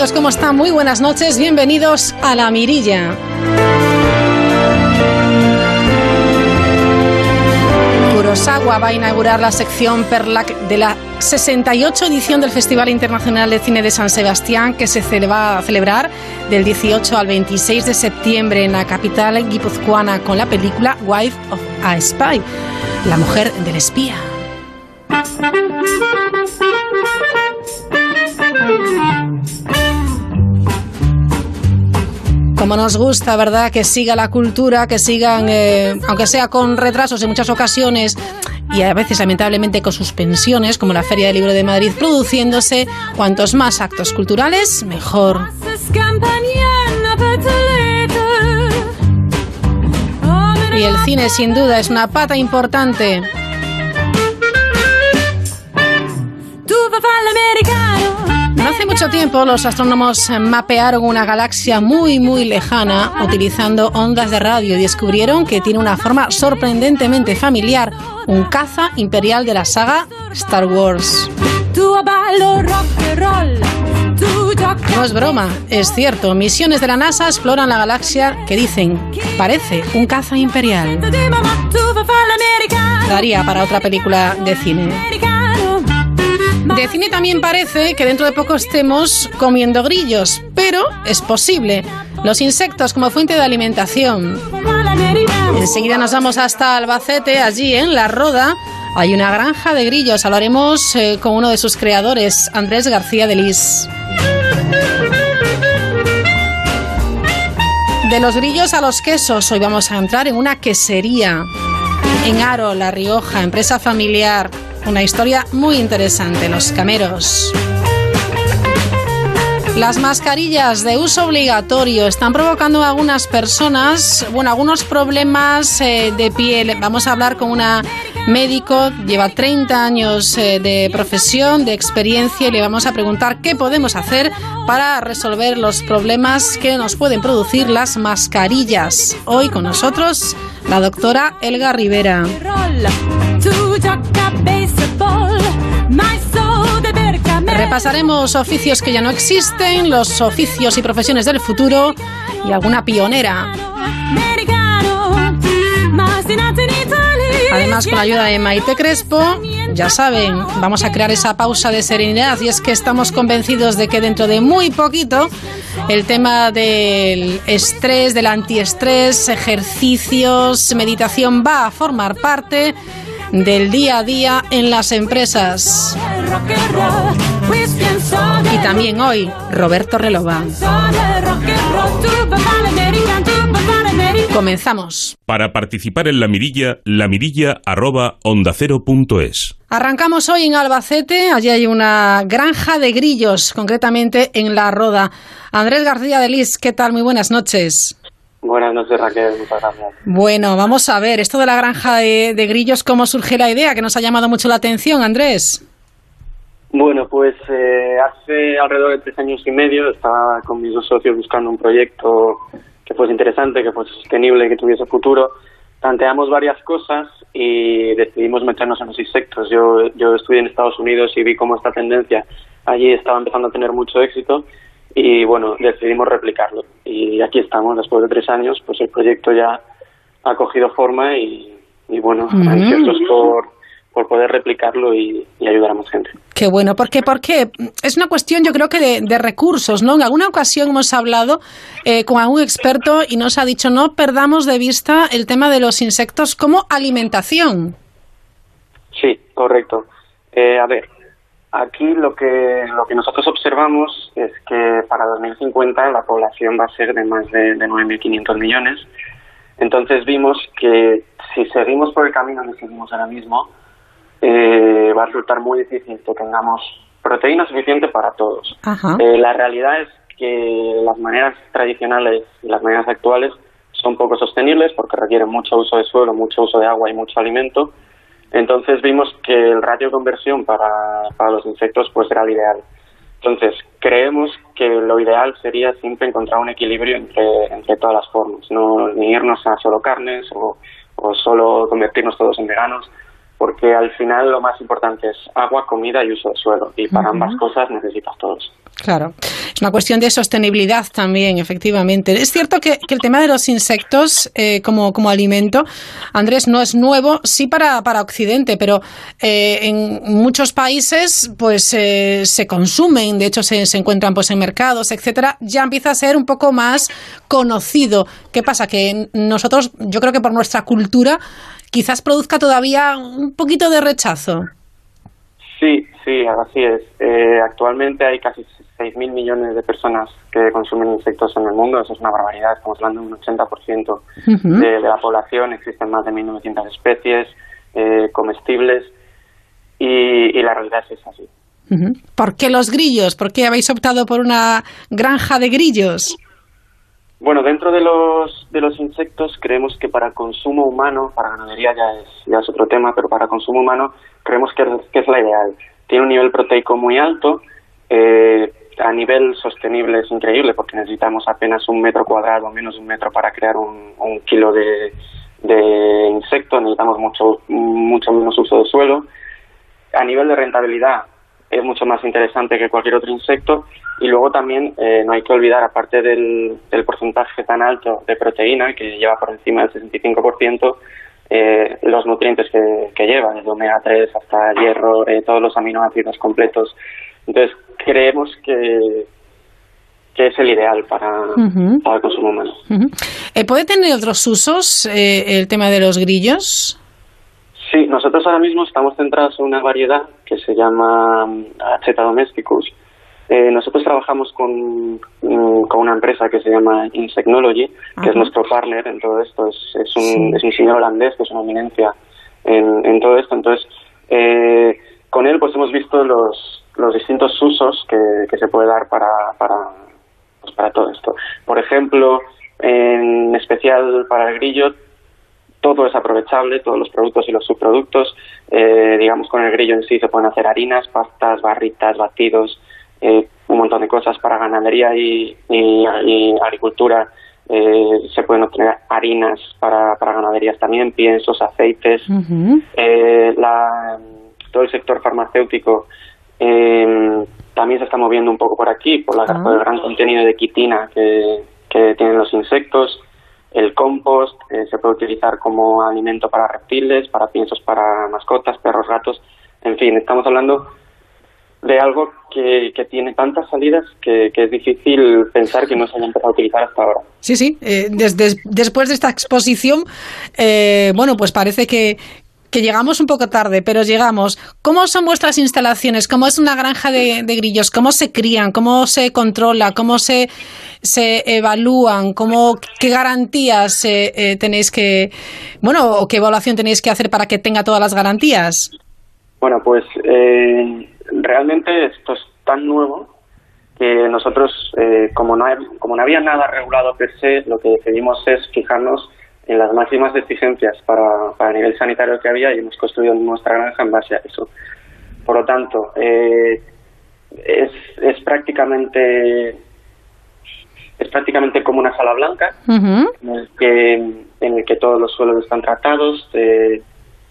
¿Cómo están? Muy buenas noches. Bienvenidos a La Mirilla. Kurosawa va a inaugurar la sección Perlac de la 68 edición del Festival Internacional de Cine de San Sebastián que se va a celebrar del 18 al 26 de septiembre en la capital guipuzcoana con la película Wife of a Spy, la mujer del espía. Como nos gusta, ¿verdad? Que siga la cultura, que sigan, eh, aunque sea con retrasos en muchas ocasiones y a veces lamentablemente con suspensiones, como la Feria del Libro de Madrid, produciéndose cuantos más actos culturales, mejor. Y el cine sin duda es una pata importante. Mucho tiempo los astrónomos mapearon una galaxia muy muy lejana utilizando ondas de radio y descubrieron que tiene una forma sorprendentemente familiar, un caza imperial de la saga Star Wars. No es broma, es cierto. Misiones de la NASA exploran la galaxia que dicen parece un caza imperial. Daría para otra película de cine. De cine también parece que dentro de poco estemos comiendo grillos, pero es posible. Los insectos como fuente de alimentación. Enseguida nos vamos hasta Albacete, allí en La Roda. Hay una granja de grillos. Hablaremos eh, con uno de sus creadores, Andrés García de Lis. De los grillos a los quesos, hoy vamos a entrar en una quesería en Aro, La Rioja, empresa familiar. Una historia muy interesante, los cameros. Las mascarillas de uso obligatorio están provocando a algunas personas, bueno, algunos problemas eh, de piel. Vamos a hablar con una médico, lleva 30 años eh, de profesión, de experiencia y le vamos a preguntar qué podemos hacer para resolver los problemas que nos pueden producir las mascarillas. Hoy con nosotros la doctora Elga Rivera. Repasaremos oficios que ya no existen, los oficios y profesiones del futuro y alguna pionera. Además, con la ayuda de Maite Crespo, ya saben, vamos a crear esa pausa de serenidad y es que estamos convencidos de que dentro de muy poquito el tema del estrés, del antiestrés, ejercicios, meditación va a formar parte del día a día en las empresas. Y también hoy, Roberto Relova. Comenzamos. Para participar en la mirilla, la mirilla arroba onda cero punto es. Arrancamos hoy en Albacete, allí hay una granja de grillos, concretamente en La Roda. Andrés García de Lis, ¿qué tal? Muy buenas noches. Buenas noches, Raquel. Muchas gracias. Bueno, vamos a ver, esto de la granja de, de grillos, ¿cómo surge la idea? Que nos ha llamado mucho la atención, Andrés. Bueno, pues eh, hace alrededor de tres años y medio estaba con mis dos socios buscando un proyecto que fuese interesante, que fuese sostenible, que tuviese futuro. Planteamos varias cosas y decidimos meternos en los insectos. Yo, yo estudié en Estados Unidos y vi cómo esta tendencia allí estaba empezando a tener mucho éxito y bueno, decidimos replicarlo. Y aquí estamos, después de tres años, pues el proyecto ya ha cogido forma y, y bueno, ansiosos por, por poder replicarlo y, y, ayudar a más gente. Qué bueno, porque porque es una cuestión yo creo que de, de recursos, ¿no? En alguna ocasión hemos hablado eh, con algún experto y nos ha dicho no perdamos de vista el tema de los insectos como alimentación. Sí, correcto. Eh, a ver, aquí lo que lo que nosotros observamos es que para 2050 la población va a ser de más de, de 9.500 millones. Entonces vimos que si seguimos por el camino que seguimos ahora mismo, eh, va a resultar muy difícil que tengamos proteína suficiente para todos. Eh, la realidad es que las maneras tradicionales y las maneras actuales son poco sostenibles porque requieren mucho uso de suelo, mucho uso de agua y mucho alimento. Entonces vimos que el ratio de conversión para, para los insectos pues era el ideal. Entonces, creemos que lo ideal sería siempre encontrar un equilibrio entre, entre todas las formas, no ni irnos a solo carnes o, o solo convertirnos todos en veganos, porque al final lo más importante es agua, comida y uso de suelo, y para ambas cosas necesitas todos. Claro, es una cuestión de sostenibilidad también, efectivamente. Es cierto que, el tema de los insectos eh, como, como alimento, Andrés, no es nuevo, sí para, para Occidente, pero eh, en muchos países pues eh, se consumen, de hecho se, se, encuentran pues en mercados, etcétera, ya empieza a ser un poco más conocido. ¿Qué pasa? Que nosotros, yo creo que por nuestra cultura, quizás produzca todavía un poquito de rechazo. Sí, sí, así es. actualmente hay casi 6.000 millones de personas que consumen insectos en el mundo, eso es una barbaridad, estamos hablando de un 80% de, la población, existen más de 1.900 especies eh, comestibles y, la realidad es así. ¿Por qué los grillos? ¿Por qué habéis optado por una granja de grillos? Bueno, dentro de los, de los insectos creemos que para consumo humano, para ganadería ya es, ya es otro tema, pero para consumo humano creemos que, que es la ideal. Tiene un nivel proteico muy alto, eh, a nivel sostenible es increíble porque necesitamos apenas un metro cuadrado, menos de un metro para crear un, kilo de, de insecto, necesitamos mucho, mucho menos uso de suelo. A nivel de rentabilidad es mucho más interesante que cualquier otro insecto y luego también eh, no hay que olvidar, aparte del, del, porcentaje tan alto de proteína, que lleva por encima del 65%, eh, los nutrientes que, que lleva, desde omega 3 hasta hierro, eh, todos los aminoácidos completos. Entonces, creemos que, que es el ideal para, para el consumo humano. Eh, ¿Puede tener otros usos eh, el tema de los grillos? Sí, nosotros ahora mismo estamos centrados en una variedad que se llama Acheta domesticus. Eh, nosotros trabajamos con, mm, con una empresa que se llama Insecnology, que es nuestro partner en todo esto. Es, es, un, es un señor holandés que es una eminencia en, en todo esto. Entonces, con él pues hemos visto los, los distintos usos que, se puede dar para, para, pues para todo esto. Por ejemplo, en especial para el grillo, todo es aprovechable, todos los productos y los subproductos. Eh, digamos, con el grillo en sí se pueden hacer harinas, pastas, barritas, batidos, eh, un montón de cosas para ganadería y, agricultura. Eh, se pueden obtener harinas para, para ganaderías también, piensos, aceites. la, todo el sector farmacéutico eh, también se está moviendo un poco por aquí, por, la, ah. el gran contenido de quitina que, tienen los insectos. El compost eh, se puede utilizar como alimento para reptiles, para piensos para mascotas, perros, gatos. En fin, estamos hablando de algo que, que tiene tantas salidas que, es difícil pensar que no se haya empezado a utilizar hasta ahora. Sí, sí. Eh, desde, después de esta exposición, eh, bueno, pues parece que, que llegamos un poco tarde, pero llegamos. ¿Cómo son vuestras instalaciones? ¿Cómo es una granja de, grillos? ¿Cómo se crían? ¿Cómo se controla? ¿Cómo se, se evalúan? ¿Cómo, ¿Qué garantías eh, eh, tenéis que, bueno, o qué evaluación tenéis que hacer para que tenga todas las garantías? Bueno, pues eh, realmente esto es tan nuevo que nosotros, como, no como no había nada regulado per se, lo que decidimos es fijarnos en las máximas exigencias para, para el nivel sanitario que había y hemos construido nuestra granja en base a eso. Por lo tanto, eh, es, es prácticamente es prácticamente como una sala blanca en, el que, en el que todos los suelos están tratados, eh,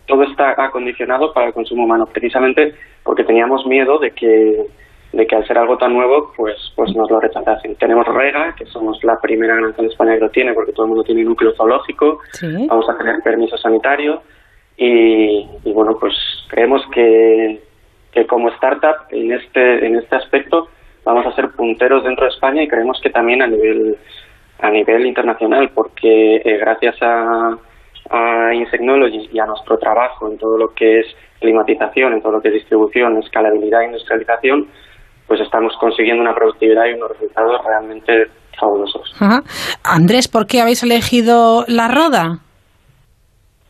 todo está acondicionado para el consumo humano, precisamente porque teníamos miedo de que de que al ser algo tan nuevo, pues, pues nos lo rechazasen. Tenemos Rega, que somos la primera granja en España que lo tiene, porque todo el mundo tiene núcleo zoológico, vamos a tener permiso sanitario. Y, bueno, pues creemos que, que como startup en este, en este aspecto vamos a ser punteros dentro de España y creemos que también a nivel, a nivel internacional, porque eh, gracias a, a Insecnology y a nuestro trabajo en todo lo que es climatización, en todo lo que es distribución, escalabilidad e industrialización, pues estamos consiguiendo una productividad y unos resultados realmente fabulosos. Andrés, ¿por qué habéis elegido la roda?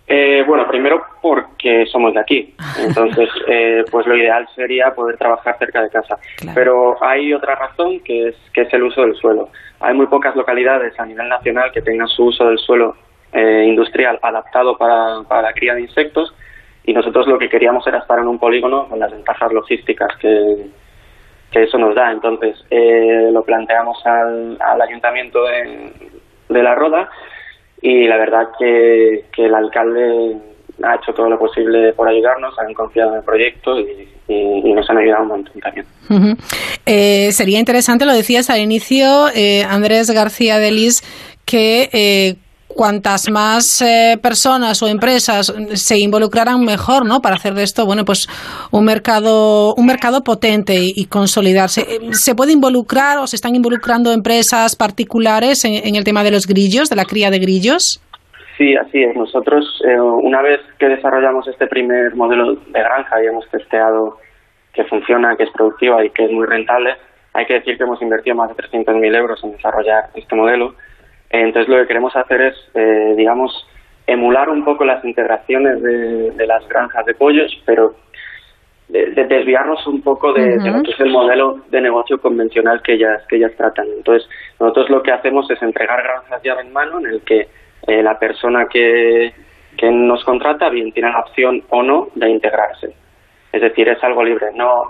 Eh, bueno, primero porque somos de aquí, entonces eh, pues lo ideal sería poder trabajar cerca de casa. Pero hay otra razón que es que es el uso del suelo. Hay muy pocas localidades a nivel nacional que tengan su uso del suelo eh, industrial adaptado para, para la cría de insectos y nosotros lo que queríamos era estar en un polígono con las ventajas logísticas que, que eso nos da. Entonces lo planteamos al, al ayuntamiento de, de La Roda y la verdad que, que el alcalde ha hecho todo lo posible por ayudarnos, han confiado en el proyecto y, nos han ayudado un montón también. Eh, sería interesante, lo decías al inicio, eh, Andrés García Delis, que eh, cuantas más eh, personas o empresas se involucraran mejor, ¿no? Para hacer de esto, bueno, pues un mercado, un mercado potente y, consolidarse. Eh, ¿Se puede involucrar o se están involucrando empresas particulares en, el tema de los grillos, de la cría de grillos? Sí, así es. Nosotros, eh, una vez que desarrollamos este primer modelo de granja y hemos testeado que funciona, que es productiva y que es muy rentable, hay que decir que hemos invertido más de 300.000 euros en desarrollar este modelo entonces lo que queremos hacer es, eh, digamos, emular un poco las integraciones de, las granjas de pollos, pero de, desviarnos un poco de, lo que es el modelo de negocio convencional que ellas, que ellas tratan. Entonces, nosotros lo que hacemos es entregar granjas llave en mano en el que eh, la persona que, que nos contrata bien tiene la opción o no de integrarse. Es decir, es algo libre. No,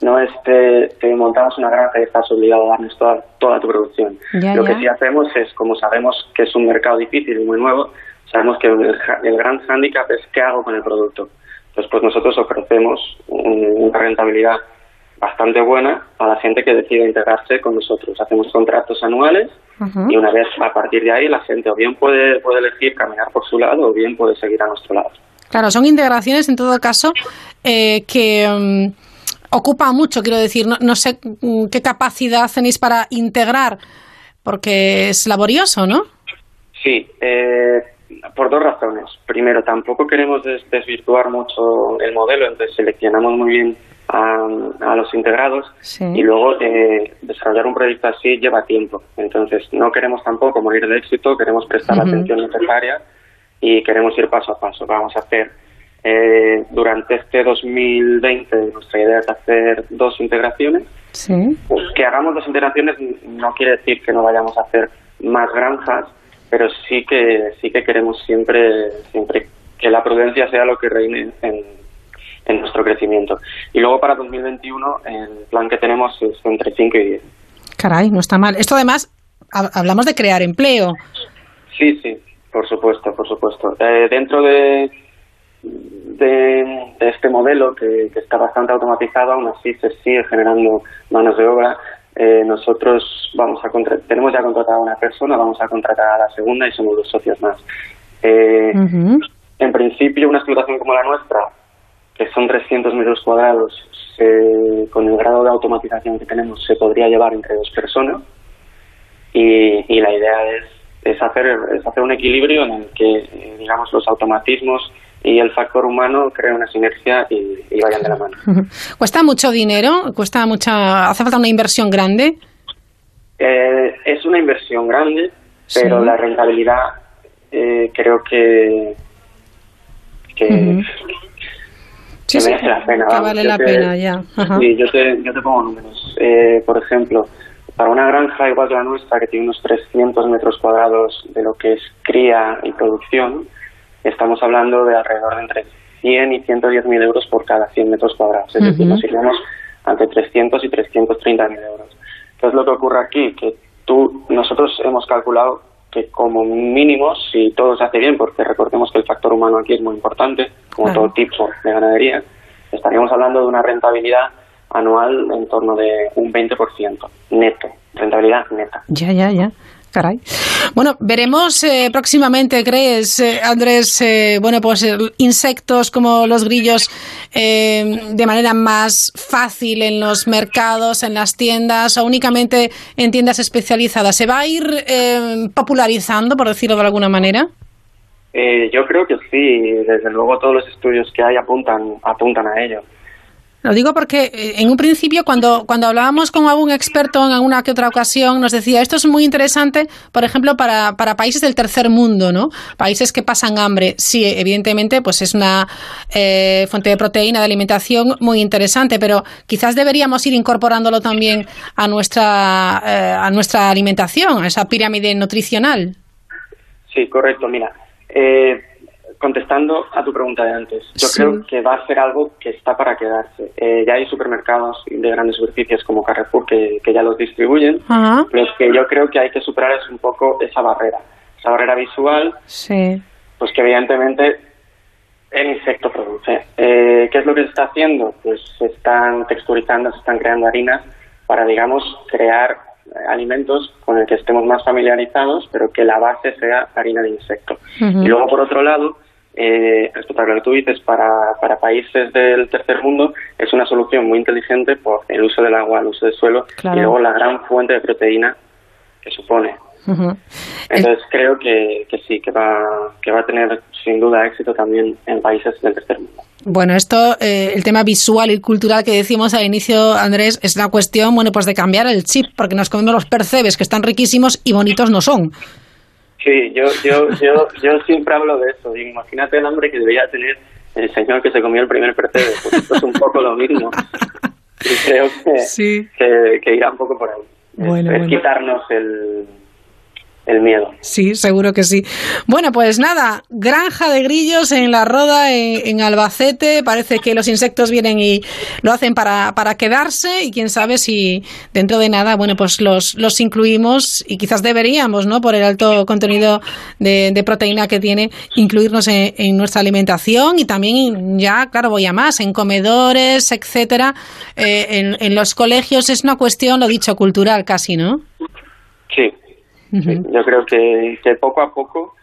no es te, montamos una granja y estás obligado a darnos toda, toda tu producción. Lo que sí hacemos es, como sabemos que es un mercado difícil y muy nuevo, sabemos que el, gran hándicap es qué hago con el producto. Entonces, pues nosotros ofrecemos una rentabilidad bastante buena a la gente que decide integrarse con nosotros. Hacemos contratos anuales y una vez a partir de ahí la gente o bien puede, puede elegir caminar por su lado o bien puede seguir a nuestro lado. Claro, son integraciones en todo caso eh, que... Mm, ocupa mucho, quiero decir, no, sé mm, qué capacidad tenéis para integrar, porque es laborioso, ¿no? Sí, eh, por dos razones. Primero, tampoco queremos desvirtuar mucho el modelo, entonces seleccionamos muy bien a, los integrados y luego eh, desarrollar un proyecto así lleva tiempo. Entonces, no queremos tampoco morir de éxito, queremos prestar la atención necesaria y queremos ir paso a paso. Vamos a hacer eh, durante este 2020 nuestra idea es hacer dos integraciones. Pues que hagamos dos integraciones no quiere decir que no vayamos a hacer más granjas, pero sí que sí que queremos siempre siempre que la prudencia sea lo que reine en, en nuestro crecimiento. Y luego para 2021 el plan que tenemos es entre 5 y 10. Caray, no está mal. Esto además hablamos de crear empleo. Sí, sí, por supuesto, por supuesto. Eh, dentro de de, este modelo que, está bastante automatizado, aún así se sigue generando manos de obra. Eh, nosotros vamos a tenemos ya contratada a una persona, vamos a contratar a la segunda y somos dos socios más. Eh, en principio, una explotación como la nuestra, que son 300 metros cuadrados, con el grado de automatización que tenemos, se podría llevar entre dos personas. Y, y la idea es, es, hacer, es hacer un equilibrio en el que, digamos, los automatismos y el factor humano crea una sinergia y, vayan de la mano. ¿Cuesta mucho dinero? ¿Cuesta mucha, ¿Hace falta una inversión grande? Eh, es una inversión grande, pero la rentabilidad eh, creo que, que, merece la pena. vale la pena, ya. Sí, yo te, yo te pongo números. Eh, por ejemplo, para una granja igual que la nuestra, que tiene unos 300 metros cuadrados de lo que es cría y producción, estamos hablando de alrededor de entre 100 y 110 mil euros por cada 100 metros cuadrados. Es decir, nos iríamos entre 300 y 330 mil euros. Entonces, lo que ocurre aquí, que tú, nosotros hemos calculado que como mínimo, si todo se hace bien, porque recordemos que el factor humano aquí es muy importante, como todo tipo de ganadería, estaríamos hablando de una rentabilidad anual en torno de un 20% neto, rentabilidad neta. Ya, ya, ya. Caray. Bueno, veremos eh, próximamente, ¿crees, eh, Andrés? Eh, bueno, pues insectos como los grillos de manera más fácil en los mercados, en las tiendas o únicamente en tiendas especializadas. ¿Se va a ir popularizando, por decirlo de alguna manera? yo creo que sí. Desde luego todos los estudios que hay apuntan, apuntan a ello. Lo digo porque eh, en un principio cuando, cuando hablábamos con algún experto en alguna que otra ocasión nos decía esto es muy interesante, por ejemplo, para, para países del tercer mundo, ¿no? Países que pasan hambre. Sí, evidentemente, pues es una eh, fuente de proteína, de alimentación muy interesante, pero quizás deberíamos ir incorporándolo también a nuestra, eh, a nuestra alimentación, a esa pirámide nutricional. Sí, correcto. Mira, eh, contestando a tu pregunta de antes, yo creo que va a ser algo que está para quedarse. Eh, ya hay supermercados de grandes superficies como Carrefour que, ya los distribuyen, pero es que yo creo que hay que superar es un poco esa barrera, esa barrera visual, pues que evidentemente el insecto produce. Eh, ¿Qué es lo que se está haciendo? Pues se están texturizando, se están creando harinas para, digamos, crear alimentos con el que estemos más familiarizados, pero que la base sea harina de insecto. Y luego, por otro lado, eh, respecto a lo que tú dices, para, para países del tercer mundo es una solución muy inteligente por el uso del agua, el uso del suelo y luego la gran fuente de proteína que supone. Entonces creo que, que sí, que va, que va a tener sin duda éxito también en países del tercer mundo. Bueno, esto, eh, el tema visual y cultural que decimos al inicio, Andrés, es la cuestión, bueno, pues de cambiar el chip, porque nos comemos los percebes que están riquísimos y bonitos no son. Sí, yo, yo, yo, yo siempre hablo de eso. imagínate el hambre que debería tener el señor que se comió el primer percebe. Pues esto es un poco lo mismo. Y creo que, que, irá un poco por ahí. Bueno, es, quitarnos el, el miedo. Sí, seguro que sí. Bueno, pues nada, granja de grillos en la Roda, en, Albacete. Parece que los insectos vienen y lo hacen para, para, quedarse y quién sabe si dentro de nada, bueno, pues los, los incluimos y quizás deberíamos, ¿no? Por el alto contenido de, proteína que tiene, incluirnos en, nuestra alimentación y también ya, claro, voy a más, en comedores, etcétera. Eh, en, en los colegios es una cuestión, lo dicho, cultural casi, ¿no? Sí, yo creo que, poco a poco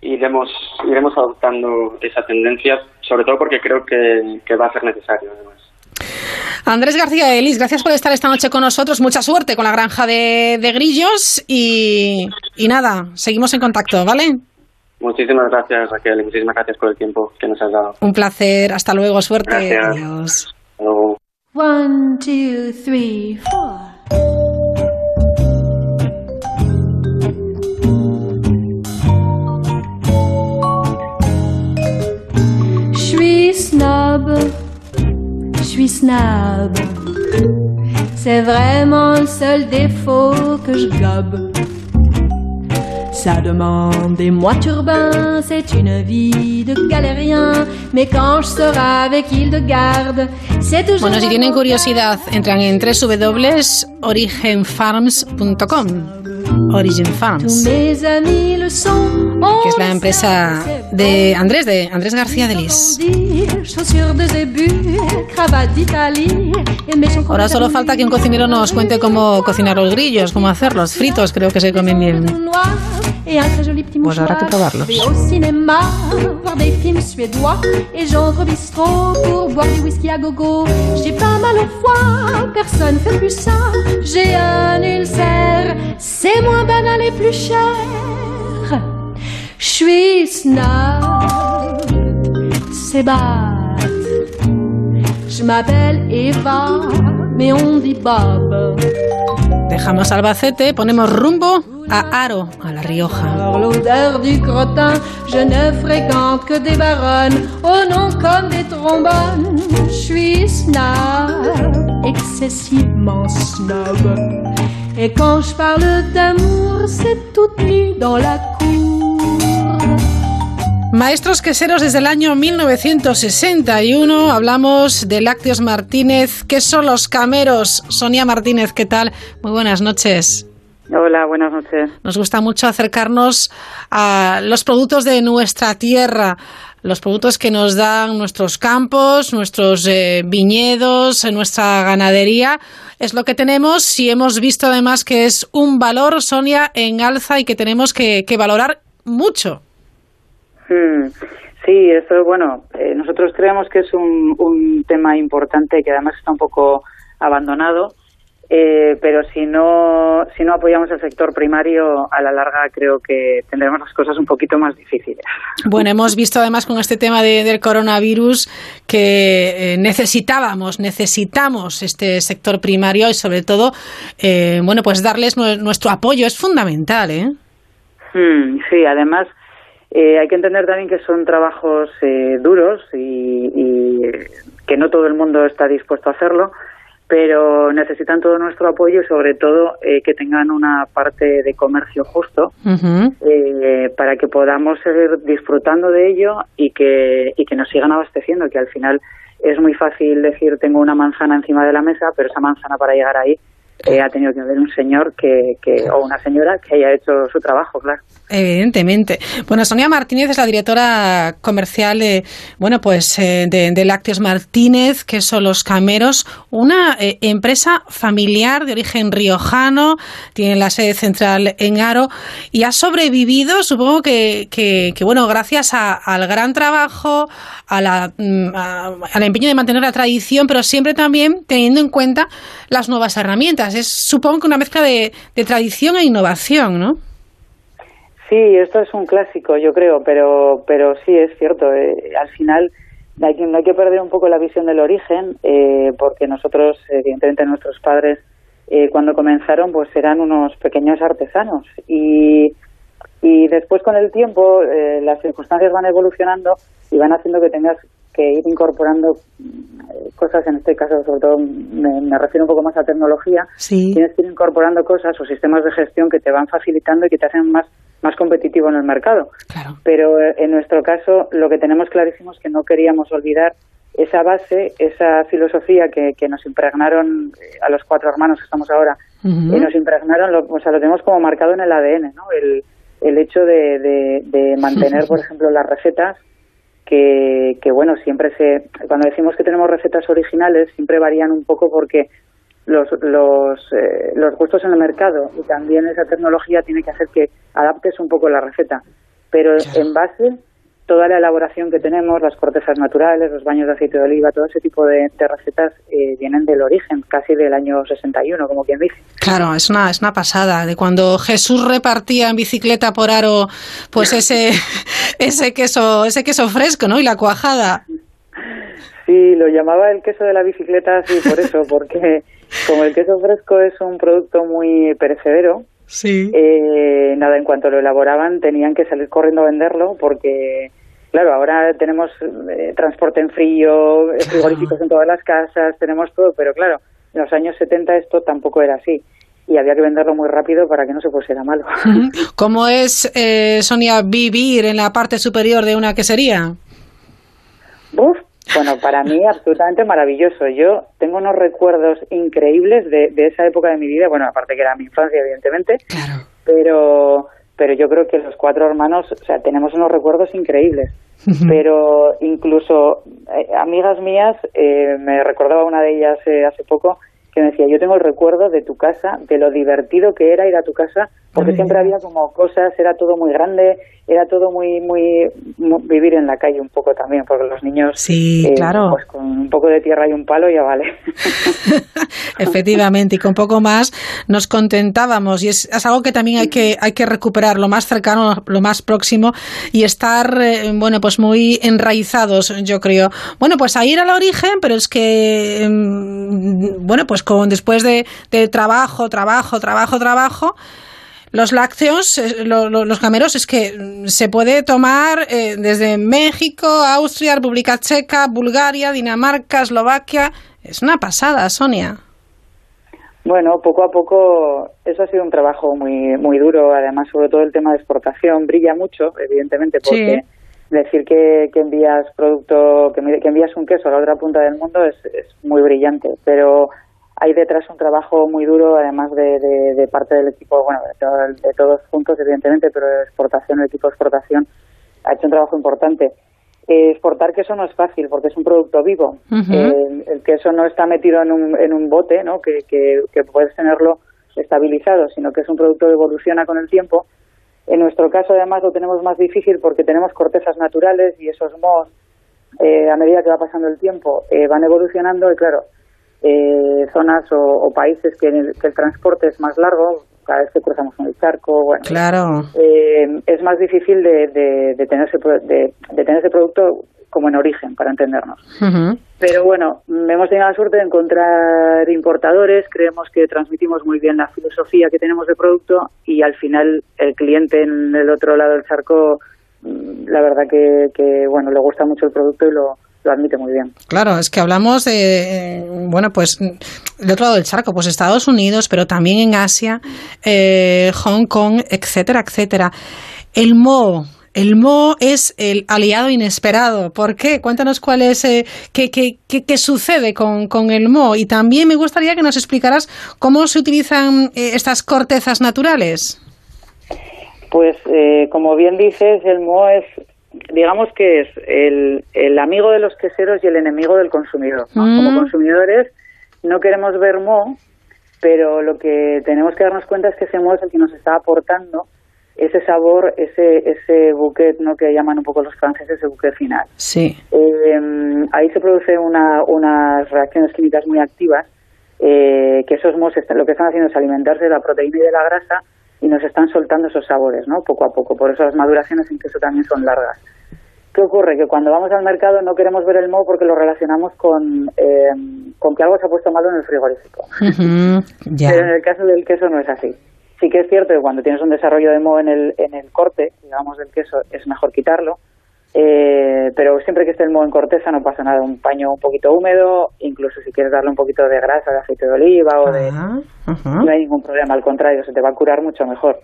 iremos, iremos adoptando esa tendencia, sobre todo porque creo que, va a ser necesario además. Andrés García Elis, gracias por estar esta noche con nosotros. Mucha suerte con la granja de, grillos y, nada, seguimos en contacto, ¿vale? Muchísimas gracias, Raquel, y muchísimas gracias por el tiempo que nos has dado. Un placer, hasta luego, suerte. Adiós. One, two, three, four. Suis snob. C'est vraiment le seul défaut que je gobe. Ça demande des mois turbins, c'est une vie de galérien. Mais quand je serai avec Hildegarde, c'est toujours. Bueno, si tienen curiosidad, entran en www.origenfarms.com. Origin Farms, que es la empresa de Andrés, de Andrés García de Lis. Ahora solo falta que un cocinero nos cuente cómo cocinar los grillos, cómo hacerlos, fritos, creo que se comen bien. Pues habrá que probarlos. J'ai pas mal au foie, personne fait plus ça. J'ai un ulcère, c'est moins banal et plus cher. Je suis snob, c'est bad. Je m'appelle Eva, mais on dit Bob. Dejamos Albacete, ponemos rumbo a Aro, a La Rioja. L'odeur du crottin, je ne fréquente que des baronnes, oh non comme des trombones. Je suis snob, excessivement snob. Et quand je parle d'amour, c'est toute nue dans la cour. Maestros queseros desde el año 1961 hablamos de Lácteos Martínez. ¿Qué son los cameros? Sonia Martínez, ¿qué tal? Muy buenas noches. Hola, buenas noches. Nos gusta mucho acercarnos a los productos de nuestra tierra, los productos que nos dan nuestros campos, nuestros eh, viñedos, nuestra ganadería. Es lo que tenemos y hemos visto además que es un valor, Sonia, en alza y que tenemos que valorar mucho. Mm, sí, eso, bueno, eh, nosotros creemos que es un, un tema importante que además está un poco abandonado. Eh, pero si no, si no apoyamos el sector primario, a la larga creo que tendremos las cosas un poquito más difíciles. Bueno, hemos visto además con este tema del coronavirus que eh, necesitábamos, necesitamos este sector primario y sobre todo, bueno, pues darles nuestro apoyo es fundamental, ¿eh? Hmm, sí, además hay que entender también que son trabajos duros y, y que no todo el mundo está dispuesto a hacerlo pero necesitan todo nuestro apoyo y sobre todo eh, que tengan una parte de comercio justo eh, para que podamos seguir disfrutando de ello y que, y que nos sigan abasteciendo, que al final es muy fácil decir tengo una manzana encima de la mesa, pero esa manzana para llegar ahí eh, ha tenido que haber un señor que, que, o una señora que haya hecho su trabajo, claro. Evidentemente. Bueno, Sonia Martínez es la directora comercial de, bueno, pues eh, de, Lácteos Martínez, que son los cameros, una eh, empresa familiar de origen riojano, tiene la sede central en Aro y ha sobrevivido, supongo que, que, bueno, gracias al gran trabajo, a la, mm, al empeño de mantener la tradición, pero siempre también teniendo en cuenta las nuevas herramientas. Es, supongo que una mezcla de, tradición e innovación, ¿no? Sí, esto es un clásico, yo creo, pero, pero sí es cierto. Eh, al final hay que, no hay que perder un poco la visión del origen, eh, porque nosotros, evidentemente, nuestros padres, eh, cuando comenzaron, pues eran unos pequeños artesanos. Y, y después, con el tiempo, las circunstancias van evolucionando y van haciendo que tengas que ir incorporando cosas, en este caso, sobre todo me, refiero un poco más a tecnología. Tienes que ir incorporando cosas o sistemas de gestión que te van facilitando y que te hacen más más competitivo en el mercado. Pero eh, en nuestro caso lo que tenemos clarísimo es que no queríamos olvidar esa base, esa filosofía que, que nos impregnaron eh, a los cuatro hermanos que estamos ahora, y nos impregnaron, lo, o sea, lo tenemos como marcado en el ADN, ¿no? El, el hecho de, de, mantener, por ejemplo, las recetas que, que, bueno, siempre se, cuando decimos que tenemos recetas originales, siempre varían un poco porque los, los, eh, los gustos en el mercado y también esa tecnología tiene que hacer que adaptes un poco la receta. Pero en base, toda la elaboración que tenemos, las cortezas naturales, los baños de aceite de oliva, todo ese tipo de, recetas eh, vienen del origen, casi del año 61, como quien dice. Claro, es una, es una pasada, de cuando Jesús repartía en bicicleta por aro, pues ese, ese, queso, ese queso fresco, ¿no? Y la cuajada. Sí, lo llamaba el queso de la bicicleta, sí, por eso, porque como el queso fresco es un producto muy perecedero, sí. Eh, nada, en cuanto lo elaboraban tenían que salir corriendo a venderlo porque, claro, ahora tenemos eh, transporte en frío, frigoríficos en todas las casas, tenemos todo, pero claro, en los años 70 esto tampoco era así y había que venderlo muy rápido para que no se pusiera malo. ¿Cómo es, eh, Sonia, vivir en la parte superior de una quesería? Uf, bueno, para mí absolutamente maravilloso. Yo tengo unos recuerdos increíbles de, esa época de mi vida, bueno, aparte que era mi infancia, evidentemente, claro. pero, pero yo creo que los cuatro hermanos, o sea, tenemos unos recuerdos increíbles. pero incluso eh, amigas mías, eh, me recordaba una de ellas eh, hace poco, que me decía, yo tengo el recuerdo de tu casa, de lo divertido que era ir a tu casa, porque siempre había como cosas, era todo muy grande, era todo muy, muy, vivir en la calle un poco también, porque los niños, sí, eh, claro. pues con un poco de tierra y un palo ya vale. Efectivamente, y con poco más nos contentábamos, y es, algo que también hay que, hay que recuperar, lo más cercano, lo más próximo, y estar, eh, bueno, pues muy enraizados, yo creo. Bueno, pues a ir al origen, pero es que, mm, bueno, pues con después de, de trabajo, trabajo, trabajo, trabajo, los lácteos, eh, los cameros, es que se puede tomar eh, desde México, Austria, República Checa, Bulgaria, Dinamarca, Eslovaquia. Es una pasada, Sonia. Bueno, poco a poco eso ha sido un trabajo muy muy duro. Además, sobre todo el tema de exportación brilla mucho, evidentemente, porque decir que, que, envías producto, que, que, envías un queso a la otra punta del mundo es, es muy brillante. Pero hay detrás un trabajo muy duro, además de, de, parte del equipo, bueno, de, todos juntos, evidentemente, pero de exportación, el equipo de exportación ha hecho un trabajo importante. Eh, exportar queso no es fácil porque es un producto vivo. el, queso no está metido en un, en un bote, ¿no? Que, que, que, puedes tenerlo estabilizado, sino que es un producto que evoluciona con el tiempo. En nuestro caso, además, lo tenemos más difícil porque tenemos cortezas naturales y esos mohos, eh, a medida que va pasando el tiempo, eh, van evolucionando y, claro, eh, zonas o, países que el, que el, transporte es más largo, cada vez que cruzamos un charco, bueno, claro. Eh, es más difícil de, de, tener ese, de, tener ese producto como en origen, para entendernos. Pero bueno, hemos tenido la suerte de encontrar importadores, creemos que transmitimos muy bien la filosofía que tenemos de producto y al final el cliente en el otro lado del charco, mm, la verdad que, que bueno, le gusta mucho el producto y lo, lo admite muy bien. Claro, es que hablamos de, bueno, pues del otro lado del charco, pues Estados Unidos, pero también en Asia, eh, Hong Kong, etcétera, etcétera. El Mo, el Mo es el aliado inesperado. ¿Por qué? Cuéntanos cuál es, eh, qué, qué, qué, sucede con, con, el Mo. Y también me gustaría que nos explicaras cómo se utilizan eh, estas cortezas naturales. Pues, como bien dices, el Mo es digamos que es el, el, amigo de los queseros y el enemigo del consumidor. Como mm. consumidores no queremos ver mo, pero lo que tenemos que darnos cuenta es que ese mo es el que nos está aportando ese sabor, ese ese bouquet, ¿no? que llaman un poco los franceses el bouquet final. Sí. Eh, ahí se produce una, unas reacciones químicas muy activas, eh, que esos mos lo que están haciendo es alimentarse de la proteína y de la grasa y nos están soltando esos sabores, ¿no? Poco a poco. Por eso las maduraciones en queso también son largas. ¿Qué ocurre? Que cuando vamos al mercado no queremos ver el moho porque lo relacionamos con, eh, con que algo se ha puesto malo en el frigorífico. Pero en el caso del queso no es así. Sí que es cierto que cuando tienes un desarrollo de moho en el, en el corte, digamos, del queso, es mejor quitarlo. Eh, pero siempre que esté el moho en corteza no pasa nada, un paño un poquito húmedo, incluso si quieres darle un poquito de grasa, de aceite de oliva o de... No hay ningún problema, al contrario, se te va a curar mucho mejor.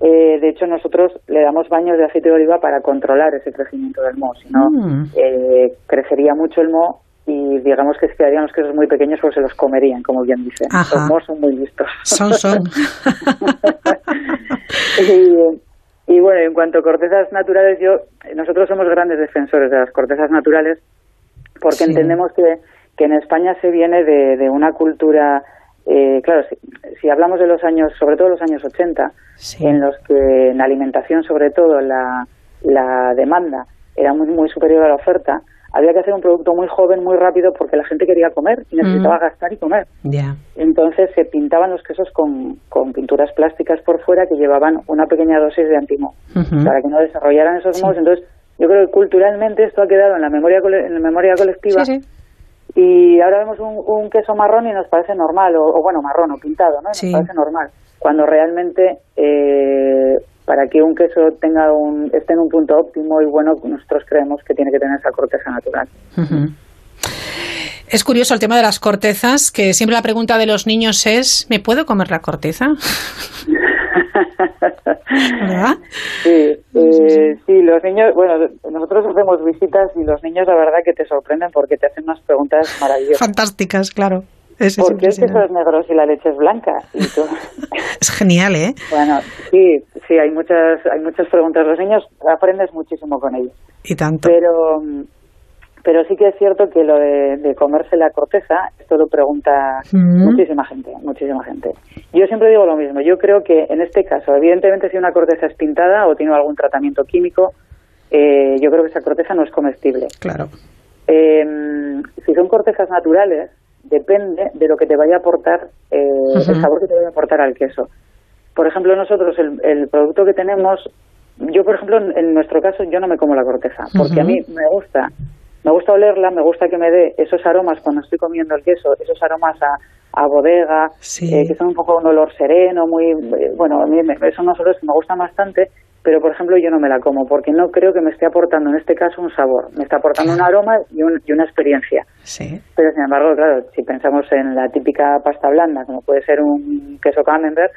Eh, de hecho, nosotros le damos baños de aceite de oliva para controlar ese crecimiento del moho, si no, mm. eh, crecería mucho el moho y digamos que se quedarían los quesos muy pequeños porque se los comerían, como bien dicen. Los mohos son muy listos. Son, son. y, y bueno, en cuanto a cortezas naturales, yo nosotros somos grandes defensores de las cortezas naturales porque entendemos que, que en España se viene de, de una cultura, eh, claro, si, hablamos de los años, sobre todo los años 80, en los que en alimentación sobre todo la, la demanda era muy, muy superior a la oferta, había que hacer un producto muy joven, muy rápido, porque la gente quería comer y necesitaba mm. gastar y comer. Entonces se pintaban los quesos con, con, pinturas plásticas por fuera que llevaban una pequeña dosis de antimo, para que no desarrollaran esos mohos. Entonces yo creo que culturalmente esto ha quedado en la memoria, en la memoria colectiva. y ahora vemos un, queso marrón y nos parece normal, o, bueno, marrón o pintado, ¿no? nos parece normal. Cuando realmente eh, para que un queso tenga un, esté en un punto óptimo y bueno, nosotros creemos que tiene que tener esa corteza natural. Es curioso el tema de las cortezas, que siempre la pregunta de los niños es, ¿me puedo comer la corteza? ¿Verdad? Sí, eh, sí, los niños, bueno, nosotros hacemos visitas y los niños la verdad que te sorprenden porque te hacen unas preguntas maravillosas. Fantásticas, claro. ¿Por qué el queso es negro si la leche es blanca? es genial, ¿eh? Bueno, sí, sí, hay muchas, hay muchas preguntas. Los niños aprendes muchísimo con ellos. Y tanto. Pero, pero sí que es cierto que lo de, comerse la corteza, esto lo pregunta mm. muchísima gente, muchísima gente. Yo siempre digo lo mismo. Yo creo que en este caso, evidentemente, si una corteza es pintada o tiene algún tratamiento químico, eh, yo creo que esa corteza no es comestible. Claro. Eh, si son cortezas naturales, depende de lo que te vaya a aportar, eh, el sabor que te vaya a aportar al queso. Por ejemplo, nosotros el, producto que tenemos, yo por ejemplo, en, nuestro caso, yo no me como la corteza, porque a mí me gusta, me gusta olerla, me gusta que me dé esos aromas cuando estoy comiendo el queso, esos aromas a, a bodega, eh, que son un poco un olor sereno, muy, eh, bueno, a mí me, son unos olores que me gustan bastante, pero por ejemplo yo no me la como porque no creo que me esté aportando en este caso un sabor, me está aportando un aroma y, una experiencia. Sí. Pero sin embargo, claro, si pensamos en la típica pasta blanda, como puede ser un queso camembert,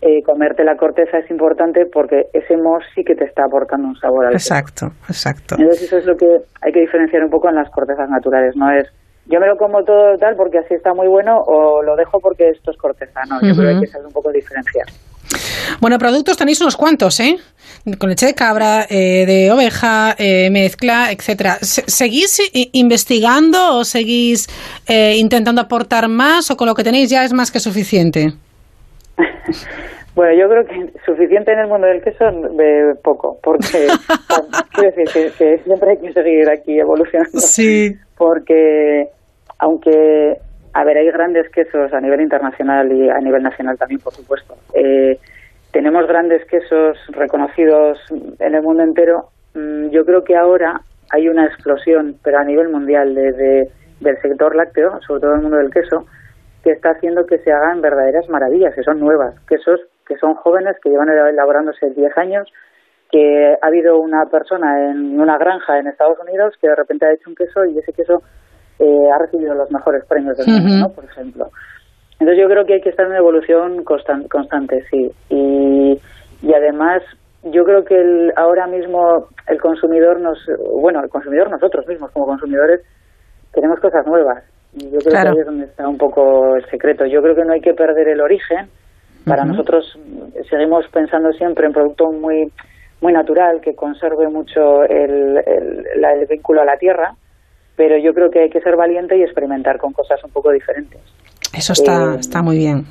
eh, comerte la corteza es importante porque ese mousse sí que te está aportando un sabor al Exacto, exacto. Entonces eso es lo que hay que diferenciar un poco en las cortezas naturales, no es yo me lo como todo tal porque así está muy bueno o lo dejo porque esto es corteza, no, yo creo que hay que saber un poco diferenciar. Bueno, productos tenéis unos cuantos, ¿eh? Con leche de cabra, eh, de oveja, eh, mezcla, etcétera. ¿Seguís investigando o seguís eh, intentando aportar más o con lo que tenéis ya es más que suficiente? Bueno, yo creo que suficiente en el mundo del queso de poco, porque quiero decir que, siempre hay que seguir aquí evolucionando. Sí. Porque aunque A ver, hay grandes quesos a nivel internacional y a nivel nacional también, por supuesto. Eh, tenemos grandes quesos reconocidos en el mundo entero. Mm, yo creo que ahora hay una explosión, pero a nivel mundial, desde del sector lácteo, sobre todo el mundo del queso, que está haciendo que se hagan verdaderas maravillas, que son nuevas, quesos que son jóvenes, que llevan elaborándose 10 años, que ha habido una persona en una granja en Estados Unidos que de repente ha hecho un queso y ese queso eh, ha recibido los mejores premios del mundo, por ejemplo. Entonces yo creo que hay que estar en una evolución constante, sí. Y, y además yo creo que el, ahora mismo el consumidor nos, bueno, el consumidor nosotros mismos como consumidores tenemos cosas nuevas. Y yo creo que ahí es donde está un poco el secreto. Yo creo que no hay que perder el origen. Para nosotros seguimos pensando siempre en producto muy muy natural que conserve mucho el, el vínculo a la tierra, pero yo creo que hay que ser valiente y experimentar con cosas un poco diferentes. Eso está, eh, está muy bien.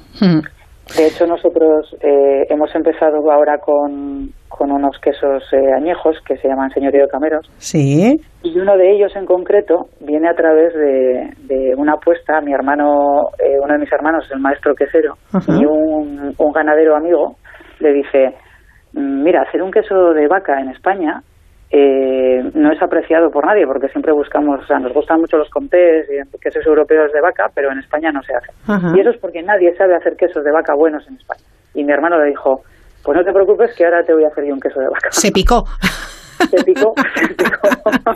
De hecho, nosotros eh, hemos empezado ahora con, con unos quesos eh, añejos que se llaman Señorío de Cameros. Sí. Y uno de ellos en concreto viene a través de, de una apuesta. Mi hermano, uno de mis hermanos, el maestro quesero, y un, un ganadero amigo, le dice: mm, Mira, hacer un queso de vaca en España eh, no es apreciado por nadie porque siempre buscamos, o sea, nos gustan mucho los comtés y quesos europeos de vaca, pero en España no se hace. Y eso es porque nadie sabe hacer quesos de vaca buenos en España. Y mi hermano le dijo, pues no te preocupes que ahora te voy a hacer yo un queso de vaca. Se picó. Se picó, se picó.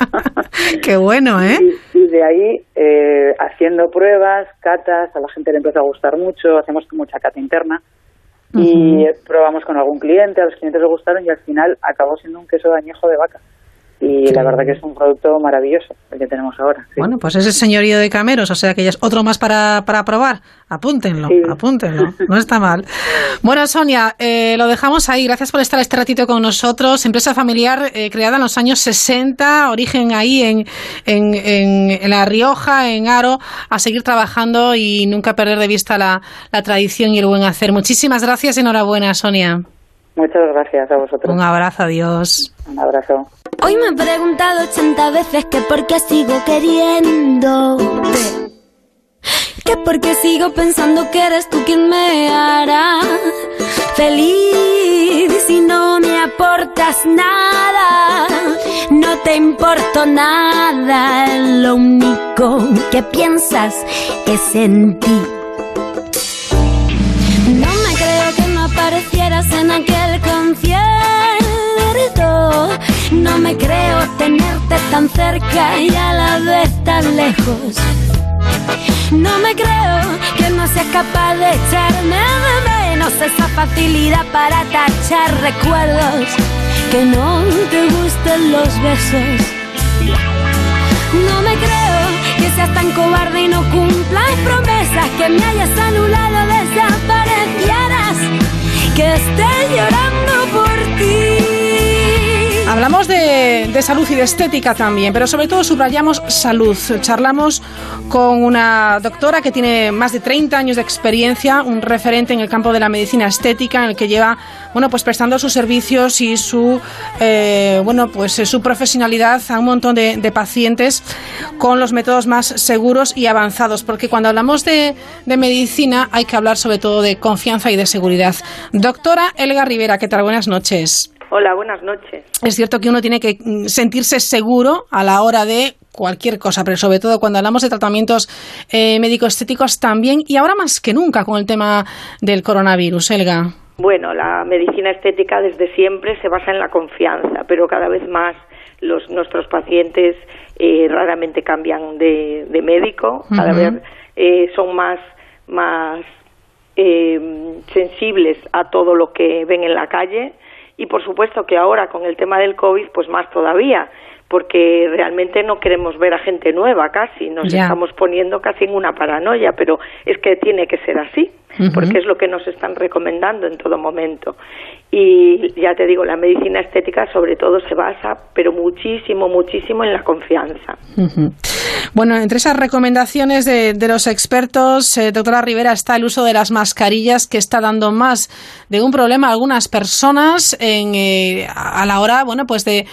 Qué bueno, ¿eh? Y, de ahí, eh, haciendo pruebas, catas, a la gente le empezó a gustar mucho, hacemos mucha cata interna y probamos con algún cliente, a los clientes les gustaron y al final acabó siendo un queso de añejo de vaca y la verdad que es un producto maravilloso el que tenemos ahora. Bueno, pues es el señorío de Cameros, o sea que ya es otro más para, para probar. Apúntenlo, apúntenlo, no está mal. Bueno, Sonia, eh, lo dejamos ahí. Gracias por estar este ratito con nosotros. Empresa familiar eh, creada en los años 60, origen ahí en, en, en, La Rioja, en Aro, a seguir trabajando y nunca perder de vista la, la tradición y el buen hacer. Muchísimas gracias y enhorabuena, Sonia. Muchas gracias a vosotros. Un abrazo, adiós. Un abrazo. Hoy me he preguntado 80 veces que por qué sigo queriéndote. Que por qué sigo pensando que eres tú quien me hará feliz si no me aportas nada. No te importo nada, lo único que piensas es en ti. No me creo que no aparecieras en aquel no me creo tenerte tan cerca y a la vez tan lejos. No me creo que no seas capaz de echarme de menos esa facilidad para tachar recuerdos. Que no te gusten los besos. No me creo que seas tan cobarde y no cumplas promesas. Que me hayas anulado, desaparecieras. Que esté llorando por ti. Hablamos de, salud y de estética también, pero sobre todo subrayamos salud. Charlamos con una doctora que tiene más de 30 años de experiencia, un referente en el campo de la medicina estética, en el que lleva, bueno, pues prestando sus servicios y su, eh, bueno, pues su profesionalidad a un montón de, de, pacientes con los métodos más seguros y avanzados, porque cuando hablamos de, de medicina hay que hablar sobre todo de confianza y de seguridad. Doctora Elga Rivera, ¿qué tal? Buenas noches. Hola, buenas noches. Es cierto que uno tiene que mm, sentirse seguro a la hora de cualquier cosa, pero sobre todo cuando hablamos de tratamientos eh, médico-estéticos también y ahora más que nunca con el tema del coronavirus, Elga. Bueno, la medicina estética desde siempre se basa en la confianza, pero cada vez más los, nuestros pacientes eh, raramente cambian de, médico, cada vez eh, son más, más sensibles a todo lo que ven en la calle y por supuesto que ahora con el tema del COVID pues más todavía porque realmente no queremos ver a gente nueva casi, nos estamos poniendo casi en una paranoia, pero es que tiene que ser así, porque es lo que nos están recomendando en todo momento. Y ya te digo, la medicina estética sobre todo se basa, pero muchísimo, muchísimo en la confianza. Bueno, entre esas recomendaciones de, los expertos, eh, doctora Rivera, está el uso de las mascarillas que está dando más de un problema a algunas personas en, eh, a la hora, bueno, pues de,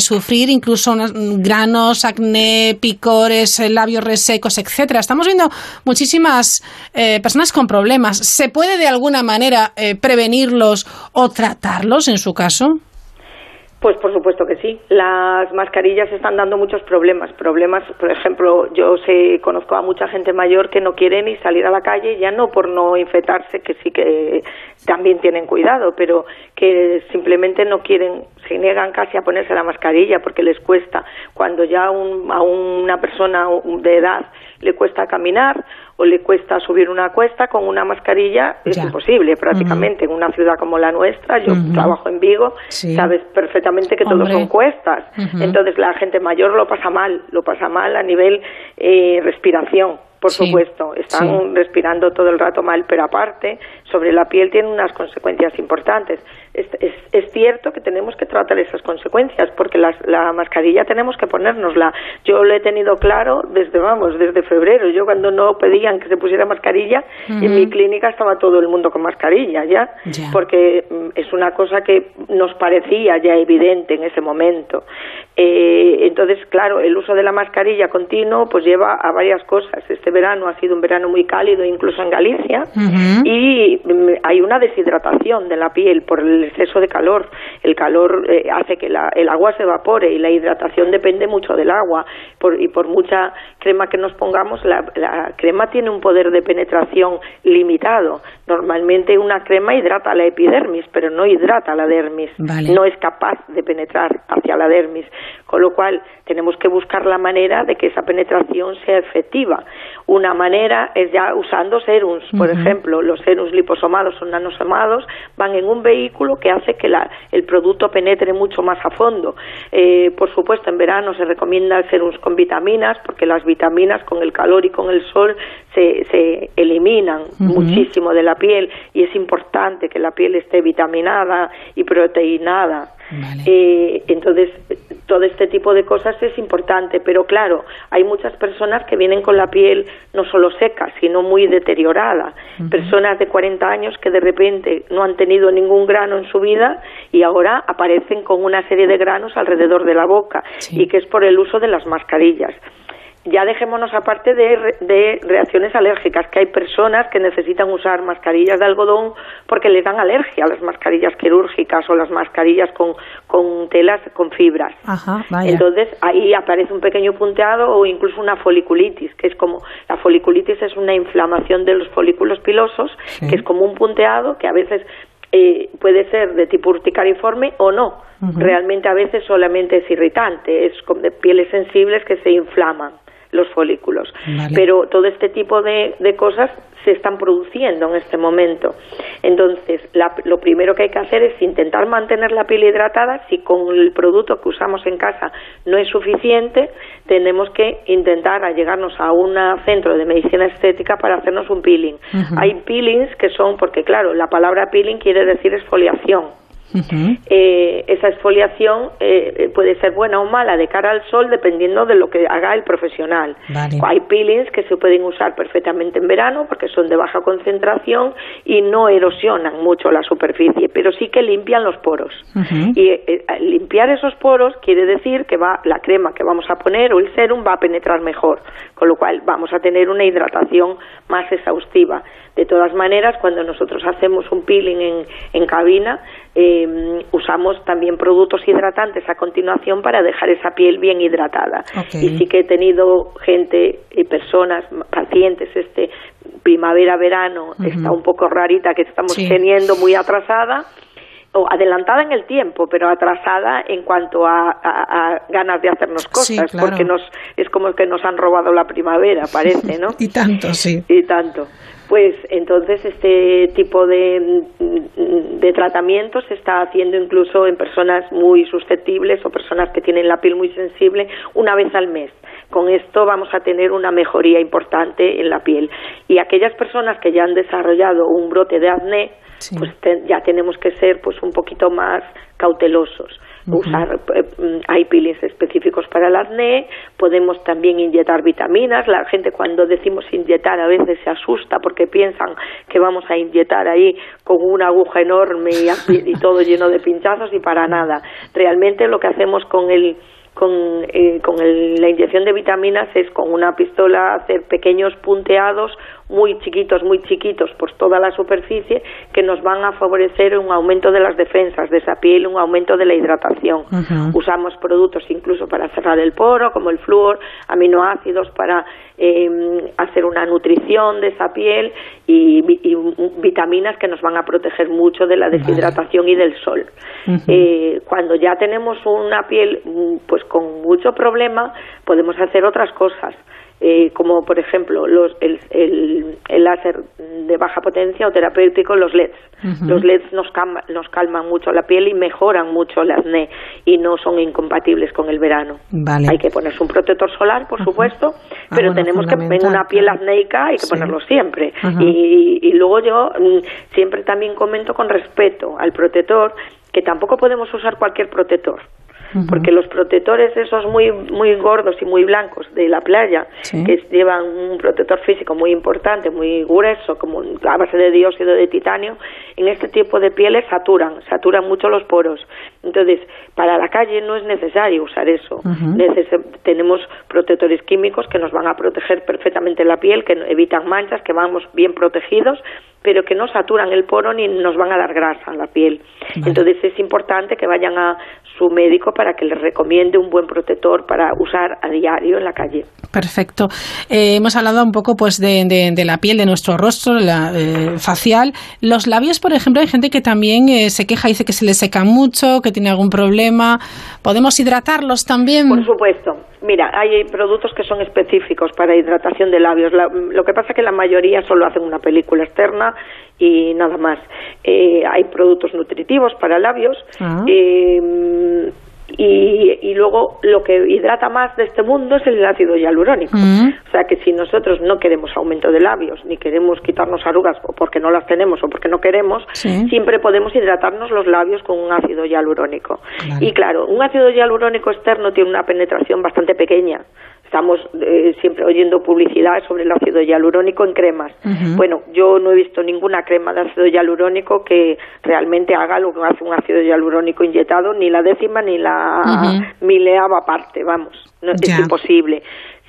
sufrir incluso granos, acné, picores, eh, labios resecos, etcétera. Estamos viendo muchísimas personas con problemas. ¿Se puede de alguna manera prevenirlos o tratarlos en su caso? Pues por supuesto que sí. Las mascarillas están dando muchos problemas. Problemas, por ejemplo, yo sé, conozco a mucha gente mayor que no quiere ni salir a la calle, ya no por no infectarse, que sí que también tienen cuidado, pero que simplemente no quieren, se niegan casi a ponerse la mascarilla porque les cuesta. Cuando ya a una persona de edad le cuesta caminar o le cuesta subir una cuesta con una mascarilla, es imposible prácticamente. En una ciudad como la nuestra, yo trabajo en Vigo, sabes perfectamente que todos son cuestas. Entonces la gente mayor lo pasa mal, lo pasa mal a nivel eh, respiración por supuesto, están respirando todo el rato mal, pero aparte, sobre la piel tiene unas consecuencias importantes. Es, es, cierto que tenemos que tratar esas consecuencias, porque la mascarilla tenemos que ponérnosla. Yo lo he tenido claro desde, vamos, desde febrero. Yo cuando no pedían que se pusiera mascarilla, en mi clínica estaba todo el mundo con mascarilla, ¿ya? Porque mm, es una cosa que nos parecía ya evidente en ese momento. Eh, entonces, claro, el uso de la mascarilla continuo pues lleva a varias cosas. Este verano ha sido un verano muy cálido, incluso en Galicia, y mm, hay una deshidratación de la piel por el exceso de calor. El calor eh, hace que el agua se evapore y la hidratación depende mucho del agua. y por mucha crema que nos pongamos, la, crema tiene un poder de penetración limitado. Normalmente una crema hidrata la epidermis, pero no hidrata la dermis. No es capaz de penetrar hacia la dermis. Con lo cual, tenemos que buscar la manera de que esa penetración sea efectiva. Una manera es ya usando serums, por ejemplo, los serums liposomados o nanosomados van en un vehículo que hace que el producto penetre mucho más a fondo. Eh, por supuesto, en verano se recomienda serums con vitaminas porque las vitaminas con el calor y con el sol se, se eliminan muchísimo de la piel y es importante que la piel esté vitaminada y proteinada. Eh, entonces, todo este tipo de cosas es importante, pero claro, hay muchas personas que vienen con la piel no solo seca, sino muy deteriorada. Personas de 40 años que de repente no han tenido ningún grano en su vida y ahora aparecen con una serie de granos alrededor de la boca y que es por el uso de las mascarillas ya dejémonos aparte de, reacciones alérgicas, que hay personas que necesitan usar mascarillas de algodón porque les dan alergia a las mascarillas quirúrgicas o las mascarillas con, con telas con fibras. Entonces ahí aparece un pequeño punteado o incluso una foliculitis, que es como la foliculitis es una inflamación de los folículos pilosos, que es como un punteado que a veces eh, puede ser de tipo urticariforme o no. Realmente a veces solamente es irritante, es como de pieles sensibles que se inflaman los folículos. Pero todo este tipo de, cosas se están produciendo en este momento. Entonces, lo primero que hay que hacer es intentar mantener la piel hidratada. Si con el producto que usamos en casa no es suficiente, tenemos que intentar llegarnos a un centro de medicina estética para hacernos un peeling. Hay peelings que son, porque claro, la palabra peeling quiere decir Eh, esa exfoliación eh, puede ser buena o mala de cara al sol dependiendo de lo que haga el profesional. Hay peelings que se pueden usar perfectamente en verano porque son de baja concentración y no erosionan mucho la superficie, pero sí que limpian los poros. Y eh, limpiar esos poros quiere decir que va la crema que vamos a poner o el serum va a penetrar mejor, con lo cual vamos a tener una hidratación más exhaustiva. De todas maneras, cuando nosotros hacemos un peeling en, en cabina, eh, usamos también productos hidratantes a continuación para dejar esa piel bien hidratada. Y sí que he tenido gente y personas, pacientes, este primavera-verano, está un poco rarita que estamos teniendo muy atrasada o adelantada en el tiempo, pero atrasada en cuanto a, ganas de hacernos cosas, porque nos es como que nos han robado la primavera, parece, ¿no? y tanto, sí. Y tanto pues entonces este tipo de, de tratamiento se está haciendo incluso en personas muy susceptibles o personas que tienen la piel muy sensible una vez al mes con esto vamos a tener una mejoría importante en la piel. Y aquellas personas que ya han desarrollado un brote de acné, pues ya tenemos que ser pues un poquito más cautelosos. Usar, eh, hay peelings específicos para el acné, podemos también inyectar vitaminas. La gente cuando decimos inyectar a veces se asusta porque piensan que vamos a inyectar ahí con una aguja enorme y, y todo lleno de pinchazos y para nada. Realmente lo que hacemos con el con, eh, con la inyección de vitaminas es con una pistola hacer pequeños punteados muy chiquitos, muy chiquitos por toda la superficie que nos van a favorecer un aumento de las defensas de esa piel, un aumento de la hidratación. Usamos productos incluso para cerrar el poro, como el flúor, aminoácidos para em, hacer una nutrición de esa piel y, vitaminas que nos van a proteger mucho de la deshidratación y del sol. Eh, cuando ya tenemos una piel mm, pues con mucho problema, podemos hacer otras cosas. Eh, como por ejemplo los, el, el, láser de baja potencia o terapéutico, los LEDs. Los LEDs nos, nos calman mucho la piel y mejoran mucho el acné y no son incompatibles con el verano. Hay que ponerse un protector solar, por supuesto, ah, pero tenemos que en una piel acnéica hay que ponerlo siempre. Y, y luego yo mm, siempre también comento con respeto al protector que tampoco podemos usar cualquier protector porque los protectores esos muy muy gordos y muy blancos de la playa que llevan un protector físico muy importante muy grueso como a base de dióxido de titanio en este tipo de pieles saturan saturan mucho los poros. Entonces para la calle no es necesario usar eso. Tenemos protectores químicos que nos van a proteger perfectamente la piel que evitan manchas que vamos bien protegidos pero que no saturan el poro ni nos van a dar grasa a la piel. Entonces es importante que vayan a su médico para que les recomiende un buen protector para usar a diario en la calle. Perfecto. Eh, hemos hablado un poco pues de, de, la piel, de nuestro rostro, la eh, facial. Los labios, por ejemplo, hay gente que también eh, se queja, dice que se les seca mucho, que tiene algún problema. ¿Podemos hidratarlos también? Por supuesto. Mira, hay productos que son específicos para hidratación de labios. lo que pasa es que la mayoría solo hacen una película externa y nada más. Eh, hay productos nutritivos para labios. Ah. Eh, y, luego lo que hidrata más de este mundo es el ácido hialurónico. Mm. O sea que si nosotros no queremos aumento de labios, ni queremos quitarnos arrugas o porque no las tenemos o porque no queremos, siempre podemos hidratarnos los labios con un ácido hialurónico. Y claro, un ácido hialurónico externo tiene una penetración bastante pequeña estamos eh, siempre oyendo publicidad sobre el ácido hialurónico en cremas. Bueno, yo no he visto ninguna crema de ácido hialurónico que realmente haga lo que hace un ácido hialurónico inyectado, ni la décima ni la mileava parte, vamos, no, es imposible.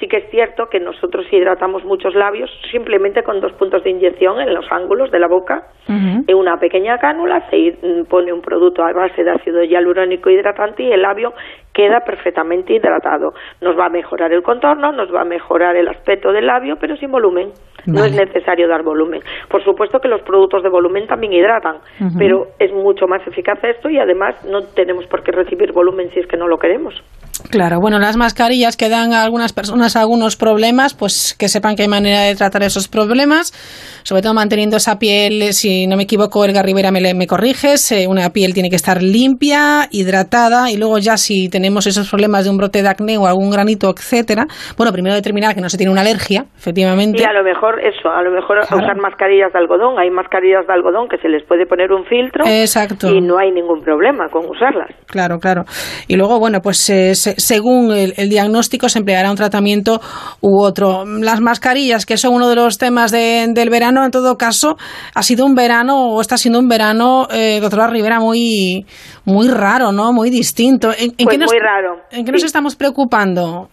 Sí que es cierto que nosotros hidratamos muchos labios simplemente con dos puntos de inyección en los ángulos de la boca. En una pequeña cánula se pone un producto a base de ácido hialurónico hidratante y el labio queda perfectamente hidratado. Nos va a mejorar el contorno, nos va a mejorar el aspecto del labio, pero sin volumen. No es necesario dar volumen. Por supuesto que los productos de volumen también hidratan, pero es mucho más eficaz esto y además no tenemos por qué recibir volumen si es que no lo queremos. Claro, bueno, las mascarillas que dan a algunas personas algunos problemas, pues que sepan que hay manera de tratar esos problemas, sobre todo manteniendo esa piel, si no me equivoco, Elga Rivera me, me corriges, eh, una piel tiene que estar limpia, hidratada y luego ya si tenemos esos problemas de un brote de acné o algún granito, etcétera, bueno, primero determinar que no se tiene una alergia, efectivamente. Y a lo mejor eso, a lo mejor usar mascarillas de algodón, hay mascarillas de algodón que se les puede poner un filtro Exacto. y no hay ningún problema con usarlas. Claro, claro. Y luego, bueno, pues eh, según el, diagnóstico se empleará un tratamiento u otro. Las mascarillas, que son uno de los temas del verano, en todo caso, ha sido un verano o está siendo un verano, eh, doctora Rivera, muy, muy raro, ¿no? Muy distinto. ¿En, pues muy raro. ¿En qué nos estamos preocupando?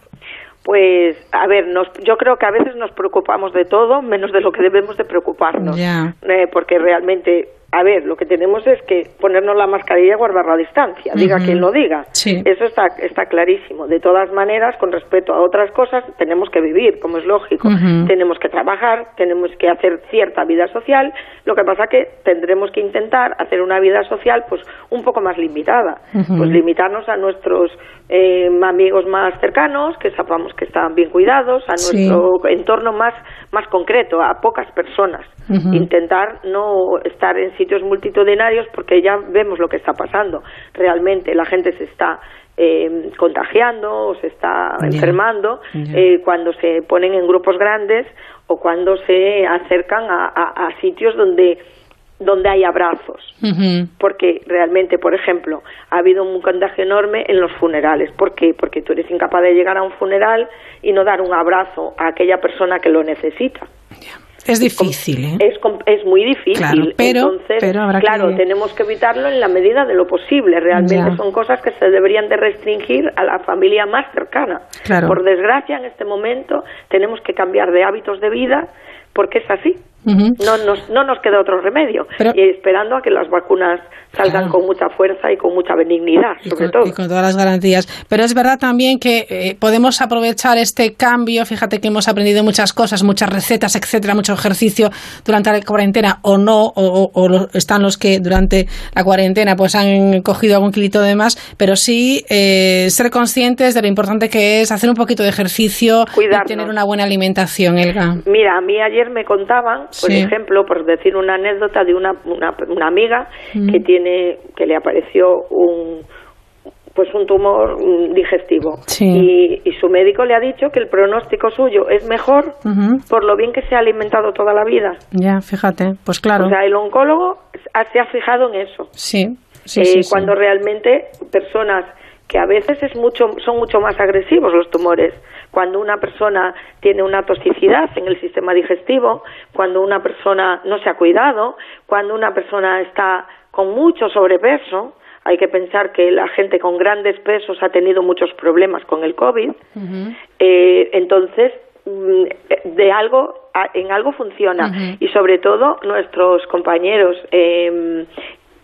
Pues, a ver, nos, yo creo que a veces nos preocupamos de todo menos de lo que debemos de preocuparnos, eh, porque realmente a ver, lo que tenemos es que ponernos la mascarilla y guardar la distancia, diga quien lo diga. Eso está, está clarísimo. De todas maneras, con respecto a otras cosas, tenemos que vivir, como es lógico. Tenemos que trabajar, tenemos que hacer cierta vida social. Lo que pasa que tendremos que intentar hacer una vida social pues un poco más limitada. Pues limitarnos a nuestros eh, amigos más cercanos, que sepamos que están bien cuidados, a nuestro entorno más, más concreto, a pocas personas. Intentar no estar en sitios multitudinarios porque ya vemos lo que está pasando. Realmente la gente se está eh, contagiando o se está enfermando eh, cuando se ponen en grupos grandes o cuando se acercan a sitios donde donde hay abrazos. Porque realmente, por ejemplo, ha habido un contagio enorme en los funerales. ¿Por qué? Porque tú eres incapaz de llegar a un funeral y no dar un abrazo a aquella persona que lo necesita. Es difícil, ¿eh? Es, es muy difícil. pero, Entonces, claro, tenemos que evitarlo en la medida de lo posible. Realmente son cosas que se deberían de restringir a la familia más cercana. Por desgracia, en este momento tenemos que cambiar de hábitos de vida porque es así no, nos, no nos queda otro remedio. y esperando a que las vacunas salgan con mucha fuerza y con mucha benignidad, sobre todo. Y con todas las garantías. Pero es verdad también que eh, podemos aprovechar este cambio. Fíjate que hemos aprendido muchas cosas, muchas recetas, etcétera, mucho ejercicio durante la cuarentena o no, o, están los que durante la cuarentena pues han cogido algún kilito de más, pero sí eh, ser conscientes de lo importante que es hacer un poquito de ejercicio y tener una buena alimentación, Elga. Mira, a mí ayer me contaban por ejemplo, por decir una anécdota de una, una, amiga que tiene que le apareció un pues un tumor digestivo y, y, su médico le ha dicho que el pronóstico suyo es mejor por lo bien que se ha alimentado toda la vida. Ya, fíjate, pues claro. O sea, el oncólogo se ha fijado en eso. Sí. sí, eh, cuando realmente personas que a veces es mucho, son mucho más agresivos los tumores. Cuando una persona tiene una toxicidad en el sistema digestivo, cuando una persona no se ha cuidado, cuando una persona está con mucho sobrepeso, hay que pensar que la gente con grandes pesos ha tenido muchos problemas con el COVID. Eh, entonces, mm, de algo en algo funciona. Y sobre todo nuestros compañeros eh,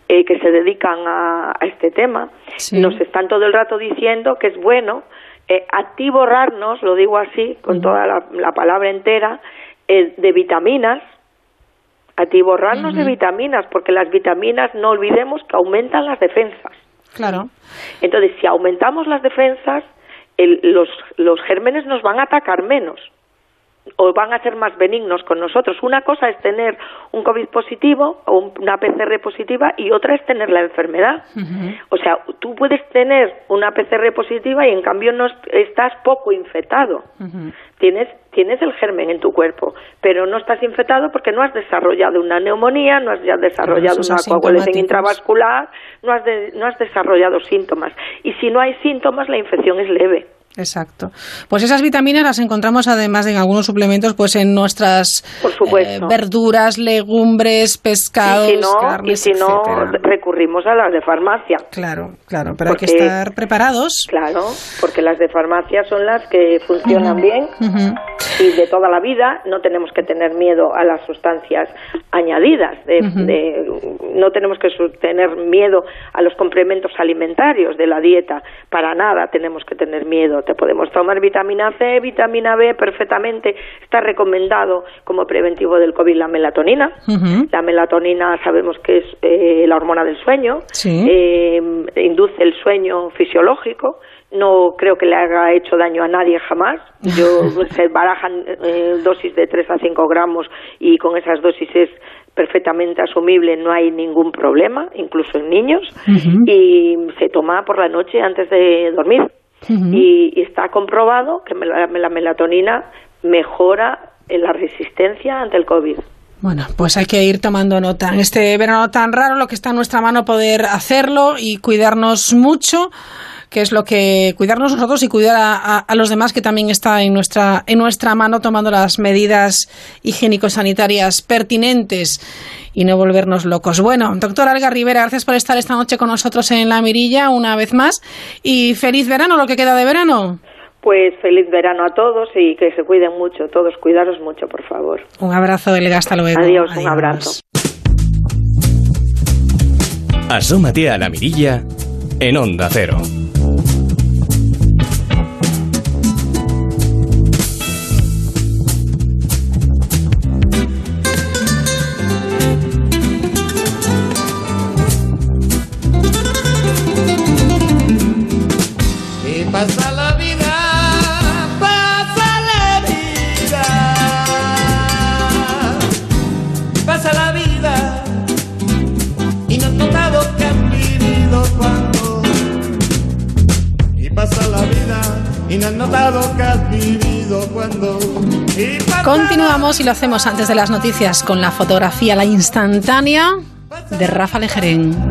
eh, que se dedican a, este tema nos están todo el rato diciendo que es bueno eh, atiborrarnos, lo digo así, con toda la, palabra entera, eh, de vitaminas, atiborrarnos de vitaminas, porque las vitaminas no olvidemos que aumentan las defensas. Claro. Entonces, si aumentamos las defensas, los, los gérmenes nos van a atacar menos o van a ser más benignos con nosotros. Una cosa es tener un COVID positivo o una PCR positiva y otra es tener la enfermedad. O sea, tú puedes tener una PCR positiva y en cambio no estás poco infectado. Tienes tienes el germen en tu cuerpo, pero no estás infectado porque no has desarrollado una neumonía, no has desarrollado una coagulación intravascular, no has, no has desarrollado síntomas. Y si no hay síntomas, la infección es leve. Exacto. Pues esas vitaminas las encontramos además en algunos suplementos, pues en nuestras eh, verduras, legumbres, pescados, y si no, y si no recurrimos a las de farmacia. Claro, claro, pero hay que estar preparados. Claro, porque las de farmacia son las que funcionan bien. Y de toda la vida no tenemos que tener miedo a las sustancias añadidas, no tenemos que tener miedo a los complementos alimentarios de la dieta, para nada tenemos que tener miedo te podemos tomar vitamina C, vitamina B perfectamente. Está recomendado como preventivo del COVID la melatonina. La melatonina sabemos que es eh, la hormona del sueño, eh, induce el sueño fisiológico. No creo que le haya hecho daño a nadie jamás. Yo, se barajan eh, dosis de 3 a 5 gramos y con esas dosis es perfectamente asumible, no hay ningún problema, incluso en niños, y se toma por la noche antes de dormir y, está comprobado que la, melatonina mejora la resistencia ante el COVID. Bueno, pues hay que ir tomando nota. En este verano tan raro, lo que está en nuestra mano poder hacerlo y cuidarnos mucho que es lo que cuidarnos nosotros y cuidar a, los demás, que también está en nuestra, en nuestra mano tomando las medidas higiénico-sanitarias pertinentes y no volvernos locos. Bueno, doctora Alga Rivera, gracias por estar esta noche con nosotros en La Mirilla una vez más y feliz verano, lo que queda de verano. Pues feliz verano a todos y que se cuiden mucho, todos cuidaros mucho, por favor. Un abrazo, Elga, hasta luego. Adiós, un abrazo. Asómate a la mirilla en Onda Cero. Notado que has vivido cuando... y pasará- Continuamos y lo hacemos antes de las noticias con la fotografía, la instantánea de Rafa Lejerén.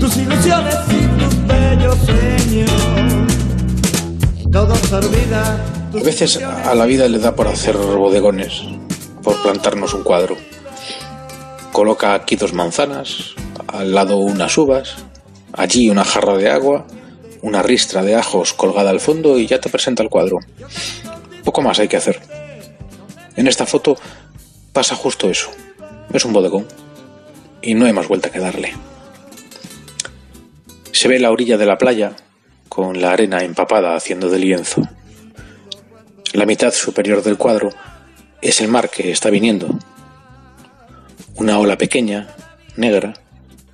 tus ilusiones y tus bellos sueños. Todo se olvida. A veces a la vida le da por hacer bodegones, por plantarnos un cuadro. Coloca aquí dos manzanas, al lado unas uvas, allí una jarra de agua, una ristra de ajos colgada al fondo y ya te presenta el cuadro. Poco más hay que hacer. En esta foto pasa justo eso. Es un bodegón. Y no hay más vuelta que darle. Se ve la orilla de la playa con la arena empapada haciendo de lienzo. La mitad superior del cuadro es el mar que está viniendo. Una ola pequeña, negra,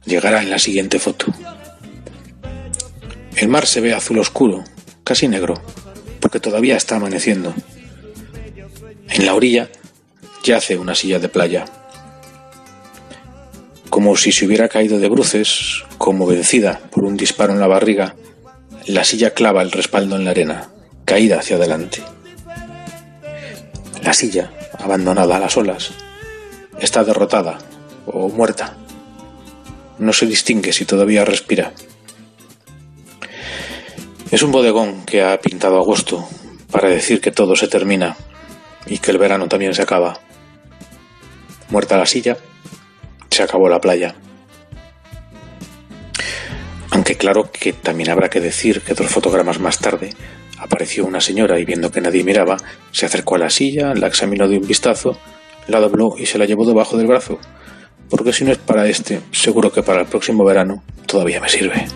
llegará en la siguiente foto. El mar se ve azul oscuro, casi negro, porque todavía está amaneciendo. En la orilla yace una silla de playa. Como si se hubiera caído de bruces, como vencida por un disparo en la barriga, la silla clava el respaldo en la arena, caída hacia adelante. La silla, abandonada a las olas, está derrotada o muerta. No se distingue si todavía respira. Es un bodegón que ha pintado agosto para decir que todo se termina y que el verano también se acaba. Muerta la silla, se acabó la playa. Aunque claro que también habrá que decir que dos fotogramas más tarde apareció una señora y viendo que nadie miraba, se acercó a la silla, la examinó de un vistazo, la dobló y se la llevó debajo del brazo. Porque si no es para este, seguro que para el próximo verano todavía me sirve.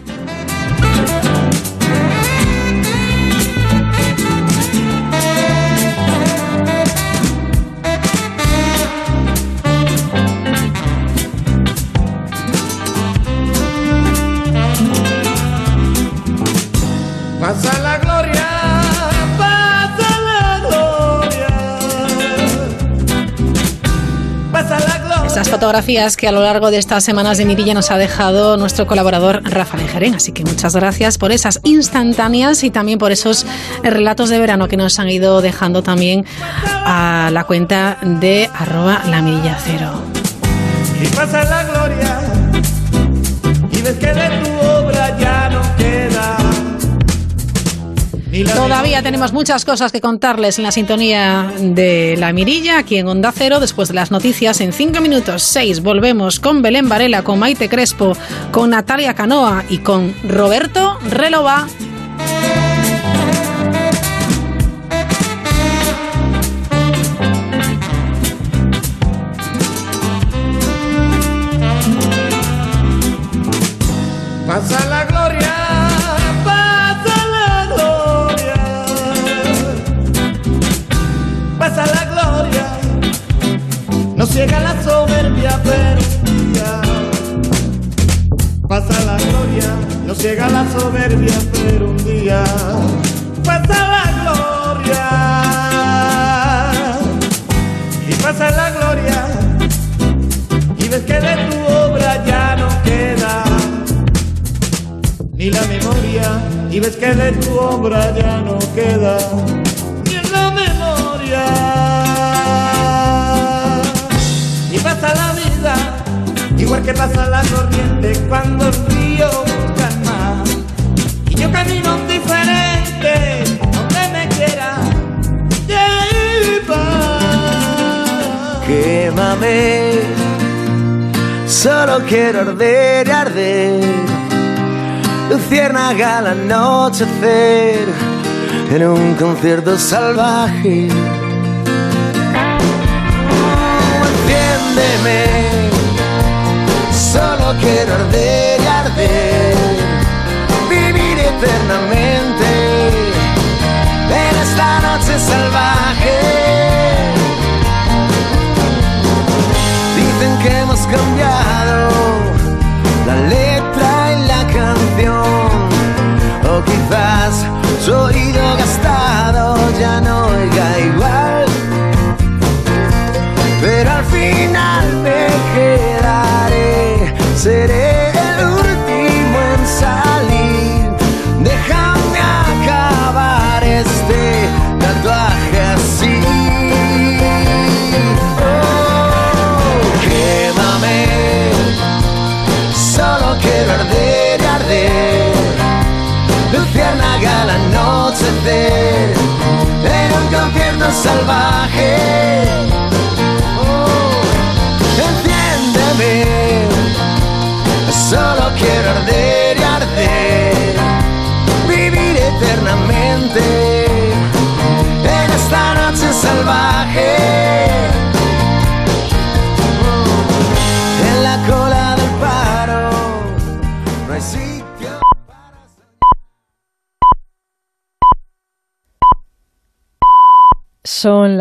Estas fotografías que a lo largo de estas semanas de Mirilla nos ha dejado nuestro colaborador Rafa Lejerén. Así que muchas gracias por esas instantáneas y también por esos relatos de verano que nos han ido dejando también a la cuenta de arroba la mirilla cero. Y pasa la gloria. Todavía tenemos muchas cosas que contarles en la sintonía de La Mirilla, aquí en Onda Cero, después de las noticias. En cinco minutos, seis, volvemos con Belén Varela, con Maite Crespo, con Natalia Canoa y con Roberto Relova. Pasa Ciega la soberbia, día. Pasa la gloria, no ciega la soberbia, pero un día. Pasa la gloria. Y pasa la gloria. Y ves que de tu obra ya no queda ni la memoria y ves que de tu obra ya no queda igual que pasa la corriente cuando el río calma y yo camino diferente donde me quiera llevar Quémame, solo quiero arder y arder. Luciérnaga al anochecer en un concierto salvaje. Quiero arder y arder. Vivir eternamente en esta noche salvaje. Dicen que hemos cambiado la letra y la canción. O quizás su oído gastado ya no oiga igual. Pero al final me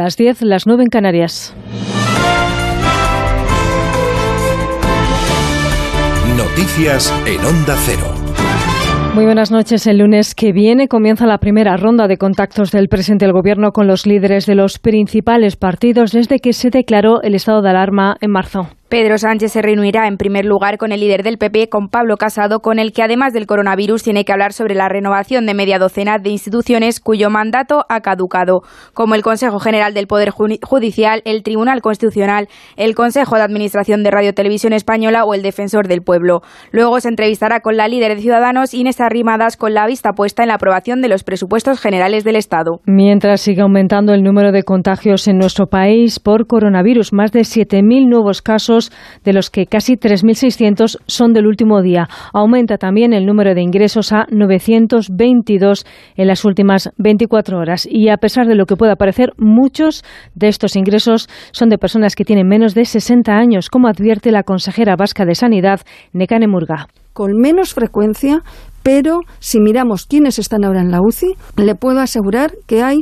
las 10, las 9 en Canarias. Noticias en Onda Cero. Muy buenas noches. El lunes que viene comienza la primera ronda de contactos del presidente del Gobierno con los líderes de los principales partidos desde que se declaró el estado de alarma en marzo. Pedro Sánchez se reunirá en primer lugar con el líder del PP, con Pablo Casado, con el que además del coronavirus tiene que hablar sobre la renovación de media docena de instituciones cuyo mandato ha caducado, como el Consejo General del Poder Judicial, el Tribunal Constitucional, el Consejo de Administración de Radio Televisión Española o el Defensor del Pueblo. Luego se entrevistará con la líder de Ciudadanos, Inés Arrimadas, con la vista puesta en la aprobación de los presupuestos generales del Estado. Mientras sigue aumentando el número de contagios en nuestro país por coronavirus, más de 7.000 nuevos casos de los que casi 3.600 son del último día. Aumenta también el número de ingresos a 922 en las últimas 24 horas. Y a pesar de lo que pueda parecer, muchos de estos ingresos son de personas que tienen menos de 60 años, como advierte la consejera vasca de Sanidad, Nekane Murga. Con menos frecuencia, pero si miramos quiénes están ahora en la UCI, le puedo asegurar que hay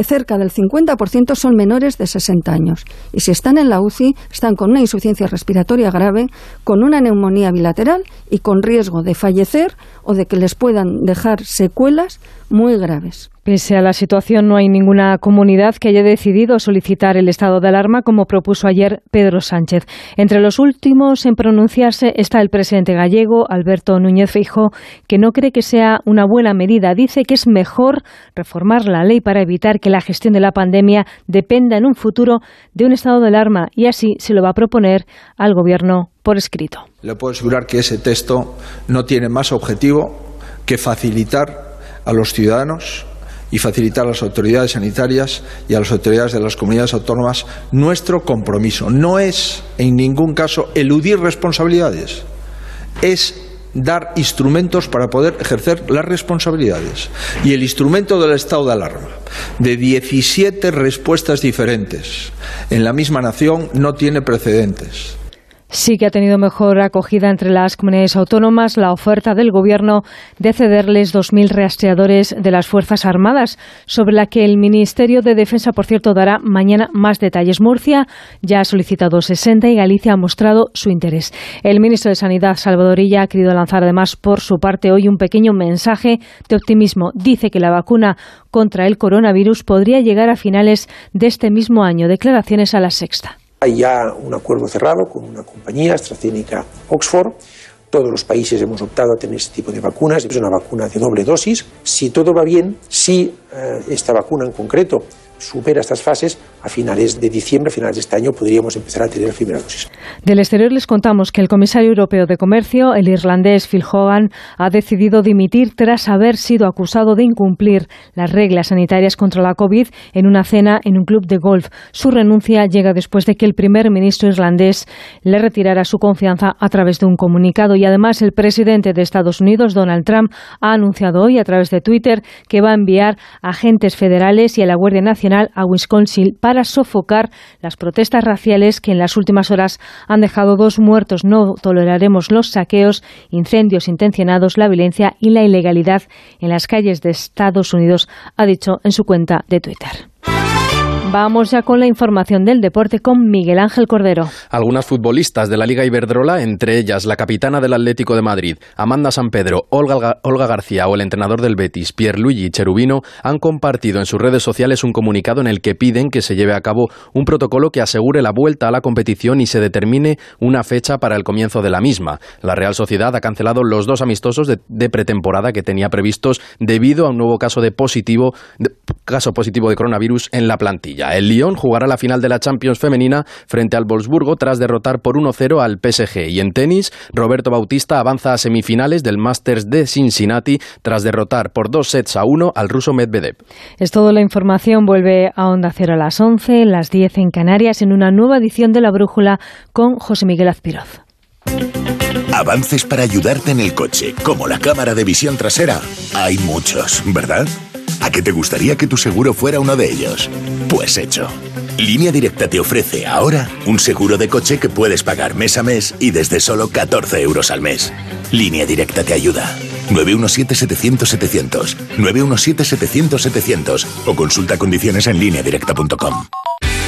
cerca del 50% son menores de 60 años. Y si están en la UCI, están con una insuficiencia respiratoria grave, con una neumonía bilateral y con riesgo de fallecer o de que les puedan dejar secuelas muy graves. Pese a la situación, no hay ninguna comunidad que haya decidido solicitar el estado de alarma, como propuso ayer Pedro Sánchez. Entre los últimos en pronunciarse está el presidente gallego, Alberto Núñez Feijóo, que no cree que sea una buena medida. Dice que es mejor reformar la ley para evitar que la gestión de la pandemia dependa en un futuro de un estado de alarma y así se lo va a proponer al Gobierno por escrito. Le puedo asegurar que ese texto no tiene más objetivo que facilitar a los ciudadanos y facilitar a las autoridades sanitarias y a las autoridades de las comunidades autónomas nuestro compromiso. No es, en ningún caso, eludir responsabilidades, es dar instrumentos para poder ejercer las responsabilidades. Y el instrumento del estado de alarma, de 17 respuestas diferentes en la misma nación, no tiene precedentes sí que ha tenido mejor acogida entre las comunidades autónomas la oferta del Gobierno de cederles 2.000 rastreadores de las Fuerzas Armadas, sobre la que el Ministerio de Defensa, por cierto, dará mañana más detalles. Murcia ya ha solicitado 60 y Galicia ha mostrado su interés. El ministro de Sanidad, Salvadorilla, ha querido lanzar además por su parte hoy un pequeño mensaje de optimismo. Dice que la vacuna contra el coronavirus podría llegar a finales de este mismo año. Declaraciones a la sexta. Hay ya un acuerdo cerrado con una compañía, AstraZeneca Oxford. Todos los países hemos optado a tener este tipo de vacunas. Es una vacuna de doble dosis. Si todo va bien, si eh, esta vacuna en concreto supera estas fases, a finales de diciembre, a finales de este año, podríamos empezar a tener dosis. Del exterior les contamos que el comisario europeo de comercio, el irlandés Phil Hogan, ha decidido dimitir tras haber sido acusado de incumplir las reglas sanitarias contra la COVID en una cena en un club de golf. Su renuncia llega después de que el primer ministro irlandés le retirara su confianza a través de un comunicado y además el presidente de Estados Unidos, Donald Trump, ha anunciado hoy a través de Twitter que va a enviar agentes federales y a la Guardia Nacional a Wisconsin para sofocar las protestas raciales que en las últimas horas han dejado dos muertos. No toleraremos los saqueos, incendios intencionados, la violencia y la ilegalidad en las calles de Estados Unidos, ha dicho en su cuenta de Twitter. Vamos ya con la información del deporte con Miguel Ángel Cordero. Algunas futbolistas de la Liga Iberdrola, entre ellas la capitana del Atlético de Madrid, Amanda San Pedro, Olga, García o el entrenador del Betis, Pierluigi Cherubino, han compartido en sus redes sociales un comunicado en el que piden que se lleve a cabo un protocolo que asegure la vuelta a la competición y se determine una fecha para el comienzo de la misma. La Real Sociedad ha cancelado los dos amistosos de, pretemporada que tenía previstos debido a un nuevo caso de positivo, caso positivo de coronavirus en la plantilla. Liga. El Lyon jugará la final de la Champions femenina frente al Wolfsburgo tras derrotar por 1-0 al PSG. Y en tenis, Roberto Bautista avanza a semifinales del Masters de Cincinnati tras derrotar por dos sets a uno al ruso Medvedev. Es toda la información. Vuelve a Onda Cero a las 11, las 10 en Canarias, en una nueva edición de La Brújula con José Miguel Azpiroz. Avances para ayudarte en el coche, como la cámara de visión trasera. Hay muchos, ¿verdad? ¿A qué te gustaría que tu seguro fuera uno de ellos? Pues hecho. Línea Directa te ofrece ahora un seguro de coche que puedes pagar mes a mes y desde solo 14 euros al mes. Línea Directa te ayuda. 917-700-700. 917-700-700. O consulta condiciones en lineadirecta.com.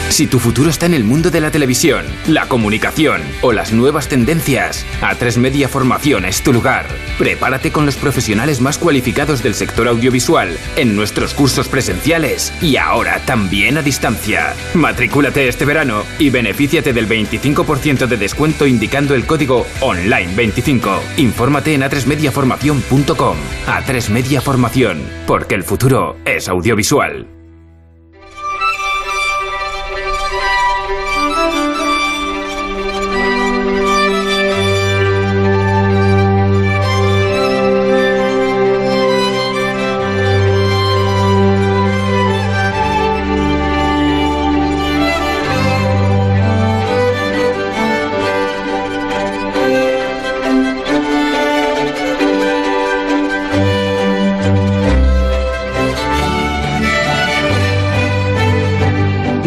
Si tu futuro está en el mundo de la televisión, la comunicación o las nuevas tendencias, A3 Media Formación es tu lugar. Prepárate con los profesionales más cualificados del sector audiovisual en nuestros cursos presenciales y ahora también a distancia. Matricúlate este verano y benefíciate del 25% de descuento indicando el código ONLINE25. Infórmate en a3mediaformación.com. A3 Media Formación, porque el futuro es audiovisual.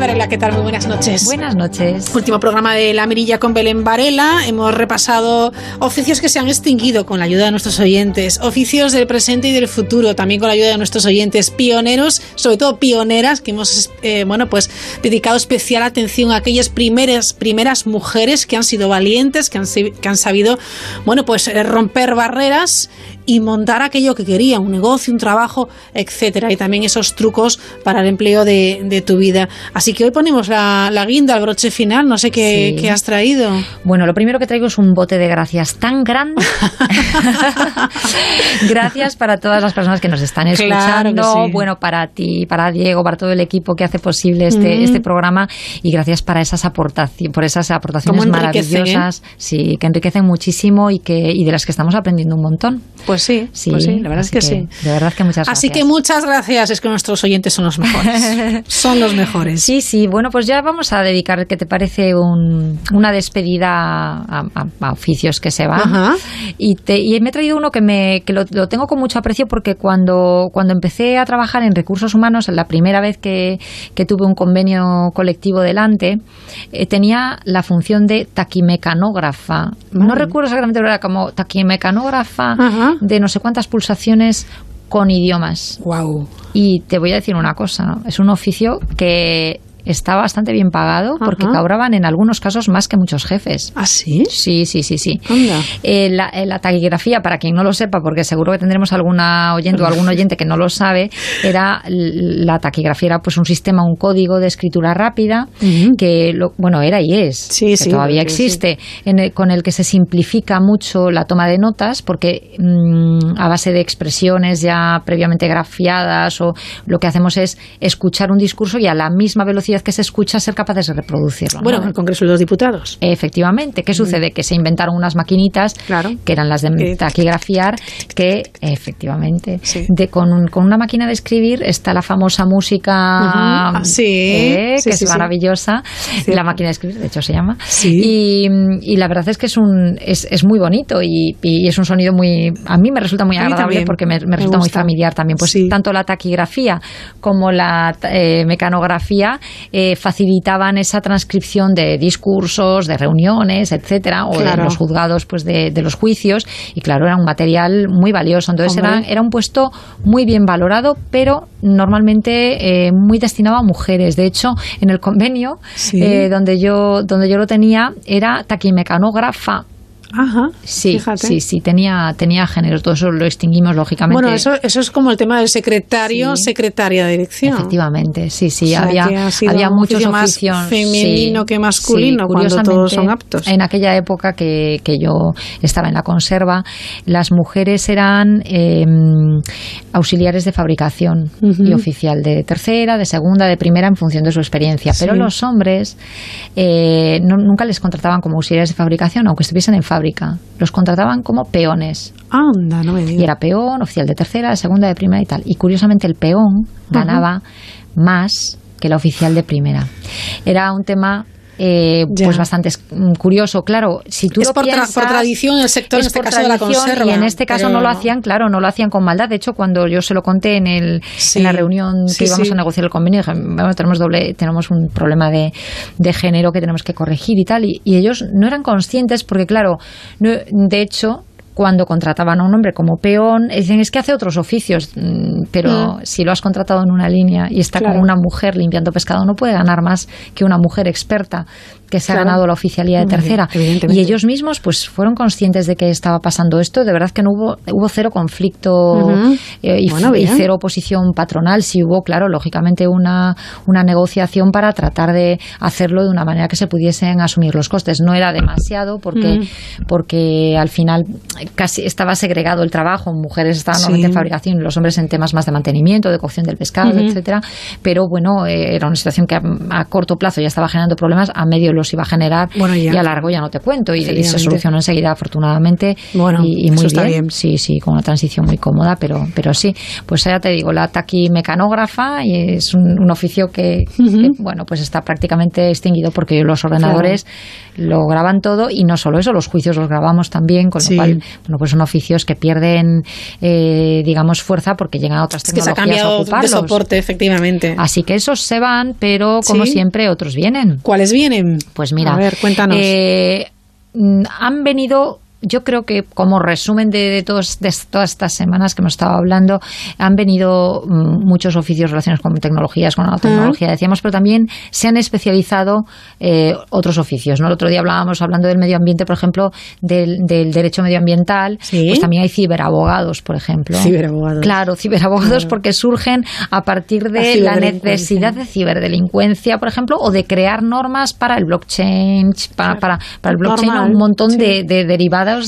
Varela, ¿qué tal? Muy buenas noches. Buenas noches. Último programa de La Mirilla con Belén Varela. Hemos repasado oficios que se han extinguido con la ayuda de nuestros oyentes, oficios del presente y del futuro, también con la ayuda de nuestros oyentes, pioneros, sobre todo pioneras, que hemos eh, bueno, pues, dedicado especial atención a aquellas primeras, primeras mujeres que han sido valientes, que han, que han sabido bueno, pues, eh, romper barreras y montar aquello que quería, un negocio, un trabajo, etcétera, y también esos trucos para el empleo de, de tu vida. Así que hoy ponemos la, la, guinda, el broche final, no sé qué, Sí. qué has traído. Bueno, lo primero que traigo es un bote de gracias tan grande. gracias para todas las personas que nos están escuchando. sí. Bueno, para ti, para Diego, para todo el equipo que hace posible este, Mm. este programa. Y gracias para esas aportaciones, por esas aportaciones ¿eh? maravillosas. Sí, que enriquecen muchísimo y que y de las que estamos aprendiendo un montón. Pues sí, Sí, pues sí, la verdad es que sí. De verdad que muchas gracias. Así que muchas gracias, es que nuestros oyentes son los mejores. son los mejores. Sí, sí, bueno, pues ya vamos a dedicar, ¿qué te parece? Un- una despedida a, a- a oficios que se van. Ajá. Y, te- y me he traído uno que, me, que lo, lo tengo con mucho aprecio porque cuando, cuando empecé a trabajar en recursos humanos, la primera vez que, que tuve un convenio colectivo delante, eh, tenía la función de taquimecanógrafa. No recuerdo exactamente, pero era como taquimecanógrafa Ajá. De no sé cuántas pulsaciones con idiomas. Wow. Y te voy a decir una cosa, ¿no? Es un oficio que está bastante bien pagado porque Ajá. cobraban en algunos casos más que muchos jefes. ¿Ah, sí? Sí, sí, sí, sí. Eh, la, eh, la taquigrafía, para quien no lo sepa, porque seguro que tendremos alguna oyente o algún oyente que no lo sabe, era la taquigrafía era pues un sistema, un código de escritura rápida que lo, bueno era y es, que sí, todavía sí. existe, en el- con el que se simplifica mucho la toma de notas, porque mm, a base de expresiones ya previamente grafiadas o lo que hacemos es escuchar un discurso y a la misma velocidad que se escucha ser capaces de reproducirlo. Bueno, ¿no? en el Congreso de los Diputados. Efectivamente. ¿Qué sucede? Que se inventaron unas maquinitas que eran las de Que- taquigrafiar, que efectivamente, de, con, un- con una máquina de escribir está la famosa música. Ah, sí. eh, Sí, que es maravillosa. La máquina de escribir, de hecho, se llama. Y, y la verdad es que es un es, es muy bonito y, y es un sonido muy. A mí me resulta muy agradable porque me, me Me resulta muy familiar también. Pues tanto la taquigrafía como la eh, mecanografía eh, facilitaban esa transcripción de discursos, de reuniones, etcétera, o de los juzgados pues de, de los juicios. Y claro era un material muy valioso. Entonces era, un puesto muy bien valorado pero normalmente eh, muy destinado a mujeres. De hecho en el convenio Sí. eh, donde yo donde yo lo tenía era taquimecanógrafa Ajá. Sí, fíjate. sí, sí, tenía, tenía género, todo eso lo extinguimos lógicamente. Bueno, eso, eso es como el tema del secretario, secretaria de dirección. Efectivamente, sí, sí, O sea, había, había muchos más femenino sí, que masculino, cuando curiosamente, todos son aptos. En aquella época que, que yo estaba en la conserva, las mujeres eran eh, auxiliares de fabricación y oficial de tercera, de segunda, de primera en función de su experiencia. Pero Sí. los hombres eh, no- nunca les contrataban como auxiliares de fabricación, aunque estuviesen en fábrica. Los contrataban como peones. Anda, no me digas. Y era peón, oficial de tercera, de segunda, de primera y tal. Y curiosamente el peón ganaba más que la oficial de primera. Era un tema eh, pues bastante mm, curioso. Claro, si tú Es lo por, tra- piensas, por tradición el sector, en es este caso de la conserva. Y en este caso no lo hacían, claro, no lo hacían con maldad. De hecho, cuando yo se lo conté en, el, en la reunión Sí, que íbamos sí. a negociar el convenio, dije, bueno, tenemos doble, tenemos un problema de, de género que tenemos que corregir y tal. Y, y ellos no eran conscientes porque, claro, no- de hecho, cuando contrataban a un hombre como peón, dicen es que hace otros oficios, mm, pero Mm. si lo has contratado en una línea y está Claro. con una mujer limpiando pescado, no puede ganar más que una mujer experta que se ha Claro. ganado la oficialidad de tercera. Y ellos mismos pues fueron conscientes de que estaba pasando esto, de verdad que no hubo, hubo cero conflicto eh, y, Bueno, y cero oposición patronal, sí hubo, claro, lógicamente una, una negociación para tratar de hacerlo de una manera que se pudiesen asumir los costes. No era demasiado porque, Mm. porque al final casi estaba segregado el trabajo, mujeres estaban Sí. en fabricación y los hombres en temas más de mantenimiento, de cocción del pescado, Ujú. etcétera, pero bueno, eh, era una situación que a, a corto plazo ya estaba generando problemas, a medio los iba a generar Bueno, y a largo ya no te cuento y, y se solucionó enseguida afortunadamente Bueno, y, y muy bien. bien. Sí, sí, con una transición muy cómoda, pero, pero sí. Pues ya te digo, la taquimecanógrafa y es un, un oficio que, que, bueno, pues está prácticamente extinguido porque los ordenadores lo graban todo y no solo eso, los juicios los grabamos también, con Sí. lo cual, bueno, pues son oficios que pierden, eh, digamos, fuerza porque llegan a otras Es que se ha tecnologías a cambiado de soporte, efectivamente. Así que esos se van, pero como Sí. siempre otros vienen. ¿Cuáles vienen? Pues mira, A ver, cuéntanos. eh, mm, han venido. Yo creo que como resumen de, de todos, de todas estas semanas que hemos estado hablando, han venido mm, muchos oficios relacionados con tecnologías, con nanotecnología, decíamos, pero también se han especializado eh, otros oficios. ¿no? El otro día hablábamos, hablando del medio ambiente, por ejemplo, del, del derecho medioambiental, pues también hay ciberabogados, por ejemplo. Ciberabogados. Claro, ciberabogados porque surgen a partir La de la necesidad de ciberdelincuencia, por ejemplo, o de crear normas para el blockchain, para, para, para el blockchain, Normal, un montón sí. de, de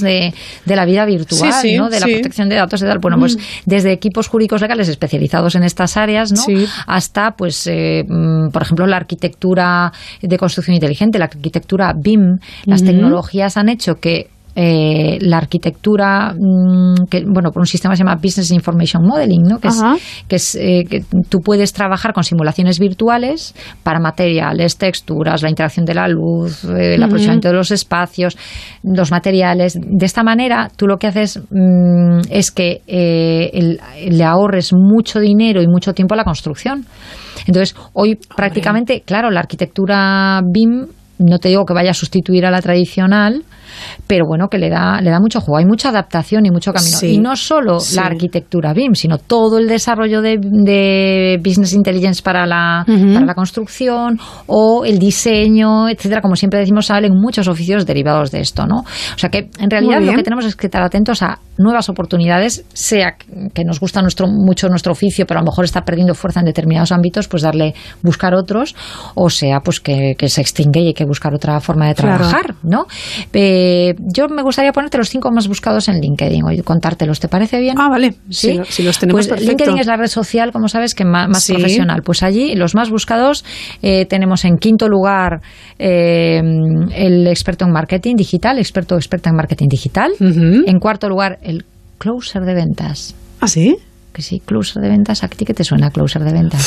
de, de la vida virtual, Sí, sí, ¿no? de la sí. protección de datos y tal. Bueno, pues Mm. desde equipos jurídicos legales especializados en estas áreas, ¿no? Hasta, pues, eh, mm, por ejemplo, la arquitectura de construcción inteligente, la arquitectura BIM, las tecnologías han hecho que eh, la arquitectura, mm, que, bueno, por un sistema que se llama Business Information Modeling, ¿no? que, es, que es eh, que tú puedes trabajar con simulaciones virtuales para materiales, texturas, la interacción de la luz, eh, el Ujú. aprovechamiento de los espacios, los materiales. De esta manera, tú lo que haces mm, es que eh, el- le ahorres mucho dinero y mucho tiempo a la construcción. Entonces, hoy prácticamente, claro, la arquitectura BIM no te digo que vaya a sustituir a la tradicional, pero bueno, que le da, le da mucho juego. Hay mucha adaptación y mucho camino. Sí, y no solo sí. la arquitectura BIM, sino todo el desarrollo de, de Business Intelligence para la, para la construcción o el diseño, etcétera. Como siempre decimos, salen muchos oficios derivados de esto, ¿no? O sea que en realidad lo que tenemos es que estar atentos a nuevas oportunidades, sea que nos gusta nuestro, mucho nuestro oficio, pero a lo mejor está perdiendo fuerza en determinados ámbitos, pues darle, buscar otros, o sea, pues que, que se extingue y hay que buscar otra forma de Claro. trabajar, ¿no? Eh, yo me gustaría ponerte los cinco más buscados en LinkedIn y contártelos, ¿te parece bien? Ah, vale. ¿Sí? Si, lo- si los tenemos Pues perfecto. LinkedIn es la red social, como sabes, que más, más Sí. profesional. Pues allí los más buscados eh, tenemos en quinto lugar eh, el experto en marketing digital, experto o experta en marketing digital. En cuarto lugar, el closer de ventas. ¿Ah, sí? Que sí, closer de ventas. ¿A ti qué te suena closer de ventas?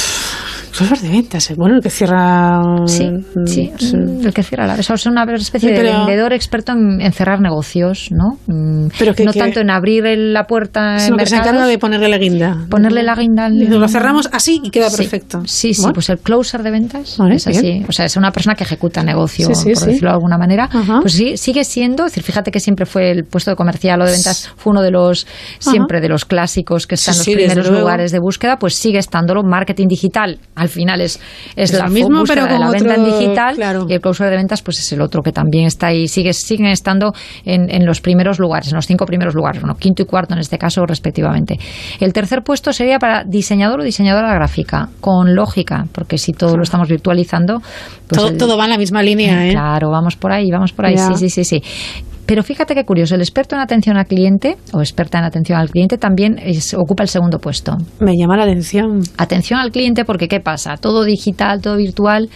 closer de ventas, eh, bueno, el que cierra... Sí, mm, sí, el que cierra la... Eso es una especie Sí, de vendedor experto en, en cerrar negocios, ¿no? Mm, Pero que- no que- tanto en abrir el- la puerta en Sino que se mercados, encarga de ponerle la guinda. ponerle la guinda al... Y Lo cerramos así y queda Sí. perfecto. Sí, sí, Bueno. pues el closer de ventas Vale, es así. bien. O sea, es una persona que ejecuta negocio, por decirlo de alguna manera. Pues sí, sigue siendo, es decir, fíjate que siempre fue el puesto de comercial o de ventas, fue uno de los, siempre de los clásicos que están en los primeros lugares de búsqueda, pues sigue estándolo. Marketing digital, al final es, es, Es la búsqueda pero de la con venta en digital claro. y el closer de ventas, pues es el otro que también está ahí, sigue, siguen estando en, en los primeros lugares, en los cinco primeros lugares, bueno, quinto y cuarto en este caso, respectivamente. El tercer puesto sería para diseñador o diseñadora gráfica, con lógica, porque si todo lo estamos virtualizando, pues todo, el- todo va en la misma línea, ¿eh? Claro, vamos por ahí, vamos por ahí, Ya. sí, sí, sí, sí. Pero fíjate qué curioso, el experto en atención al cliente o experta en atención al cliente también es- ocupa el segundo puesto. Me llama la atención. Atención al cliente porque ¿qué pasa? Todo digital, todo virtual,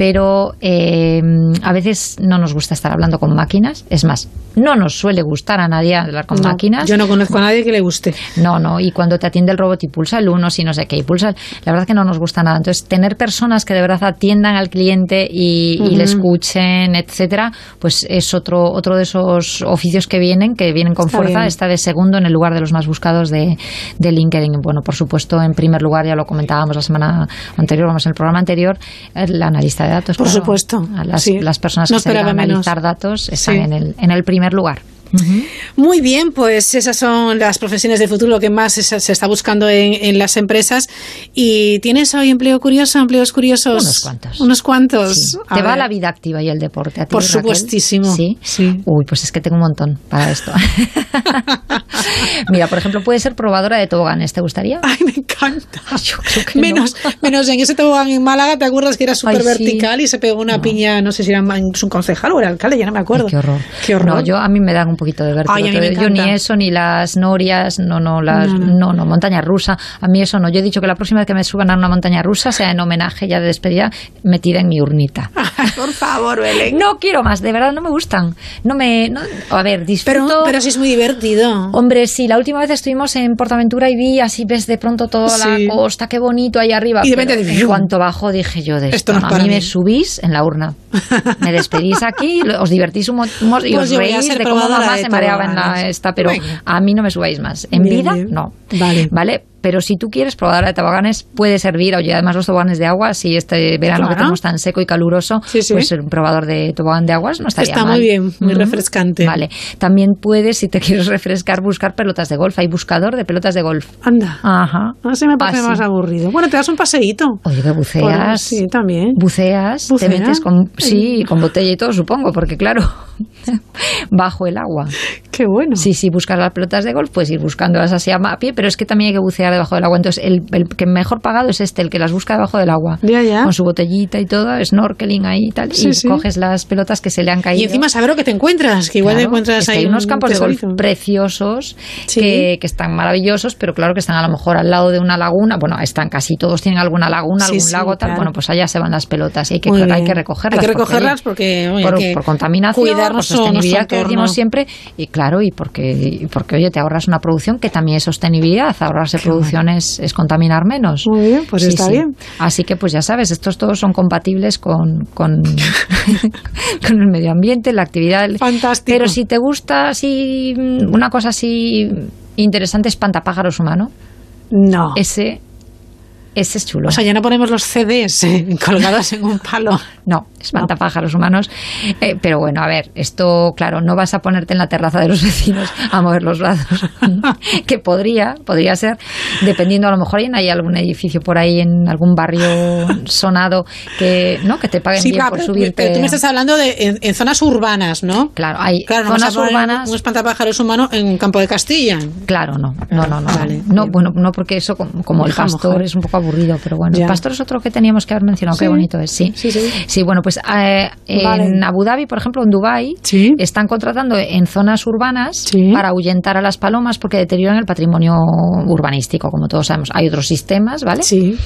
pero eh, a veces no nos gusta estar hablando con máquinas. Es más, no nos suele gustar a nadie hablar con No, máquinas. Yo no conozco a nadie que le guste. No, no, y cuando te atiende el robot y pulsa el uno, si no sé qué, y pulsa, el- la verdad que no nos gusta nada. Entonces, tener personas que de verdad atiendan al cliente y, le escuchen, etcétera, pues es otro, otro de esos oficios que vienen, que vienen con Está fuerza, bien. está de segundo en el lugar de los más buscados de, de LinkedIn. Bueno, por supuesto, en primer lugar, ya lo comentábamos la semana anterior, vamos, en el programa anterior, el analista de datos. Por claro. supuesto, A Las, sí. las personas No que se dedican a analizar datos están Sí. en, el, en el primer lugar. Muy bien, pues esas son las profesiones del futuro, lo que más se, se está buscando en, en las empresas. ¿Y tienes hoy empleo curioso, empleos curiosos? Unos cuantos. Unos cuantos. Sí. ¿Te va la vida activa y el deporte? ¿A ti, Por Raquel? supuestísimo. ¿Sí? Uy, pues es que tengo un montón para esto. Mira, por ejemplo, puede ser probadora de toboganes. ¿Te gustaría? Ay, me encanta. que menos, menos en ese tobogán en Málaga, ¿te acuerdas que era súper sí. vertical y se pegó una piña, no sé si era un concejal o era alcalde, ya no me acuerdo. Ay, qué horror. Qué horror. No, yo a mí me dan un poquito de vértigo. Ay, me Yo ni eso, ni las norias, no, no, las, No, no, no. no, montaña rusa. A mí eso no. Yo he dicho que la próxima vez que me suban a una montaña rusa sea en homenaje ya de despedida metida en mi urnita. Por favor, Belén. No quiero más, de verdad no me gustan. No me, a ver, disfruto. Pero, pero sí es muy divertido. Hombre, sí, la última vez estuvimos en Portaventura y vi así ves de pronto toda Sí. la costa, qué bonito ahí arriba. Y de repente, en cuanto bajo dije yo de Esto a mí mí. me subís en la urna. Me despedís aquí, os divertís un montón y Pues os reís de cómo se mareaba en la esta, pero a mí no me subáis más. En Bien, vida, bien. no. Vale. ¿Vale? Pero si tú quieres probadora de toboganes, puede servir, oye, además los toboganes de agua, si este verano que Claro. tenemos tan seco y caluroso, Sí, sí. pues un probador de tobogán de aguas no estaría Está mal. muy bien, muy refrescante. Vale. También puedes, si te quieres refrescar, buscar pelotas de golf. Hay buscador de pelotas de golf. Anda. Ajá. No se me parece Así. más aburrido. Bueno, te das un paseíto. Oye, que buceas. Sí, también. Buceas, te metes con, sí, con botella y todo, supongo, porque claro, bajo el agua. Qué bueno. Sí, sí, buscas las pelotas de golf, puedes ir buscándolas así a pie, pero es que también hay que bucear debajo del agua. Entonces, el, el que mejor pagado es este, el que las busca debajo del agua. Ya, ya. Con su botellita y todo, snorkeling ahí y tal, Sí, y sí. coges las pelotas que se le han caído. Y encima saber lo que te encuentras, que igual te encuentras es que ahí hay unos un campos de golf preciosos Sí. que, que están maravillosos, pero claro que están a lo mejor al lado de una laguna. Bueno, están casi todos tienen alguna laguna, Sí, algún sí, lago, tal. claro. Bueno, pues allá se van las pelotas y hay que, hay que recogerlas. Hay que recogerlas porque, oye, por, que por contaminación, por sostenibilidad que decimos siempre. Y claro, y porque, y porque oye, te ahorras una producción que también es sostenibilidad. Ahorrarse producción es, es contaminar menos. Muy bien, pues está bien. Así que, pues ya sabes, estos todos son compatibles con, con, con el medio ambiente, la actividad. Fantástico. Pero si te gusta así, mm, una cosa así interesante, espantapájaros humano. No. Ese, ese es chulo. O sea, ya no ponemos los CDs eh, colgados en un palo. No, espantapájaros humanos. Eh, pero bueno, a ver, esto, claro, no vas a ponerte en la terraza de los vecinos a mover los brazos. que podría, podría ser, dependiendo, a lo mejor hay algún edificio por ahí en algún barrio sonado que, ¿no? Que te paguen Sí, bien por pero, subirte. pero tú me estás hablando de en, en zonas urbanas, ¿no? Claro, hay Claro, no zonas urbanas. Un espantapájaros humano en un campo de Castilla. Claro, no, no, no, no. Vale, no, bueno, no porque eso como, como el pastor es un poco aburrido, pero bueno, Ya. el pastor es otro que teníamos que haber mencionado, Sí. qué bonito es, sí. Sí, sí. Sí, bueno, pues eh, en. Abu Dhabi, por ejemplo, en Dubai están contratando en zonas urbanas para ahuyentar a las palomas porque deterioran el patrimonio urbanístico, como todos sabemos. Hay otros sistemas, ¿vale? Sí.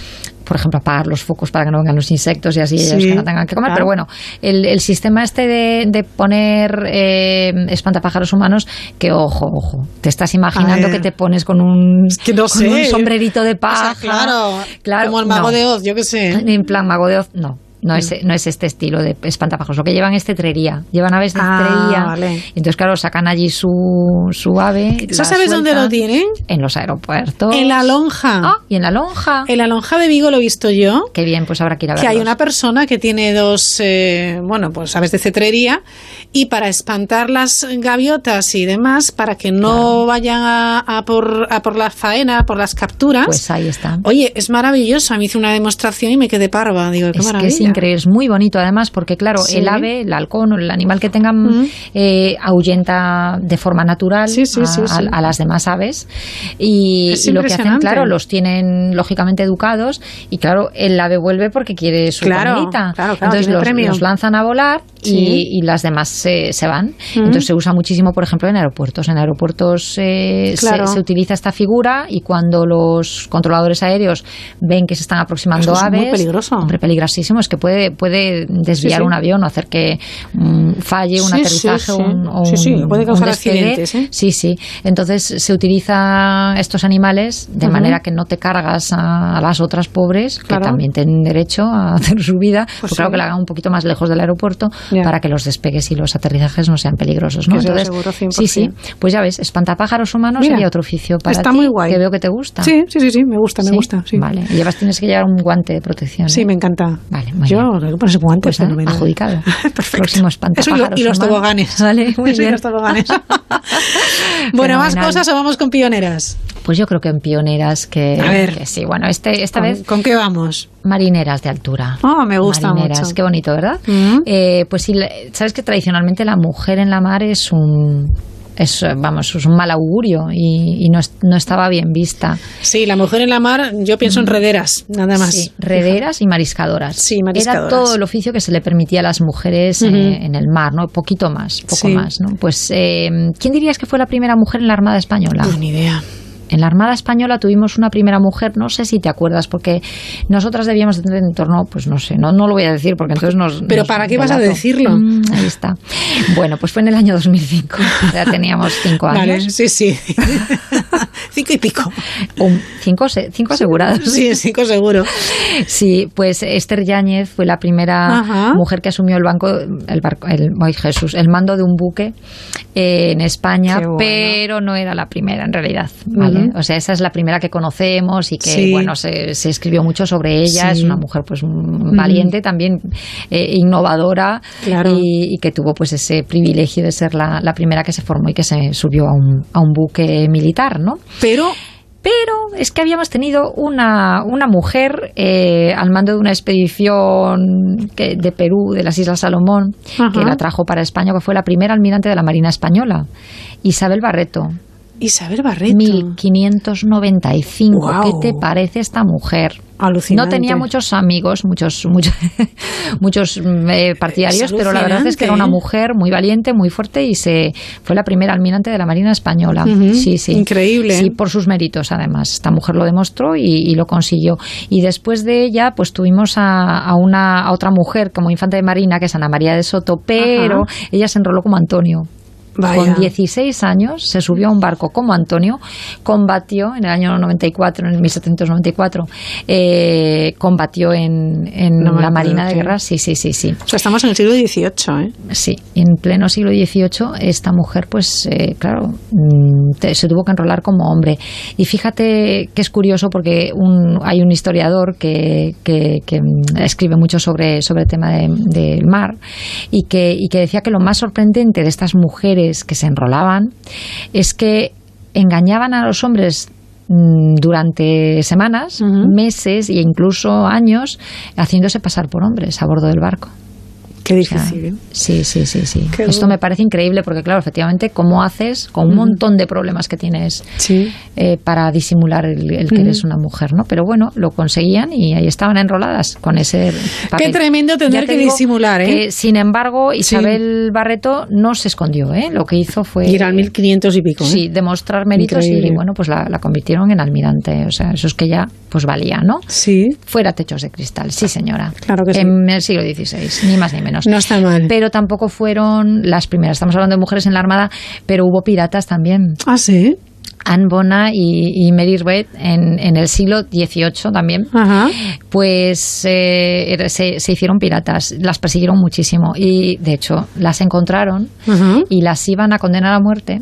Por ejemplo, apagar los focos para que no vengan los insectos y así ellos que no tengan que comer. claro. Pero bueno, el, el sistema este de, de poner eh, espantapájaros humanos, que ojo, ojo, te estás imaginando que te pones con un, que no con sé. un sombrerito de O paja sea, claro, Claro, como el mago no. de Oz, yo qué sé. En plan mago de Oz, no. No es, Mm. no es este estilo de espantapájaros. Lo que llevan es cetrería. Llevan aves de Ah, cetrería. vale. Entonces, claro, sacan allí su, su ave. ¿Eso sabes dónde lo tienen? En los aeropuertos. En la lonja. Ah, y en la lonja. En la lonja de Vigo lo he visto yo. Qué bien, pues habrá que ir a Que hay verlos. una persona que tiene dos, eh, bueno, pues aves de cetrería y para espantar las gaviotas y demás, para que no vayan a, a por, a por la faena, por las capturas. Pues ahí está. Oye, es maravilloso. A mí hice una demostración y me quedé parva. Digo, qué Es que maravilla. es increíble, es muy bonito además, porque claro, Sí. el ave, el halcón o el animal que tengan eh, ahuyenta de forma natural Sí, sí, a, las demás aves y, lo que hacen, claro, los tienen lógicamente educados y claro, el ave vuelve porque quiere su Claro, comidita. claro, claro, Entonces los, lanzan a volar y, las demás se, se van. Entonces se usa muchísimo, por ejemplo, en aeropuertos. En aeropuertos eh, se- se, utiliza esta figura y cuando los controladores aéreos ven que se están aproximando Eso es muy aves, peligroso. hombre, peligrosísimo, es que puede, puede desviar Sí, sí. un avión o hacer que mm, falle un Sí, aterrizaje sí, o sí. un, o un- puede causar accidentes, ¿eh? Sí, sí. Entonces se utiliza estos animales de manera que no te cargas a, a las otras pobres, Claro. que también tienen derecho a hacer su vida, Pues claro que la hagan un poquito más lejos del aeropuerto para que los despegues y los aterrizajes no sean peligrosos. ¿no? Entonces, seguro 100%. sí, sí. Pues ya ves, espantapájaros humanos Mira, sería otro oficio para está ti, muy guay. que veo que te gusta. Sí, sí, sí, sí, me gusta, me gusta. Vale, y llevas, tienes que llevar un guante de protección. Sí, ¿eh? me encanta. Vale, Yo ponerse guantes, Pues fenomenal. adjudicado. Próximo Eso y, lo- y los toboganes. Vale, muy Eso y bien. los toboganes. bueno, ¿más cosas o vamos con pioneras? Pues yo creo que en pioneras que, A ver. que sí. Bueno, este, esta ¿Con, vez ¿Con qué vamos? marineras de altura. Oh, me gusta marineras, mucho. qué bonito, ¿verdad? Mm. Eh, pues sí, sabes que tradicionalmente la mujer en la mar es un es, vamos, es un mal augurio y, y no, no estaba bien vista. Sí, la mujer en la mar, yo pienso en rederas, nada más. Sí, rederas y mariscadoras. Sí, mariscadoras. Era todo el oficio que se le permitía a las mujeres eh, en el mar, ¿no? Poquito más, poco Sí. más, ¿no? Pues, eh, ¿quién dirías que fue la primera mujer en la Armada Española? Ni idea. En la Armada Española tuvimos una primera mujer, no sé si te acuerdas, porque nosotras debíamos de tener en torno, pues no sé, no, no lo voy a decir porque entonces nos... Pero nos ¿para qué vas a decirlo? Mm, ahí está. Bueno, pues fue en el año 2005, ya teníamos cinco años. Vale, sí, sí. cinco y pico. Un- cinco, cinco asegurados. Sí, cinco seguro. Sí, pues Esther Yáñez fue la primera Ajá. mujer que asumió el banco, el barco, el, ay, Jesús, el mando de un buque eh, en España, bueno. pero no era la primera en realidad, ¿vale? O sea, esa es la primera que conocemos y que, Sí. bueno, se, se escribió mucho sobre ella. Sí. Es una mujer, pues, mm, valiente, también eh, innovadora Claro. y, y que tuvo, pues, ese privilegio de ser la, la primera que se formó y que se subió a un, a un buque militar, ¿no? Pero Pero es que habíamos tenido una, una mujer eh, al mando de una expedición que- de Perú, de las Islas Salomón, Ajá. que la trajo para España, que fue la primera almirante de la Marina Española, Isabel Barreto. Isabel Barreto. 1595. Guau. ¿Qué te parece esta mujer? Alucinante. No tenía muchos amigos, muchos, muchos, muchos eh, partidarios, pero la verdad es que era una mujer muy valiente, muy fuerte y se fue la primera almirante de la Marina Española. Ujú, Sí, sí. increíble. Sí, por sus méritos, además. Esta mujer lo demostró y, y lo consiguió. Y después de ella, pues tuvimos a, a una a otra mujer como infante de Marina, que es Ana María de Soto, pero ella se enroló como Antonio. Vaya. Con 16 años se subió a un barco como Antonio, combatió en el año 94, en el 1794, eh, combatió en, en No me la Marina de. Guerra, sí, sí, sí, sí. O sea, estamos en el siglo XVIII, ¿eh? Sí, en pleno siglo XVIII esta mujer, pues eh, claro, mm, te- se tuvo que enrolar como hombre. Y fíjate que es curioso porque un- hay un historiador que, que- que, mm, escribe mucho sobre, sobre el tema de- del mar y que, y que decía que lo más sorprendente de estas mujeres que se enrolaban es que engañaban a los hombres mm, durante semanas, meses e incluso años haciéndose pasar por hombres a bordo del barco. Qué difícil, ¿eh? Sí, sí, sí, sí. Qué Esto me parece increíble porque, claro, efectivamente, ¿cómo haces con un montón de problemas que tienes Sí. eh, para disimular el, el que eres una mujer, ¿no? Pero bueno, lo conseguían y ahí estaban enroladas con ese papel. Qué tremendo tener te que disimular, ¿eh? que, sin embargo, Isabel Barreto no se escondió, ¿eh? Lo que hizo fue... Y eran 1500 y pico, ¿eh? Sí, demostrar méritos Increíble. y, bueno, pues la, la convirtieron en almirante. O sea, eso es que ya, pues valía, ¿no? Sí. Fuera techos de cristal, sí señora. Claro que sí. En el siglo XVI, ni más ni menos. No está mal. Pero tampoco fueron las primeras. Estamos hablando de mujeres en la Armada, pero hubo piratas también. Ah, sí. Anne Bona y, y Mary Read en, en, el siglo XVIII también, pues eh, se, se, hicieron piratas, las persiguieron muchísimo y de hecho las encontraron y las iban a condenar a muerte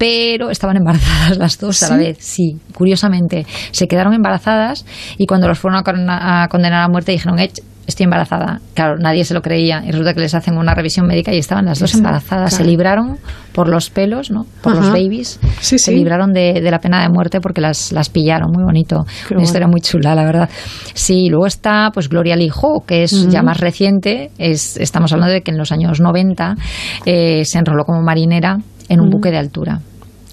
pero estaban embarazadas las dos a la vez. Sí, curiosamente. Se quedaron embarazadas y cuando los fueron a, condenar a muerte dijeron, estoy embarazada. Claro, nadie se lo creía y resulta que les hacen una revisión médica y estaban las dos embarazadas. Se libraron por los pelos, ¿no? Por los babies. se libraron de, la pena de muerte porque las, las pillaron. Muy bonito. Una historia muy chula, la verdad. Sí, luego está pues Gloria Ho, que es ya más reciente. Es, estamos hablando de que en los años 90 eh, se enroló como marinera en un buque de altura.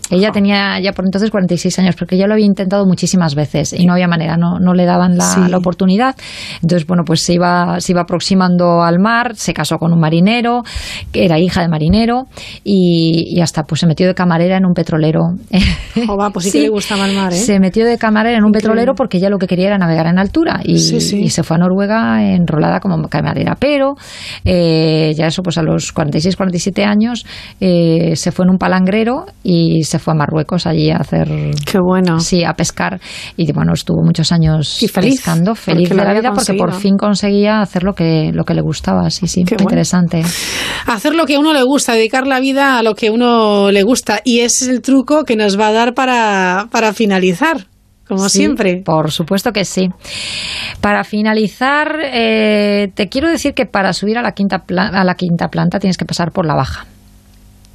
Ella tenía ya por entonces 46 años, porque ya lo había intentado muchísimas veces y no había manera, no, no le daban la, la, oportunidad. Entonces, bueno, pues se iba, se iba aproximando al mar, se casó con un marinero, que era hija de marinero, y, y hasta pues se metió de camarera en un petrolero. Joba, pues sí, que le gustaba el mar, ¿eh? Se metió de camarera en un petrolero porque ella lo que quería era navegar en altura y, y se fue a Noruega enrolada como camarera. Pero eh, ya eso, pues a los 46, 47 años, eh, se fue en un palangrero y se fue a Marruecos allí a hacer. Qué bueno. Sí, a pescar. Y bueno, estuvo muchos años pescando, feliz de la vida, porque por fin conseguía hacer lo que, lo que le gustaba. Sí, sí, muy interesante. Hacer lo que a uno le gusta, dedicar la vida a lo que a uno le gusta. Y ese es el truco que nos va a dar para, para finalizar como siempre. Por supuesto que sí. Para finalizar, eh, te quiero decir que para subir a la quinta a la quinta planta tienes que pasar por la baja.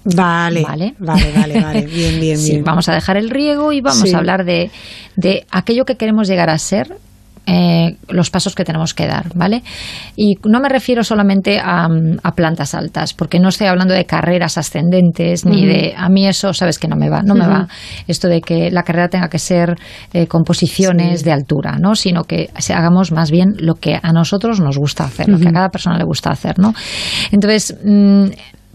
Vale, vale, vale, vale, bien, bien, bien. Vamos a dejar el riego y vamos a hablar de, de aquello que queremos llegar a ser eh, los pasos que tenemos que dar, ¿vale? Y no me refiero solamente a, plantas altas, porque no estoy hablando de carreras ascendentes ni de a mí eso, sabes que no me va, no me va esto de que la carrera tenga que ser eh, con posiciones de altura, ¿no? Sino que hagamos más bien lo que a nosotros nos gusta hacer, lo que a cada persona le gusta hacer, ¿no? Entonces mm,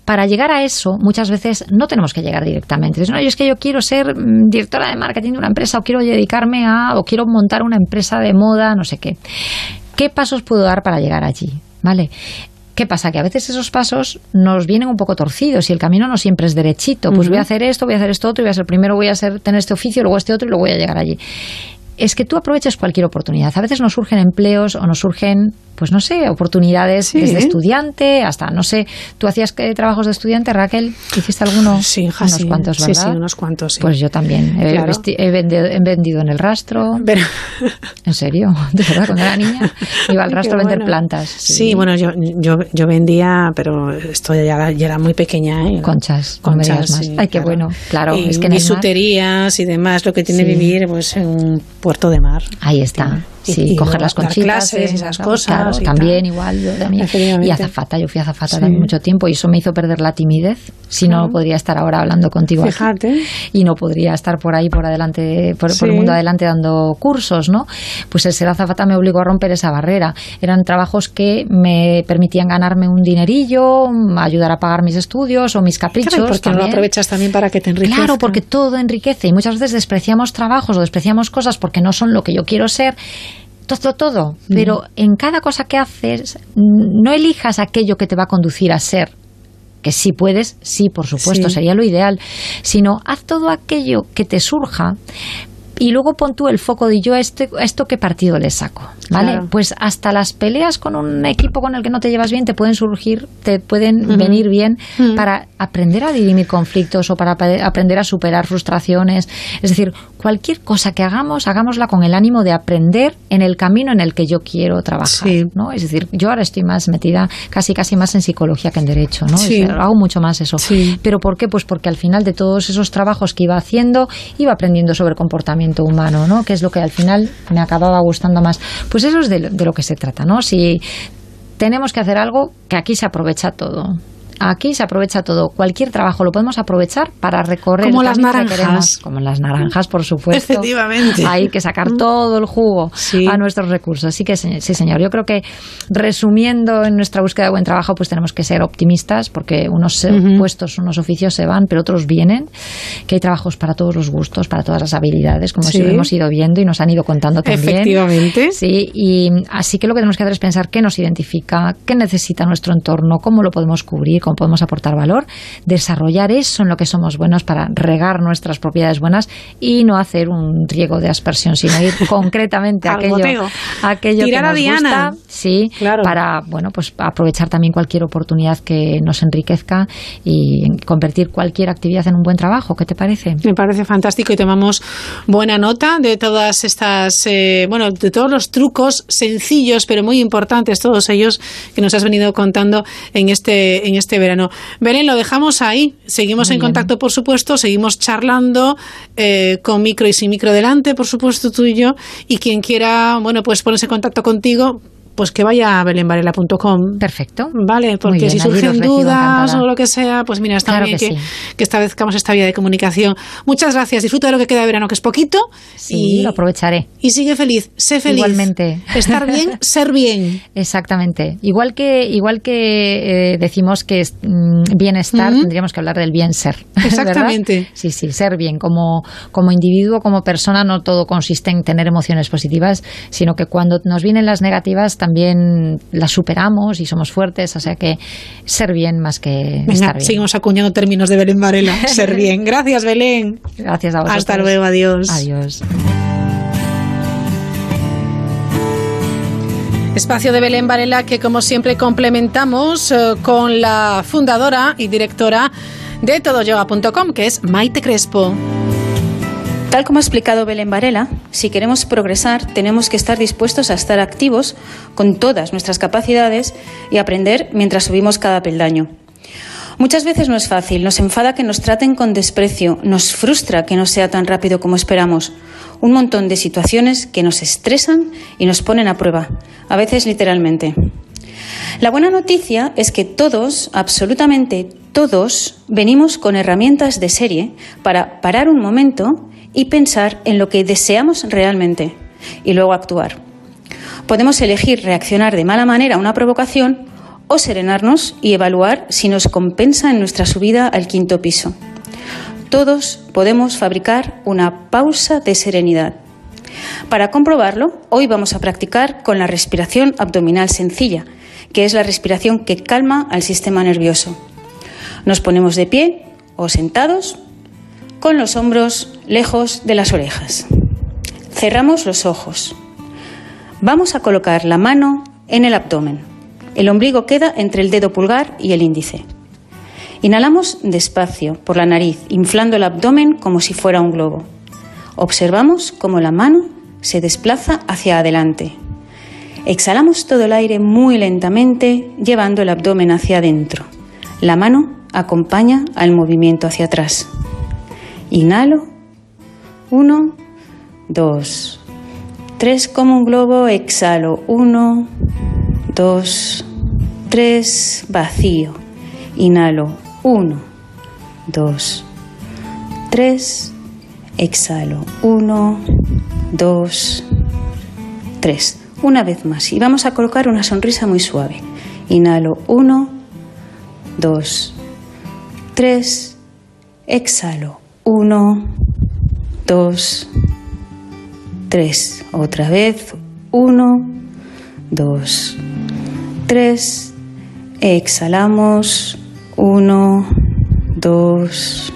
para llegar a eso, muchas veces no tenemos que llegar directamente. no, yo es que yo quiero ser mm, directora de marketing de una empresa o quiero dedicarme a, o quiero montar una empresa de moda, no sé qué. ¿Qué pasos puedo dar para llegar allí? ¿Vale? ¿Qué pasa? Que a veces esos pasos nos vienen un poco torcidos y el camino no siempre es derechito. Pues voy a hacer esto, voy a hacer esto otro, y voy a ser primero voy a ser, tener este oficio, luego este otro y luego voy a llegar allí es que tú aproveches cualquier oportunidad. A veces nos surgen empleos o nos surgen, pues no sé, oportunidades desde estudiante hasta, no sé, ¿tú hacías trabajos de estudiante, Raquel? ¿Hiciste alguno? Sí, unos cuantos, ¿verdad? Sí, sí, unos cuantos. Pues yo también. He, vendido, en el rastro. ¿En serio? De verdad, cuando era niña iba al rastro a vender plantas. Sí. bueno, yo, yo, yo, vendía, pero esto ya, ya era muy pequeña. ¿eh? Conchas, conchas. Más. Ay, qué bueno, claro. Y es que bisuterías y demás, lo que tiene vivir pues en un puerto de mar. Ahí está. Sí, coger las conchitas. Clases, esas cosas. también igual. Yo también. Y azafata, yo fui azafata también mucho tiempo y eso me hizo perder la timidez. Si no, podría estar ahora hablando contigo. Fíjate. y no podría estar por ahí, por adelante, por, el mundo adelante dando cursos, ¿no? Pues el ser azafata me obligó a romper esa barrera. Eran trabajos que me permitían ganarme un dinerillo, ayudar a pagar mis estudios o mis caprichos. Claro, porque no lo aprovechas también para que te enriquezca. Claro, porque todo enriquece y muchas veces despreciamos trabajos o despreciamos cosas porque no son lo que yo quiero ser todo, todo. Pero en cada cosa que haces, no elijas aquello que te va a conducir a ser. Que sí puedes, sí, por supuesto, sería lo ideal. Sino haz todo aquello que te surja y luego pon tú el foco de yo a, este, esto qué partido le saco, ¿vale? Pues hasta las peleas con un equipo con el que no te llevas bien te pueden surgir, te pueden venir bien para aprender a dirimir conflictos o para aprender a superar frustraciones. Es decir, cualquier cosa que hagamos, hagámosla con el ánimo de aprender en el camino en el que yo quiero trabajar, ¿no? Es decir, yo ahora estoy más metida casi casi más en psicología que en derecho, ¿no? hago mucho más eso. ¿Pero por qué? Pues porque al final de todos esos trabajos que iba haciendo, iba aprendiendo sobre comportamiento humano, ¿no? Que es lo que al final me acababa gustando más. Pues eso es de, de lo que se trata, ¿no? Si tenemos que hacer algo, que aquí se aprovecha todo aquí se aprovecha todo. Cualquier trabajo lo podemos aprovechar para recorrer como las naranjas, como las naranjas, por supuesto. Efectivamente. Hay que sacar todo el jugo a nuestros recursos. Así que sí, señor. Yo creo que resumiendo en nuestra búsqueda de buen trabajo, pues tenemos que ser optimistas porque unos puestos, unos oficios se van, pero otros vienen. Que hay trabajos para todos los gustos, para todas las habilidades, como si hemos ido viendo y nos han ido contando también. Efectivamente. Sí. Y así que lo que tenemos que hacer es pensar qué nos identifica, qué necesita nuestro entorno, cómo lo podemos cubrir cómo podemos aportar valor, desarrollar eso en lo que somos buenos para regar nuestras propiedades buenas y no hacer un riego de aspersión, sino ir concretamente a aquello, aquello Tirar que a nos Diana. gusta, sí, para bueno, pues aprovechar también cualquier oportunidad que nos enriquezca y convertir cualquier actividad en un buen trabajo. ¿Qué te parece? Me parece fantástico y tomamos buena nota de todas estas, eh, bueno, de todos los trucos sencillos pero muy importantes, todos ellos que nos has venido contando en este, en este verano. Belén, lo dejamos ahí. Seguimos Muy en bien. contacto, por supuesto, seguimos charlando eh, con micro y sin micro delante, por supuesto, tú y yo. Y quien quiera, bueno, pues ponerse en contacto contigo. Pues que vaya a belenvarela.com. Perfecto. Vale, porque bien, si surgen dudas o lo que sea, pues mira, está Claro bien que que, sí. que establezcamos esta vía de comunicación. Muchas gracias, disfruta de lo que queda de verano, que es poquito. Sí, y, lo aprovecharé. y sigue feliz, sé feliz. Igualmente. Estar bien, ser bien. Exactamente. Igual que, igual que eh, decimos que es, mm, bienestar, tendríamos que hablar del bien ser. Exactamente. ¿verdad? Sí, sí, ser bien. Como, como individuo, como persona, no todo consiste en tener emociones positivas, sino que cuando nos vienen las negativas también las superamos y somos fuertes. O sea que ser bien más que Venga, estar bien. seguimos acuñando términos de Belén Varela. ser bien. Gracias, Belén. Gracias a vosotros. Hasta luego, adiós. Adiós. Espacio de Belén Varela que como siempre complementamos eh, con la fundadora y directora de todoyoga.com que es Maite Crespo. Tal como ha explicado Belén Varela, si queremos progresar tenemos que estar dispuestos a estar activos con todas nuestras capacidades y aprender mientras subimos cada peldaño. Muchas veces no es fácil, nos enfada que nos traten con desprecio, nos frustra que no sea tan rápido como esperamos. Un montón de situaciones que nos estresan y nos ponen a prueba, a veces literalmente. La buena noticia es que todos, absolutamente todos, venimos con herramientas de serie para parar un momento y pensar en lo que deseamos realmente y luego actuar. Podemos elegir reaccionar de mala manera a una provocación o serenarnos y evaluar si nos compensa en nuestra subida al quinto piso. Todos podemos fabricar una pausa de serenidad. Para comprobarlo, hoy vamos a practicar con la respiración abdominal sencilla, que es la respiración que calma al sistema nervioso. Nos ponemos de pie o sentados con los hombros lejos de las orejas. Cerramos los ojos. Vamos a colocar la mano en el abdomen. El ombligo queda entre el dedo pulgar y el índice. Inhalamos despacio por la nariz, inflando el abdomen como si fuera un globo. Observamos cómo la mano se desplaza hacia adelante. Exhalamos todo el aire muy lentamente, llevando el abdomen hacia adentro. La mano acompaña al movimiento hacia atrás. Inhalo. Uno, dos, tres como un globo. Exhalo. Uno, dos, tres. Vacío. Inhalo. Uno, dos, tres. Exhalo. Uno, dos, tres. Una vez más. Y vamos a colocar una sonrisa muy suave. Inhalo. Uno, dos, tres. Exhalo. Uno, dos, tres. Otra vez. Uno, dos, tres. Exhalamos. Uno, dos,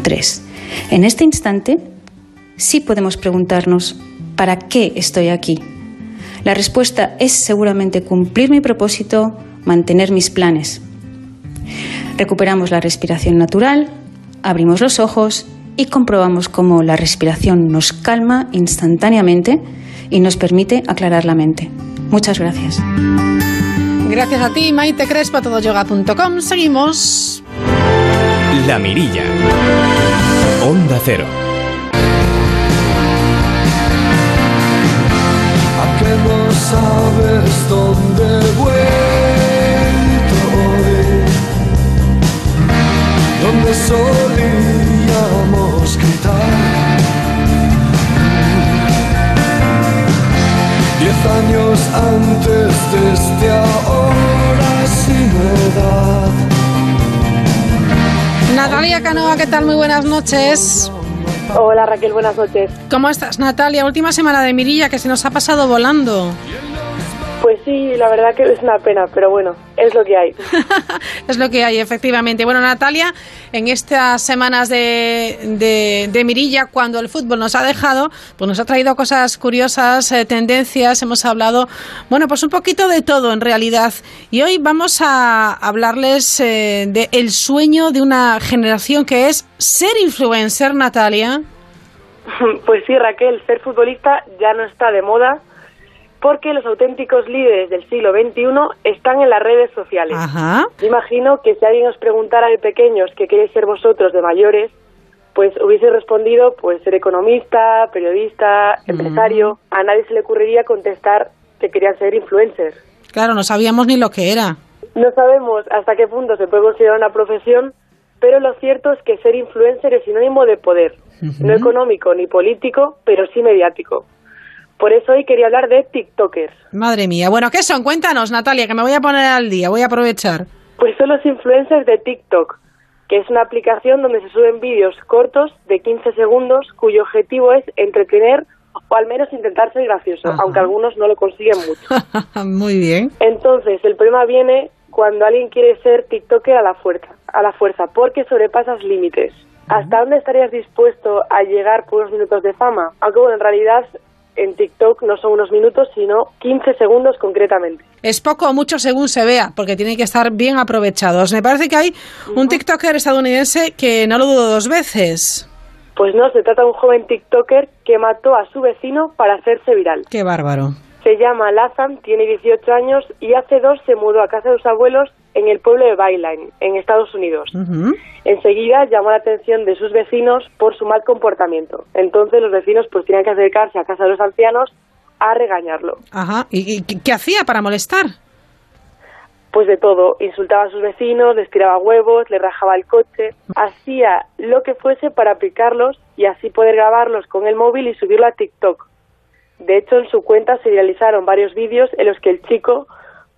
tres. En este instante, sí podemos preguntarnos, ¿para qué estoy aquí? La respuesta es seguramente cumplir mi propósito, mantener mis planes. Recuperamos la respiración natural, abrimos los ojos y comprobamos cómo la respiración nos calma instantáneamente y nos permite aclarar la mente. Muchas gracias. Gracias a ti, Maite Crespo, todoyoga.com. Seguimos. La Mirilla. Onda Cero. ¿A que no sabes dónde solíamos gritar. Diez años antes desde ahora sin edad. Natalia Canoa, ¿qué tal? Muy buenas noches. Hola Raquel, buenas noches. ¿Cómo estás, Natalia? Última semana de Mirilla que se nos ha pasado volando. Pues sí, la verdad que es una pena, pero bueno, es lo que hay. es lo que hay, efectivamente. Bueno, Natalia, en estas semanas de, de, de, Mirilla, cuando el fútbol nos ha dejado, pues nos ha traído cosas curiosas, eh, tendencias, hemos hablado, bueno, pues un poquito de todo en realidad. Y hoy vamos a hablarles eh, del el sueño de una generación que es ser influencer, Natalia. Pues sí, Raquel, ser futbolista ya no está de moda porque los auténticos líderes del siglo XXI están en las redes sociales. Ajá. imagino que si alguien os preguntara de pequeños qué queréis ser vosotros de mayores, pues hubiese respondido pues ser economista, periodista, empresario. A nadie se le ocurriría contestar que querían ser influencers. Claro, no sabíamos ni lo que era. No sabemos hasta qué punto se puede considerar una profesión, pero lo cierto es que ser influencer es sinónimo de poder, no económico ni político, pero sí mediático. Por eso hoy quería hablar de TikTokers. Madre mía. Bueno, ¿qué son? Cuéntanos, Natalia, que me voy a poner al día, voy a aprovechar. Pues son los influencers de TikTok, que es una aplicación donde se suben vídeos cortos de 15 segundos cuyo objetivo es entretener o al menos intentar ser gracioso, aunque algunos no lo consiguen mucho. Muy bien. Entonces, el problema viene cuando alguien quiere ser TikToker a la fuerza, a la fuerza, porque sobrepasas límites. ¿Hasta dónde estarías dispuesto a llegar por unos minutos de fama? Aunque bueno, en realidad en TikTok no son unos minutos, sino 15 segundos concretamente. Es poco o mucho según se vea, porque tienen que estar bien aprovechados. Me parece que hay un TikToker estadounidense que no lo dudo dos veces. Pues no, se trata de un joven TikToker que mató a su vecino para hacerse viral. Qué bárbaro. Se llama Lazam, tiene 18 años y hace dos se mudó a casa de sus abuelos en el pueblo de Byline, en Estados Unidos. Enseguida llamó la atención de sus vecinos por su mal comportamiento. Entonces los vecinos pues tenían que acercarse a casa de los ancianos a regañarlo. Ajá. ¿Y, qué hacía para molestar? Pues de todo. Insultaba a sus vecinos, les tiraba huevos, les rajaba el coche. Hacía lo que fuese para picarlos y así poder grabarlos con el móvil y subirlo a TikTok. De hecho, en su cuenta se realizaron varios vídeos en los que el chico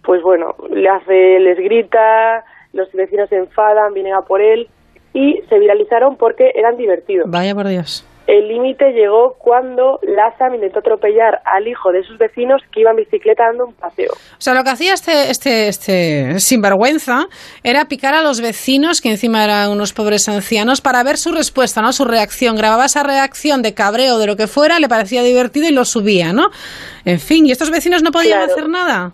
pues bueno, le hace, les grita, los vecinos se enfadan, vienen a por él y se viralizaron porque eran divertidos. Vaya por Dios. El límite llegó cuando Lazam intentó atropellar al hijo de sus vecinos que iba en bicicleta dando un paseo. O sea, lo que hacía este, este, este sinvergüenza era picar a los vecinos, que encima eran unos pobres ancianos, para ver su respuesta, ¿no? Su reacción. Grababa esa reacción de cabreo, de lo que fuera, le parecía divertido y lo subía, ¿no? En fin, ¿y estos vecinos no podían hacer nada?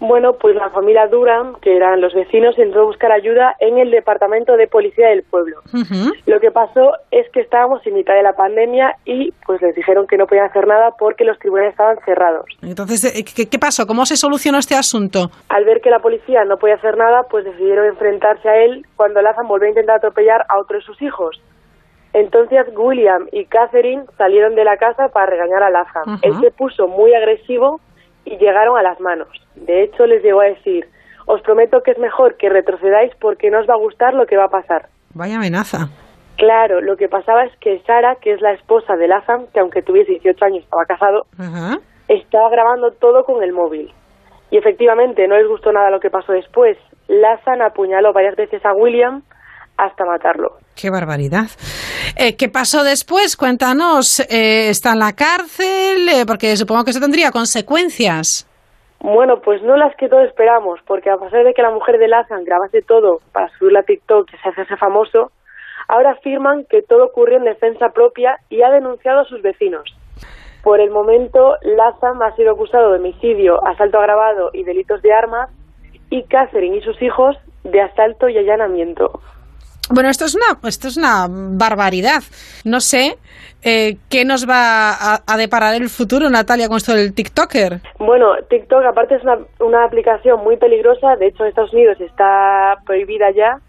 Bueno, pues la familia Durham, que eran los vecinos, entró a buscar ayuda en el departamento de policía del pueblo. Lo que pasó es que estábamos en mitad de la pandemia y pues les dijeron que no podían hacer nada porque los tribunales estaban cerrados. Entonces, eh, ¿qué, qué pasó? ¿Cómo se solucionó este asunto? Al ver que la policía no podía hacer nada, pues decidieron enfrentarse a él cuando Lazan volvió a intentar atropellar a otro de sus hijos. Entonces William y Catherine salieron de la casa para regañar a Lazan. Él se puso muy agresivo y llegaron a las manos. De hecho, les llegó a decir, os prometo que es mejor que retrocedáis porque no os va a gustar lo que va a pasar. Vaya amenaza. Claro, lo que pasaba es que Sara, que es la esposa de Lazam, que aunque tuviese 18 años estaba casado, estaba grabando todo con el móvil. Y efectivamente no les gustó nada lo que pasó después. Lazam apuñaló varias veces a William hasta matarlo. ¡Qué barbaridad! Eh, ¿Qué pasó después? Cuéntanos. Eh, ¿Está en la cárcel? Eh, porque supongo que eso tendría consecuencias. Bueno, pues no las que todos esperamos, porque a pesar de que la mujer de Lazan grabase todo para subirla a TikTok y se hace famoso, ahora afirman que todo ocurrió en defensa propia y ha denunciado a sus vecinos. Por el momento, Lazan ha sido acusado de homicidio, asalto agravado y delitos de armas, y Catherine y sus hijos de asalto y allanamiento. Bueno, esto es una, esto es una barbaridad. No sé eh, qué nos va a, deparar el futuro, Natalia, con esto del TikToker. Bueno, TikTok aparte es una, una aplicación muy peligrosa. De hecho, en Estados Unidos está prohibida ya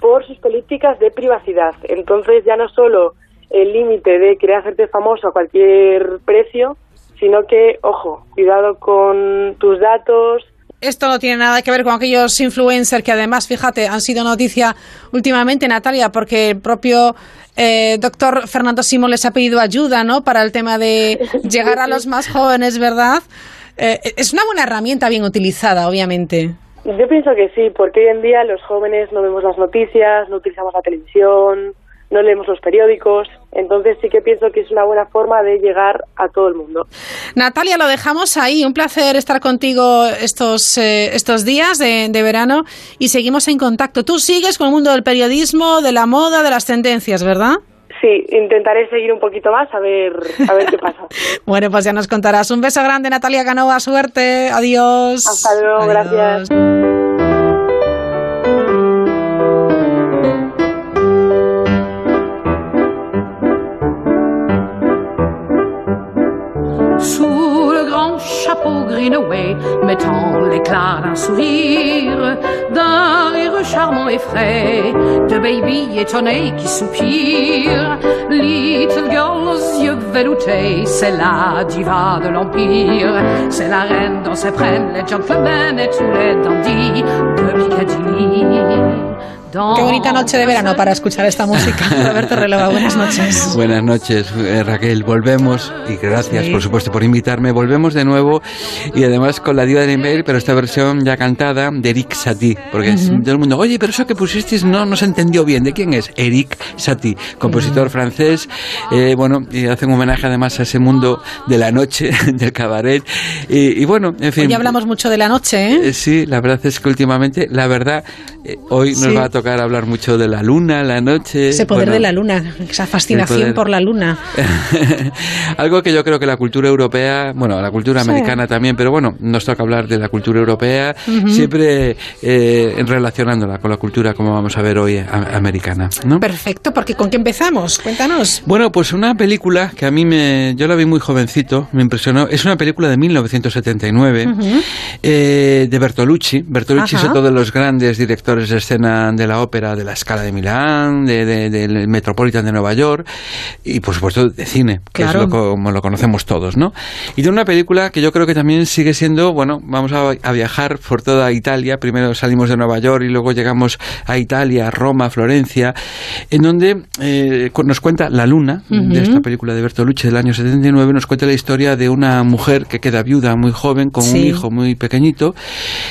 por sus políticas de privacidad. Entonces, ya no solo el límite de querer hacerte famoso a cualquier precio, sino que, ojo, cuidado con tus datos, esto no tiene nada que ver con aquellos influencers que además, fíjate, han sido noticia últimamente, Natalia, porque el propio eh, doctor Fernando Simón les ha pedido ayuda, ¿no? Para el tema de llegar a los más jóvenes, ¿verdad? Eh, es una buena herramienta bien utilizada, obviamente. Yo pienso que sí, porque hoy en día los jóvenes no vemos las noticias, no utilizamos la televisión, no leemos los periódicos, entonces sí que pienso que es una buena forma de llegar a todo el mundo. Natalia, lo dejamos ahí. Un placer estar contigo estos, eh, estos días de, de, verano y seguimos en contacto. Tú sigues con el mundo del periodismo, de la moda, de las tendencias, ¿verdad? Sí, intentaré seguir un poquito más a ver, a ver qué pasa. bueno, pues ya nos contarás. Un beso grande, Natalia Canova. Suerte. Adiós. Hasta luego. Adiós. Gracias. Mettant l'éclat d'un sourire, d'un rire charmant et frais, de baby étonné qui soupire. Little girl aux yeux veloutés, c'est la diva de l'Empire. C'est la reine dont se prennent les gentlemen et tous les dandys de Piccadilly. Qué bonita noche de verano para escuchar esta música. Roberto Relova, buenas noches. Buenas noches, eh, Raquel. Volvemos, y gracias, sí. por supuesto, por invitarme. Volvemos de nuevo, y además con la diva del email, pero esta versión ya cantada de Eric Satie. Porque uh -huh. todo el mundo, oye, pero eso que pusisteis no, no se entendió bien. ¿De quién es? Eric Satie, compositor uh -huh. francés. Eh, bueno, y hace un homenaje además a ese mundo de la noche, del cabaret. Y, y bueno, en fin. Hoy hablamos mucho de la noche, ¿eh? eh sí, la verdad es que últimamente, la verdad, eh, hoy sí. nos va a tocar hablar mucho de la luna, la noche. Ese poder bueno, de la luna, esa fascinación por la luna. Algo que yo creo que la cultura europea, bueno, la cultura sí. americana también, pero bueno, nos toca hablar de la cultura europea, uh -huh. siempre eh, relacionándola con la cultura, como vamos a ver hoy, a, americana. ¿no? Perfecto, porque ¿con qué empezamos? Cuéntanos. Bueno, pues una película que a mí me. Yo la vi muy jovencito, me impresionó. Es una película de 1979 uh -huh. eh, de Bertolucci. Bertolucci Ajá. es uno de los grandes directores de escena de la ópera de la Scala de Milán, del de, de Metropolitan de Nueva York y por supuesto de cine, que claro. es lo, como lo conocemos todos, ¿no? Y de una película que yo creo que también sigue siendo, bueno, vamos a, a, viajar por toda Italia, primero salimos de Nueva York y luego llegamos a Italia, Roma, Florencia, en donde eh, nos cuenta La Luna, uh -huh. de esta película de Bertolucci del año 79, nos cuenta la historia de una mujer que queda viuda muy joven, con sí. un hijo muy pequeñito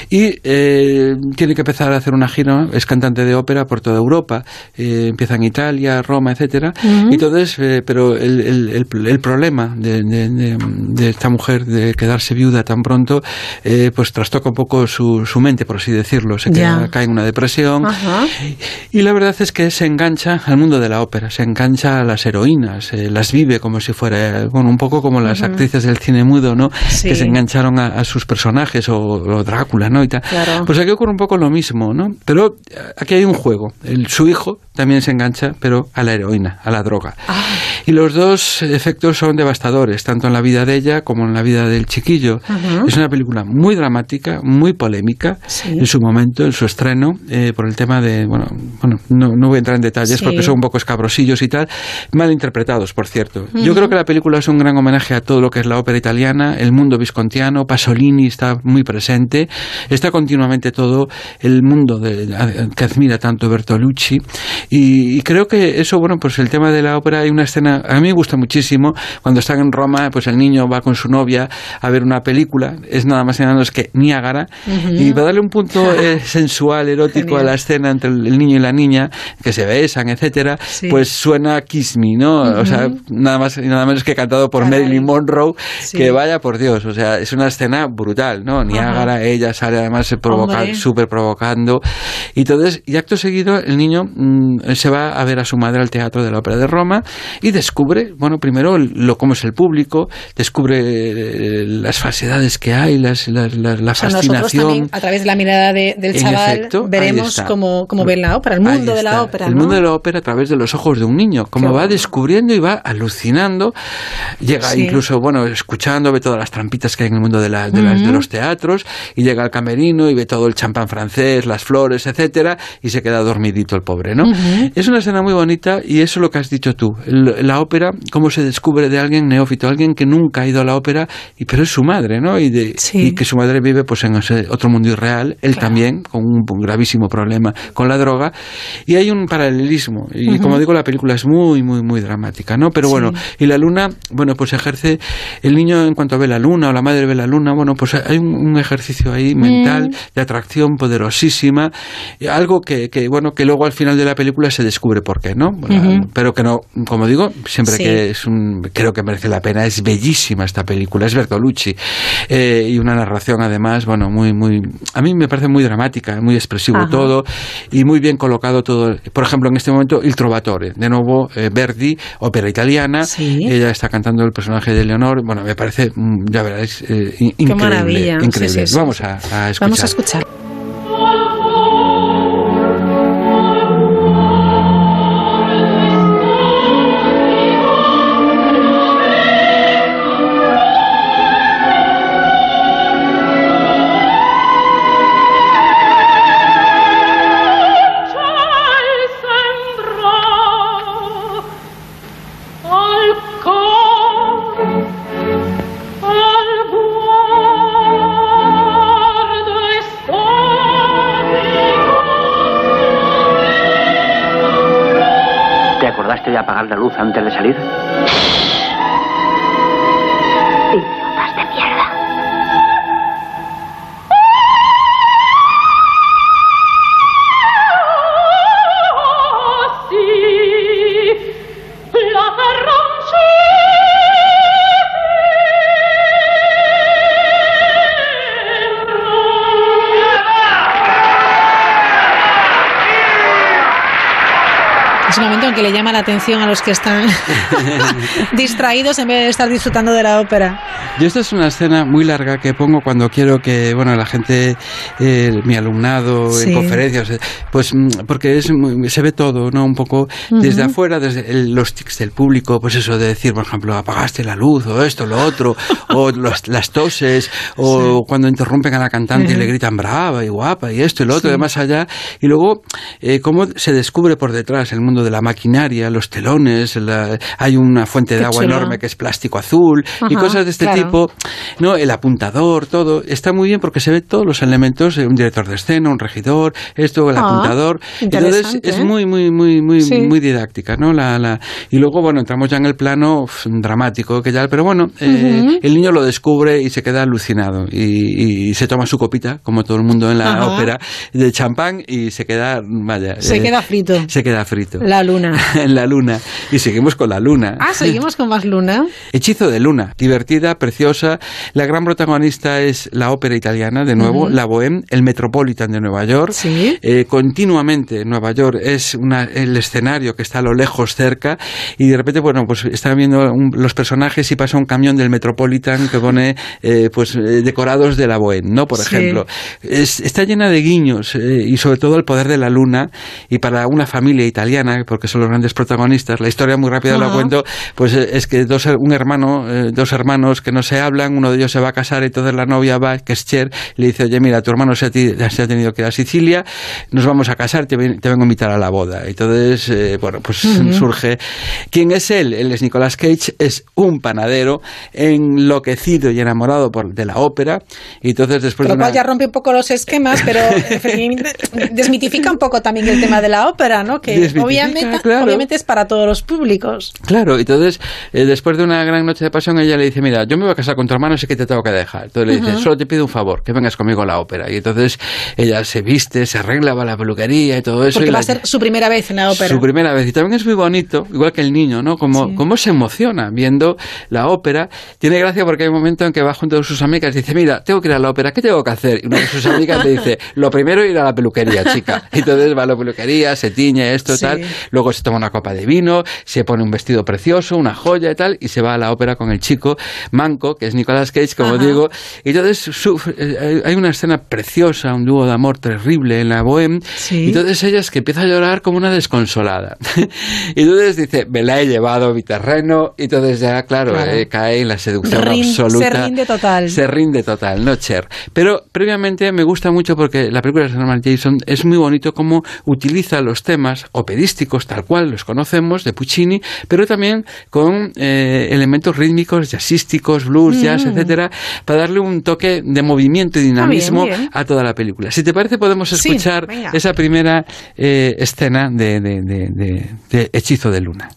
y eh, tiene que empezar a hacer una gira, es cantante de ópera por toda Europa, eh, empieza en Italia, Roma, etcétera, uh -huh. entonces, eh, pero el, el, el, el problema de, de, de, esta mujer de quedarse viuda tan pronto, eh, pues trastoca un poco su, su, mente, por así decirlo, se queda, cae en una depresión, uh -huh. y, y, la verdad es que se engancha al mundo de la ópera, se engancha a las heroínas, eh, las vive como si fuera, bueno, un poco como las uh -huh. actrices del cine mudo, ¿no? Sí. Que se engancharon a, a sus personajes, o, o, Drácula, ¿no? Y tal. Claro. Pues aquí ocurre un poco lo mismo, ¿no? Pero aquí hay un juego, el, su hijo también se engancha, pero a la heroína, a la droga. Ah. Y los dos efectos son devastadores, tanto en la vida de ella como en la vida del chiquillo. Uh -huh. Es una película muy dramática, muy polémica sí. en su momento, en su estreno, eh, por el tema de, bueno, bueno no, no, voy a entrar en detalles sí. porque son un poco escabrosillos y tal, mal interpretados, por cierto. Uh -huh. Yo creo que la película es un gran homenaje a todo lo que es la ópera italiana, el mundo viscontiano, Pasolini está muy presente, está continuamente todo el mundo de, que admira tanto Bertolucci y, y, creo que eso, bueno, pues el tema de la ópera hay una escena, a mí me gusta muchísimo, cuando están en Roma, pues el niño va con su novia a ver una película, es nada más y nada menos que Niágara, uh -huh. y va a darle un punto eh, sensual, erótico Genial. a la escena entre el niño y la niña, que se besan, etcétera, sí. pues suena Kiss Me, ¿no? Uh -huh. O sea, nada más y nada menos que cantado por Caray. Marilyn Monroe, sí. que vaya por Dios, o sea, es una escena brutal, ¿no? Niágara, uh -huh. ella sale además provoca, súper provocando, y entonces, y acto seguido, el niño mmm, se va a ver a su madre al Teatro de la Ópera de Roma y descubre, bueno, primero lo cómo es el público, descubre eh, las falsedades que hay, las, las, las la o sea, fascinación. También, a través de la mirada de, del chaval, efecto, veremos cómo, cómo ven la ópera, el mundo de la ópera. El ¿no? mundo de la ópera a través de los ojos de un niño, cómo Qué va bueno. descubriendo y va alucinando, llega sí. incluso, bueno, escuchando, ve todas las trampitas que hay en el mundo de, la, de, uh -huh. las, de los teatros y llega al camerino y ve todo el champán francés, las flores, etcétera, y se queda dormidito el pobre, ¿no? Uh -huh. Es una escena muy bonita y eso es lo que has dicho tú. La ópera, cómo se descubre de alguien neófito, alguien que nunca ha ido a la ópera, y, pero es su madre, ¿no? Y, de, sí. y que su madre vive pues en ese otro mundo irreal, él claro. también, con un, un, gravísimo problema con la droga, y hay un paralelismo. Y uh -huh. como digo, la película es muy, muy, muy dramática, ¿no? Pero sí. bueno, y la luna, bueno, pues ejerce, el niño en cuanto ve la luna, o la madre ve la luna, bueno, pues hay un, un ejercicio ahí mental, mm. de atracción poderosísima, algo que que, que, bueno, que luego al final de la película se descubre por qué, ¿no? Bueno, Pero que no, como digo, siempre Sí. que es un, creo que merece la pena, es bellísima esta película, es Bertolucci, eh, y una narración además, bueno, muy, muy, a mí me parece muy dramática, muy expresivo Ajá. todo, y muy bien colocado todo, por ejemplo, en este momento, Il Trovatore, de nuevo, eh, Verdi, ópera italiana, ella está cantando el personaje de Leonor, bueno, me parece, mm, ya verás, eh, in- Qué increíble, maravilla. Increíble. sí. Vamos a, a escuchar. Vamos a escuchar. La atención a los que están distraídos en vez de estar disfrutando de la ópera. Yo esta es una escena muy larga que pongo cuando quiero que, bueno, la gente, eh, mi alumnado Sí. en conferencias, eh, pues mm, porque es muy- se ve todo, ¿no? Un poco desde afuera, desde el- los tics del público, pues eso de decir, por ejemplo, apagaste la luz o esto, lo otro, o los- las toses, o cuando interrumpen a la cantante y le gritan brava y guapa y esto y lo otro, Sí. y más allá. Y luego, eh, cómo se descubre por detrás el mundo de la maquinaria, los telones, la- hay una fuente de agua chulo. enorme que es plástico azul y cosas de este claro. tipo, ¿no? El apuntador, todo, está muy bien porque se ve todos los elementos, eh, un director de escena, un regidor, esto, el Ah, apuntador. Entonces es ¿eh? muy, muy, muy, muy, Sí. muy didáctica, ¿no? La, la, y luego, bueno, entramos ya en el plano dramático, que ya, pero bueno, eh, el niño lo descubre y se queda alucinado y, y se toma su copita, como todo el mundo en la Ajá. ópera, de champán y se queda, vaya. Se eh, queda frito. Se queda frito. La luna. en la luna. Y seguimos con la luna. Ah, seguimos con más luna. Hechizo de Luna, divertida, preciosa. La gran protagonista es la ópera italiana, de nuevo, Ujú. la Bohème, el Metropolitan de Nueva York. Eh, continuamente Nueva York es una- el escenario que está a lo lejos cerca y de repente, bueno, pues están viendo un- los personajes y pasa un camión del Metropolitan que pone eh, pues eh, decorados de la Bohème, ¿no? Por Sí. ejemplo. Es- está llena de guiños eh, y sobre todo el poder de la luna y para una familia italiana, porque son los grandes protagonistas, la historia muy rápida la Ajá. cuento, pues eh, es que dos, un hermano, eh, dos hermanos que no se hablan, uno de ellos se va a casar y entonces la novia va, que es Cher, le dice, oye, mira, tu hermano se ha, ti- se ha tenido que ir a Sicilia, nos vamos a casar, te, ven- te vengo a invitar a la boda. Entonces, eh, bueno, pues surge... ¿Quién es él? Él es Nicolas Cage, es un panadero enloquecido y enamorado por, de la ópera, y entonces después Lo de una... cual ya rompe un poco los esquemas, pero desmitifica un poco también el tema de la ópera, ¿no? Que obviamente, claro. obviamente es para todos los públicos. Claro, entonces eh, después de una gran noche de pasión ella le dice, mira, yo me voy a casar con tu hermano, sé que te tengo que dejar. Entonces le dice, Ujú. solo te pido un favor, que vengas conmigo a la ópera. Y entonces ella se viste, se arregla, va a la peluquería y todo eso. Porque va la- a ser su primera vez en la ópera. su primera vez. Y también es muy bonito, igual que el niño, ¿no? Como, cómo se emociona viendo la ópera. Tiene gracia porque hay un momento en que va junto a sus amigas y dice, mira, tengo que ir a la ópera, ¿qué tengo que hacer? Y una de sus amigas le dice, lo primero ir a la peluquería, chica. Y entonces va a la peluquería, se tiñe esto, Sí. tal. Luego se toma una copa de vino, se pone un vestido precioso, una joya y tal, y se va a la ópera con el chico manco, que es Nicolas Cage, como Ajá. digo. Y entonces su- eh, hay una escena preciosa, un dúo de amor terrible en la Bohème. Y entonces ella es que empieza a llorar como una desconsolada. y entonces dice, me la he llevado a mi terreno. Y entonces ya, claro, Claro. eh, cae en la seducción Rin- absoluta. se rinde total. Se rinde total, no Cher. Pero previamente me gusta mucho porque la película de Norman Jason es muy bonito cómo utiliza los temas operísticos tal cual los conocemos de Puccini, pero también con eh, elementos rítmicos, jazzísticos, blues, jazz, Mm. etcétera, para darle un toque de movimiento y dinamismo bien. a toda la película. Si te parece, podemos escuchar esa primera eh, escena de- de- de Hechizo de Luna.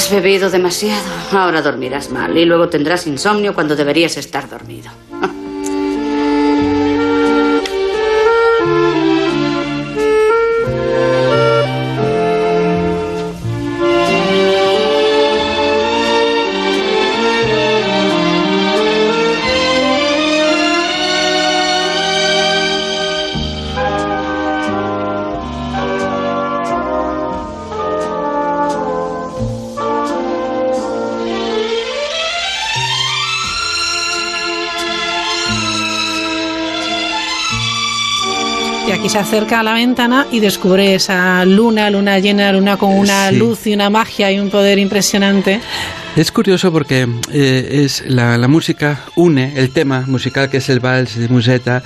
Has bebido demasiado. Ahora dormirás mal y luego tendrás insomnio cuando deberías estar dormido. Se acerca a la ventana y descubre esa luna, luna llena, luna con una Sí. luz y una magia y un poder impresionante. Es curioso porque eh, es la, la música une el tema musical que es el vals de Musetta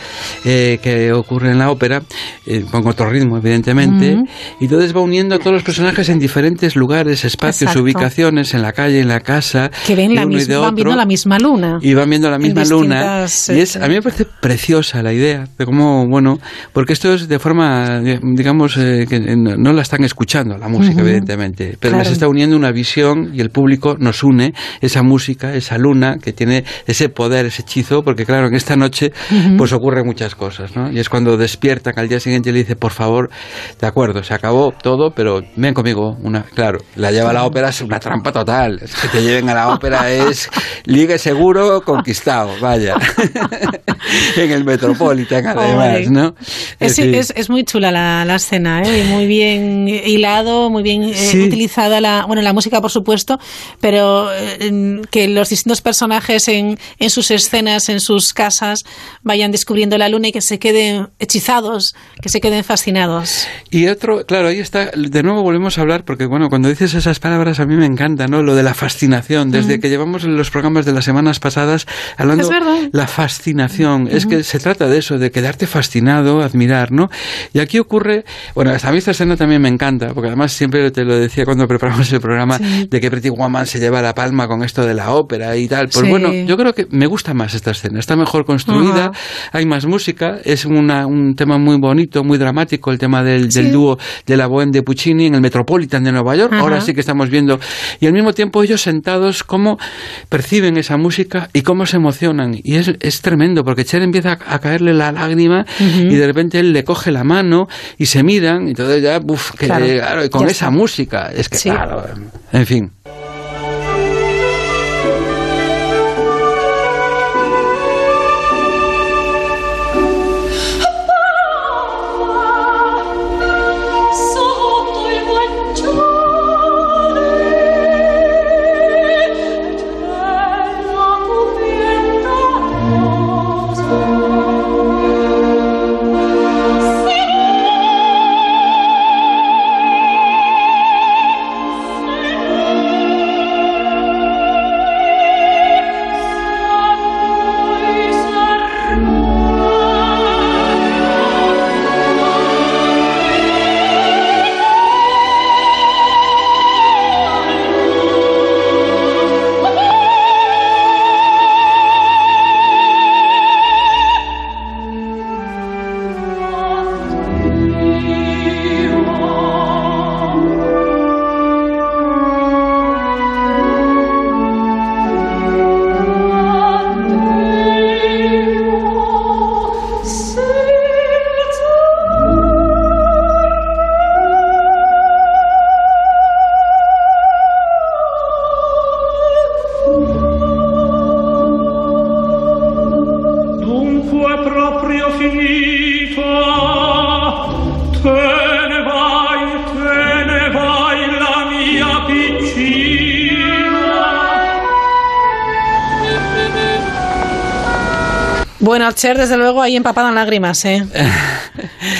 eh, que ocurre en la ópera eh, con otro ritmo evidentemente y entonces va uniendo a todos los personajes en diferentes lugares, espacios, Exacto. ubicaciones en la calle, en la casa Que ven la misma, van viendo la misma luna. Y van viendo la misma luna. Y es, a mí me parece preciosa la idea de cómo, bueno, porque esto es de forma, digamos, que no la están escuchando, la música, evidentemente, pero Claro. les está uniendo una visión y el público nos une esa música, esa luna que tiene ese poder, ese hechizo, porque claro, en esta noche pues ocurren muchas cosas, ¿no? Y es cuando despiertan al día siguiente y le dice, por favor, de acuerdo, se acabó todo, pero ven conmigo. Una, claro, la lleva a la ópera es una trampa total. Es que te lleven a la ópera es ligue seguro, conquistado, vaya. en el Metropolitan, además. ¿no? Es, muy chula la, la escena, ¿eh? Muy bien hilado, muy bien eh, Sí. utilizada la, bueno, la música por supuesto, pero eh, en- que los distintos personajes en, en sus escenas, en sus casas, vayan descubriendo la luna y que se queden hechizados, que se queden fascinados. Y otro, claro, ahí está, de nuevo volvemos a hablar, porque bueno, cuando dices esas palabras a mí me encanta, ¿no? Lo de la fascinación, desde Ujú. que llevamos los programas de las semanas pasadas hablando Es verdad. la fascinación, es Ujú. que se trata de eso, de quedarte fascinado, admirar, ¿no? Y aquí ocurre, bueno, a mí esta escena también me encanta, porque además siempre te lo decía cuando preparamos el programa, Sí. de que Pretty Woman se lleva la palma con esto de la ópera y tal. Pues Sí. bueno, yo creo que me gusta más esta escena, está mejor construida, Ajá. hay más música, es una- un tema muy bonito, muy dramático, el tema del, del Sí. dúo de la Bohème de Puccini en el Metropolitan de Nueva York. Ajá. Ahora sí que estamos viendo. Y al mismo tiempo ellos sentados, cómo perciben esa música y cómo se emocionan. Y es, es tremendo, porque Cher empieza a, a caerle la lágrima Ujú. y de repente él le coge la mano y se miran. Y entonces ya, uf, que, Claro, con ya esa está. música. Es que, Sí. claro, en fin. Bueno, Cher, desde luego, ahí empapada en lágrimas, ¿eh?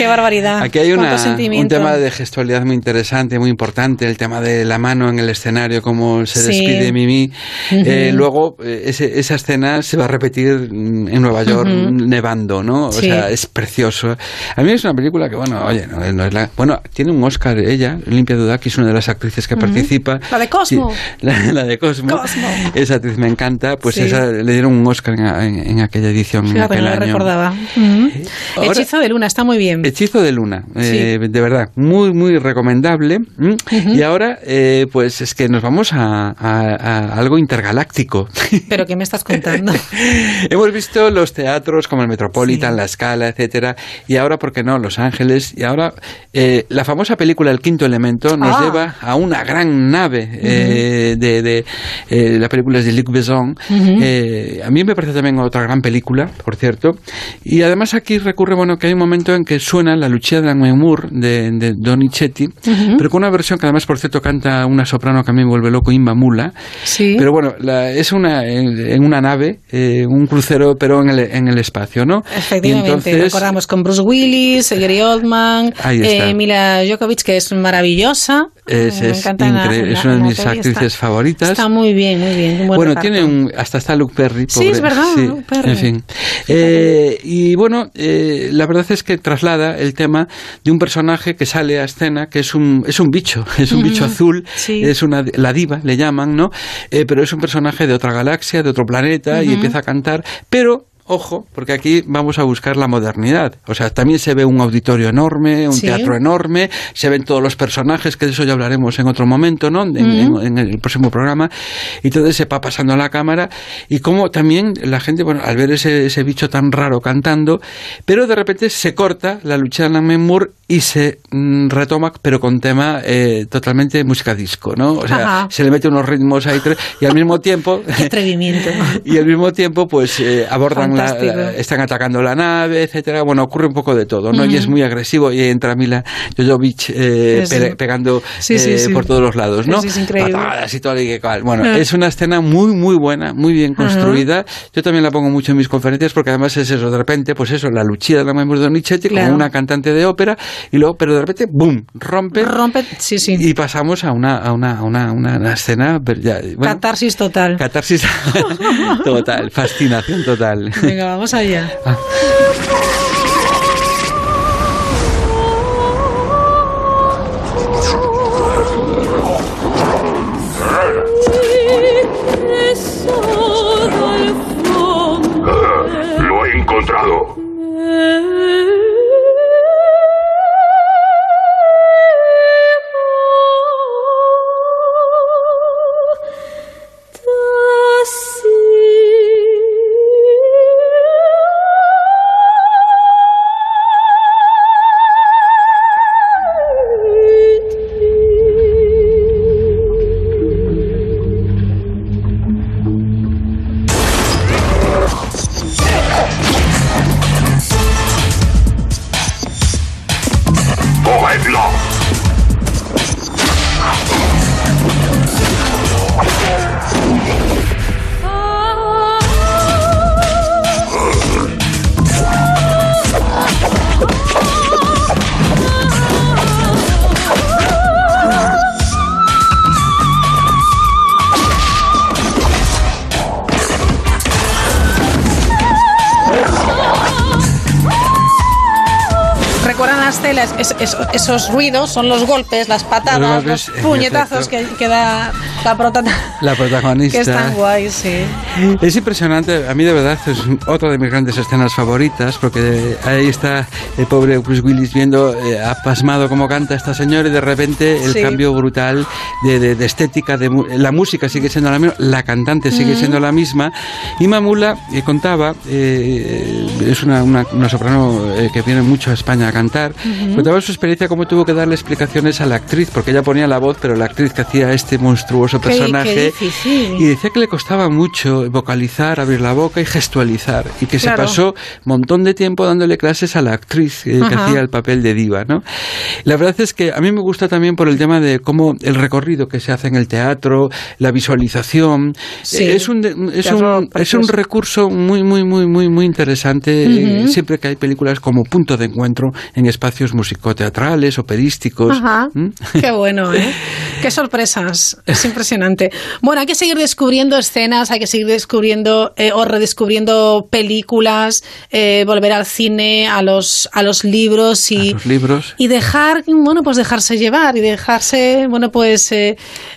Qué barbaridad. Aquí hay una, un tema de gestualidad muy interesante, muy importante, el tema de la mano en el escenario, cómo se Sí. despide Mimi. Eh, luego, eh, ese- esa escena se va a repetir en Nueva York, nevando, ¿no? O Sí. sea, es precioso. A mí es una película que, bueno, oye, no, no es la... Bueno, tiene un Oscar ella, Olimpia Dudakis, una de las actrices que participa. La de Cosmo. Sí, la, la de Cosmo. Cosmo. Esa actriz me encanta, pues esa le dieron un Oscar en, en- en aquella edición Fíjate, aquel no año. recordaba. Ahora- Hechizo de luna, está muy bien. Hechizo de Luna, eh, de verdad, muy, muy recomendable. ¿m? Y ahora, eh, pues es que nos vamos a, a- a algo intergaláctico. Pero ¿qué me estás contando? Hemos visto los teatros como el Metropolitan, La Scala, etcétera, y ahora, ¿por qué no? Los Ángeles. Y ahora, eh, la famosa película El Quinto Elemento nos Ah. lleva a una gran nave eh, de, de, eh, la película es de Luc Besson. Ujú. Eh, a mí me parece también otra gran película, por cierto. Y además aquí recurre, bueno, que hay un momento en que suena la Lucia de de, de Donizetti, Ujú. pero con una versión que además, por cierto, canta una soprano que a mí me vuelve loco, Inma Mula. Sí. Pero bueno, la- es una en, en una nave, eh, un crucero, pero en el, en el espacio, ¿no? Efectivamente, entonces, recordamos con Bruce Willis, Gary Oldman, eh, Mila Djokovic, que es maravillosa. Es, Me es increíble, la- es una de mis actrices está- favoritas. Está muy bien, muy bien. un buen bueno, reparto. tiene un. Hasta está Luke Perry. Sí, es verdad, Sí, Luke Perry. En fin. Eh, y bueno, eh, la verdad es que traslada el tema de un personaje que sale a escena, que es un, es un bicho, es un bicho azul, sí. es una la diva, le llaman, ¿no? Eh, pero es un personaje de otra galaxia, de otro planeta, y empieza a cantar, pero. Ojo, porque aquí vamos a buscar la modernidad. O sea, también se ve un auditorio enorme, un Sí. teatro enorme, se ven todos los personajes, que de eso ya hablaremos en otro momento, ¿no? En, en- Ujú. en el próximo programa. Y entonces se va pasando la cámara y como también la gente, bueno, al ver ese, ese bicho tan raro cantando, pero de repente se corta la lucha de la Moore y se mm, retoma, pero con tema eh, totalmente música disco, ¿no? O sea, Ajá. se le mete unos ritmos ahí y al mismo tiempo... Qué atrevimiento. Y al mismo tiempo, pues eh, abordan la, la- están atacando la nave, etcétera. Bueno, ocurre un poco de todo, ¿no? Y es muy agresivo y entra Mila Jojovic eh, pe- pegando Sí, sí, eh, sí. por todos los lados, ¿no? Sí, es increíble. Patadas y todo y que cual. Bueno, es una escena muy, muy buena, muy bien construida. Yo también la pongo mucho en mis conferencias porque además es eso, de repente, pues eso, la Lucia de la Memoria de Donizetti Claro. como una cantante de ópera y luego, pero de repente, ¡boom! Rompe. Rompe, sí, sí. Y pasamos a una, a una, a una, una, una escena, pero ya, bueno, Catarsis total. catarsis total, fascinación total. Venga, vamos allá. Lo he encontrado. Es- es- esos ruidos son los golpes, las patadas, Los golpes, puñetazos que, que da la protagonista. La protagonista. Que es tan guay, sí. Es impresionante, a mí de verdad es otra de mis grandes escenas favoritas, porque ahí está el pobre Bruce Willis viendo eh, apasmado cómo canta esta señora y de repente el Sí. cambio brutal de, de- de estética, de la música sigue siendo la misma, la cantante sigue Ujú. siendo la misma. Y Mamula eh, contaba, eh, es una, una- una soprano eh, que viene mucho a España a cantar, Ujú. contaba su experiencia cómo tuvo que darle explicaciones a la actriz, porque ella ponía la voz, pero la actriz que hacía este monstruoso Qué- personaje. qué. Y decía que le costaba mucho vocalizar, abrir la boca y gestualizar. Y que Claro. se pasó un montón de tiempo dándole clases a la actriz eh, que hacía el papel de diva, ¿no? La verdad es que a mí me gusta también por el tema de cómo el recorrido que se hace en el teatro, la visualización. Sí. Eh, Es un, es un, es un recurso muy, muy, muy, muy, muy interesante eh, siempre que hay películas como punto de encuentro en espacios musicoteatrales, operísticos. Ajá. ¿Mm? Qué bueno, ¿eh? Qué sorpresas. Es impresionante. Bueno, hay que seguir descubriendo escenas, hay que seguir descubriendo eh, o redescubriendo películas, eh, volver al cine, a los, a los libros y, Los libros. y dejar, bueno, pues dejarse llevar y dejarse, bueno, pues eh,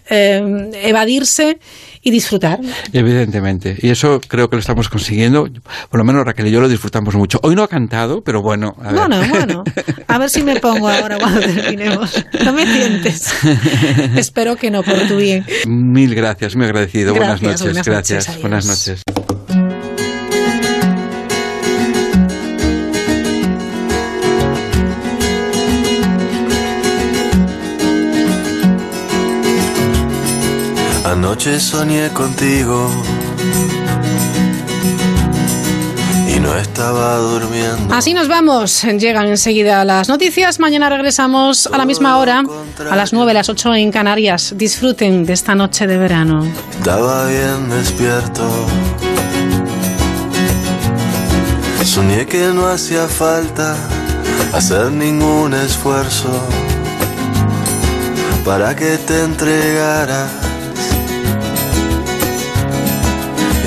eh, evadirse y disfrutar. Evidentemente. Y eso creo que lo estamos consiguiendo. Por lo menos Raquel y yo lo disfrutamos mucho. Hoy no ha cantado, pero bueno. A ver. Bueno, bueno. A ver si me pongo ahora cuando terminemos. No me tientes. Espero que no, por tu bien. Mil gracias, muy agradecido. Gracias, buenas noches. buenas gracias. noches, buenas noches. Anoche soñé contigo y no estaba durmiendo. Así nos vamos. Llegan enseguida las noticias. Mañana regresamos a la misma hora, a las 9, las 8 en Canarias. Disfruten de esta noche de verano. Estaba bien despierto. Soñé que no hacía falta hacer ningún esfuerzo para que te entregaras.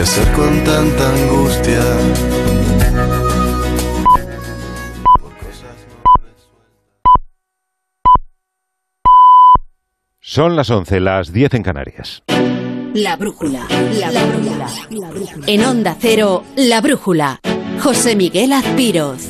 ¿Qué hacer con tanta angustia? Son las 11, las 10 en Canarias. La brújula. La, brújula. En Onda Cero, La brújula. José Miguel Azpiroz.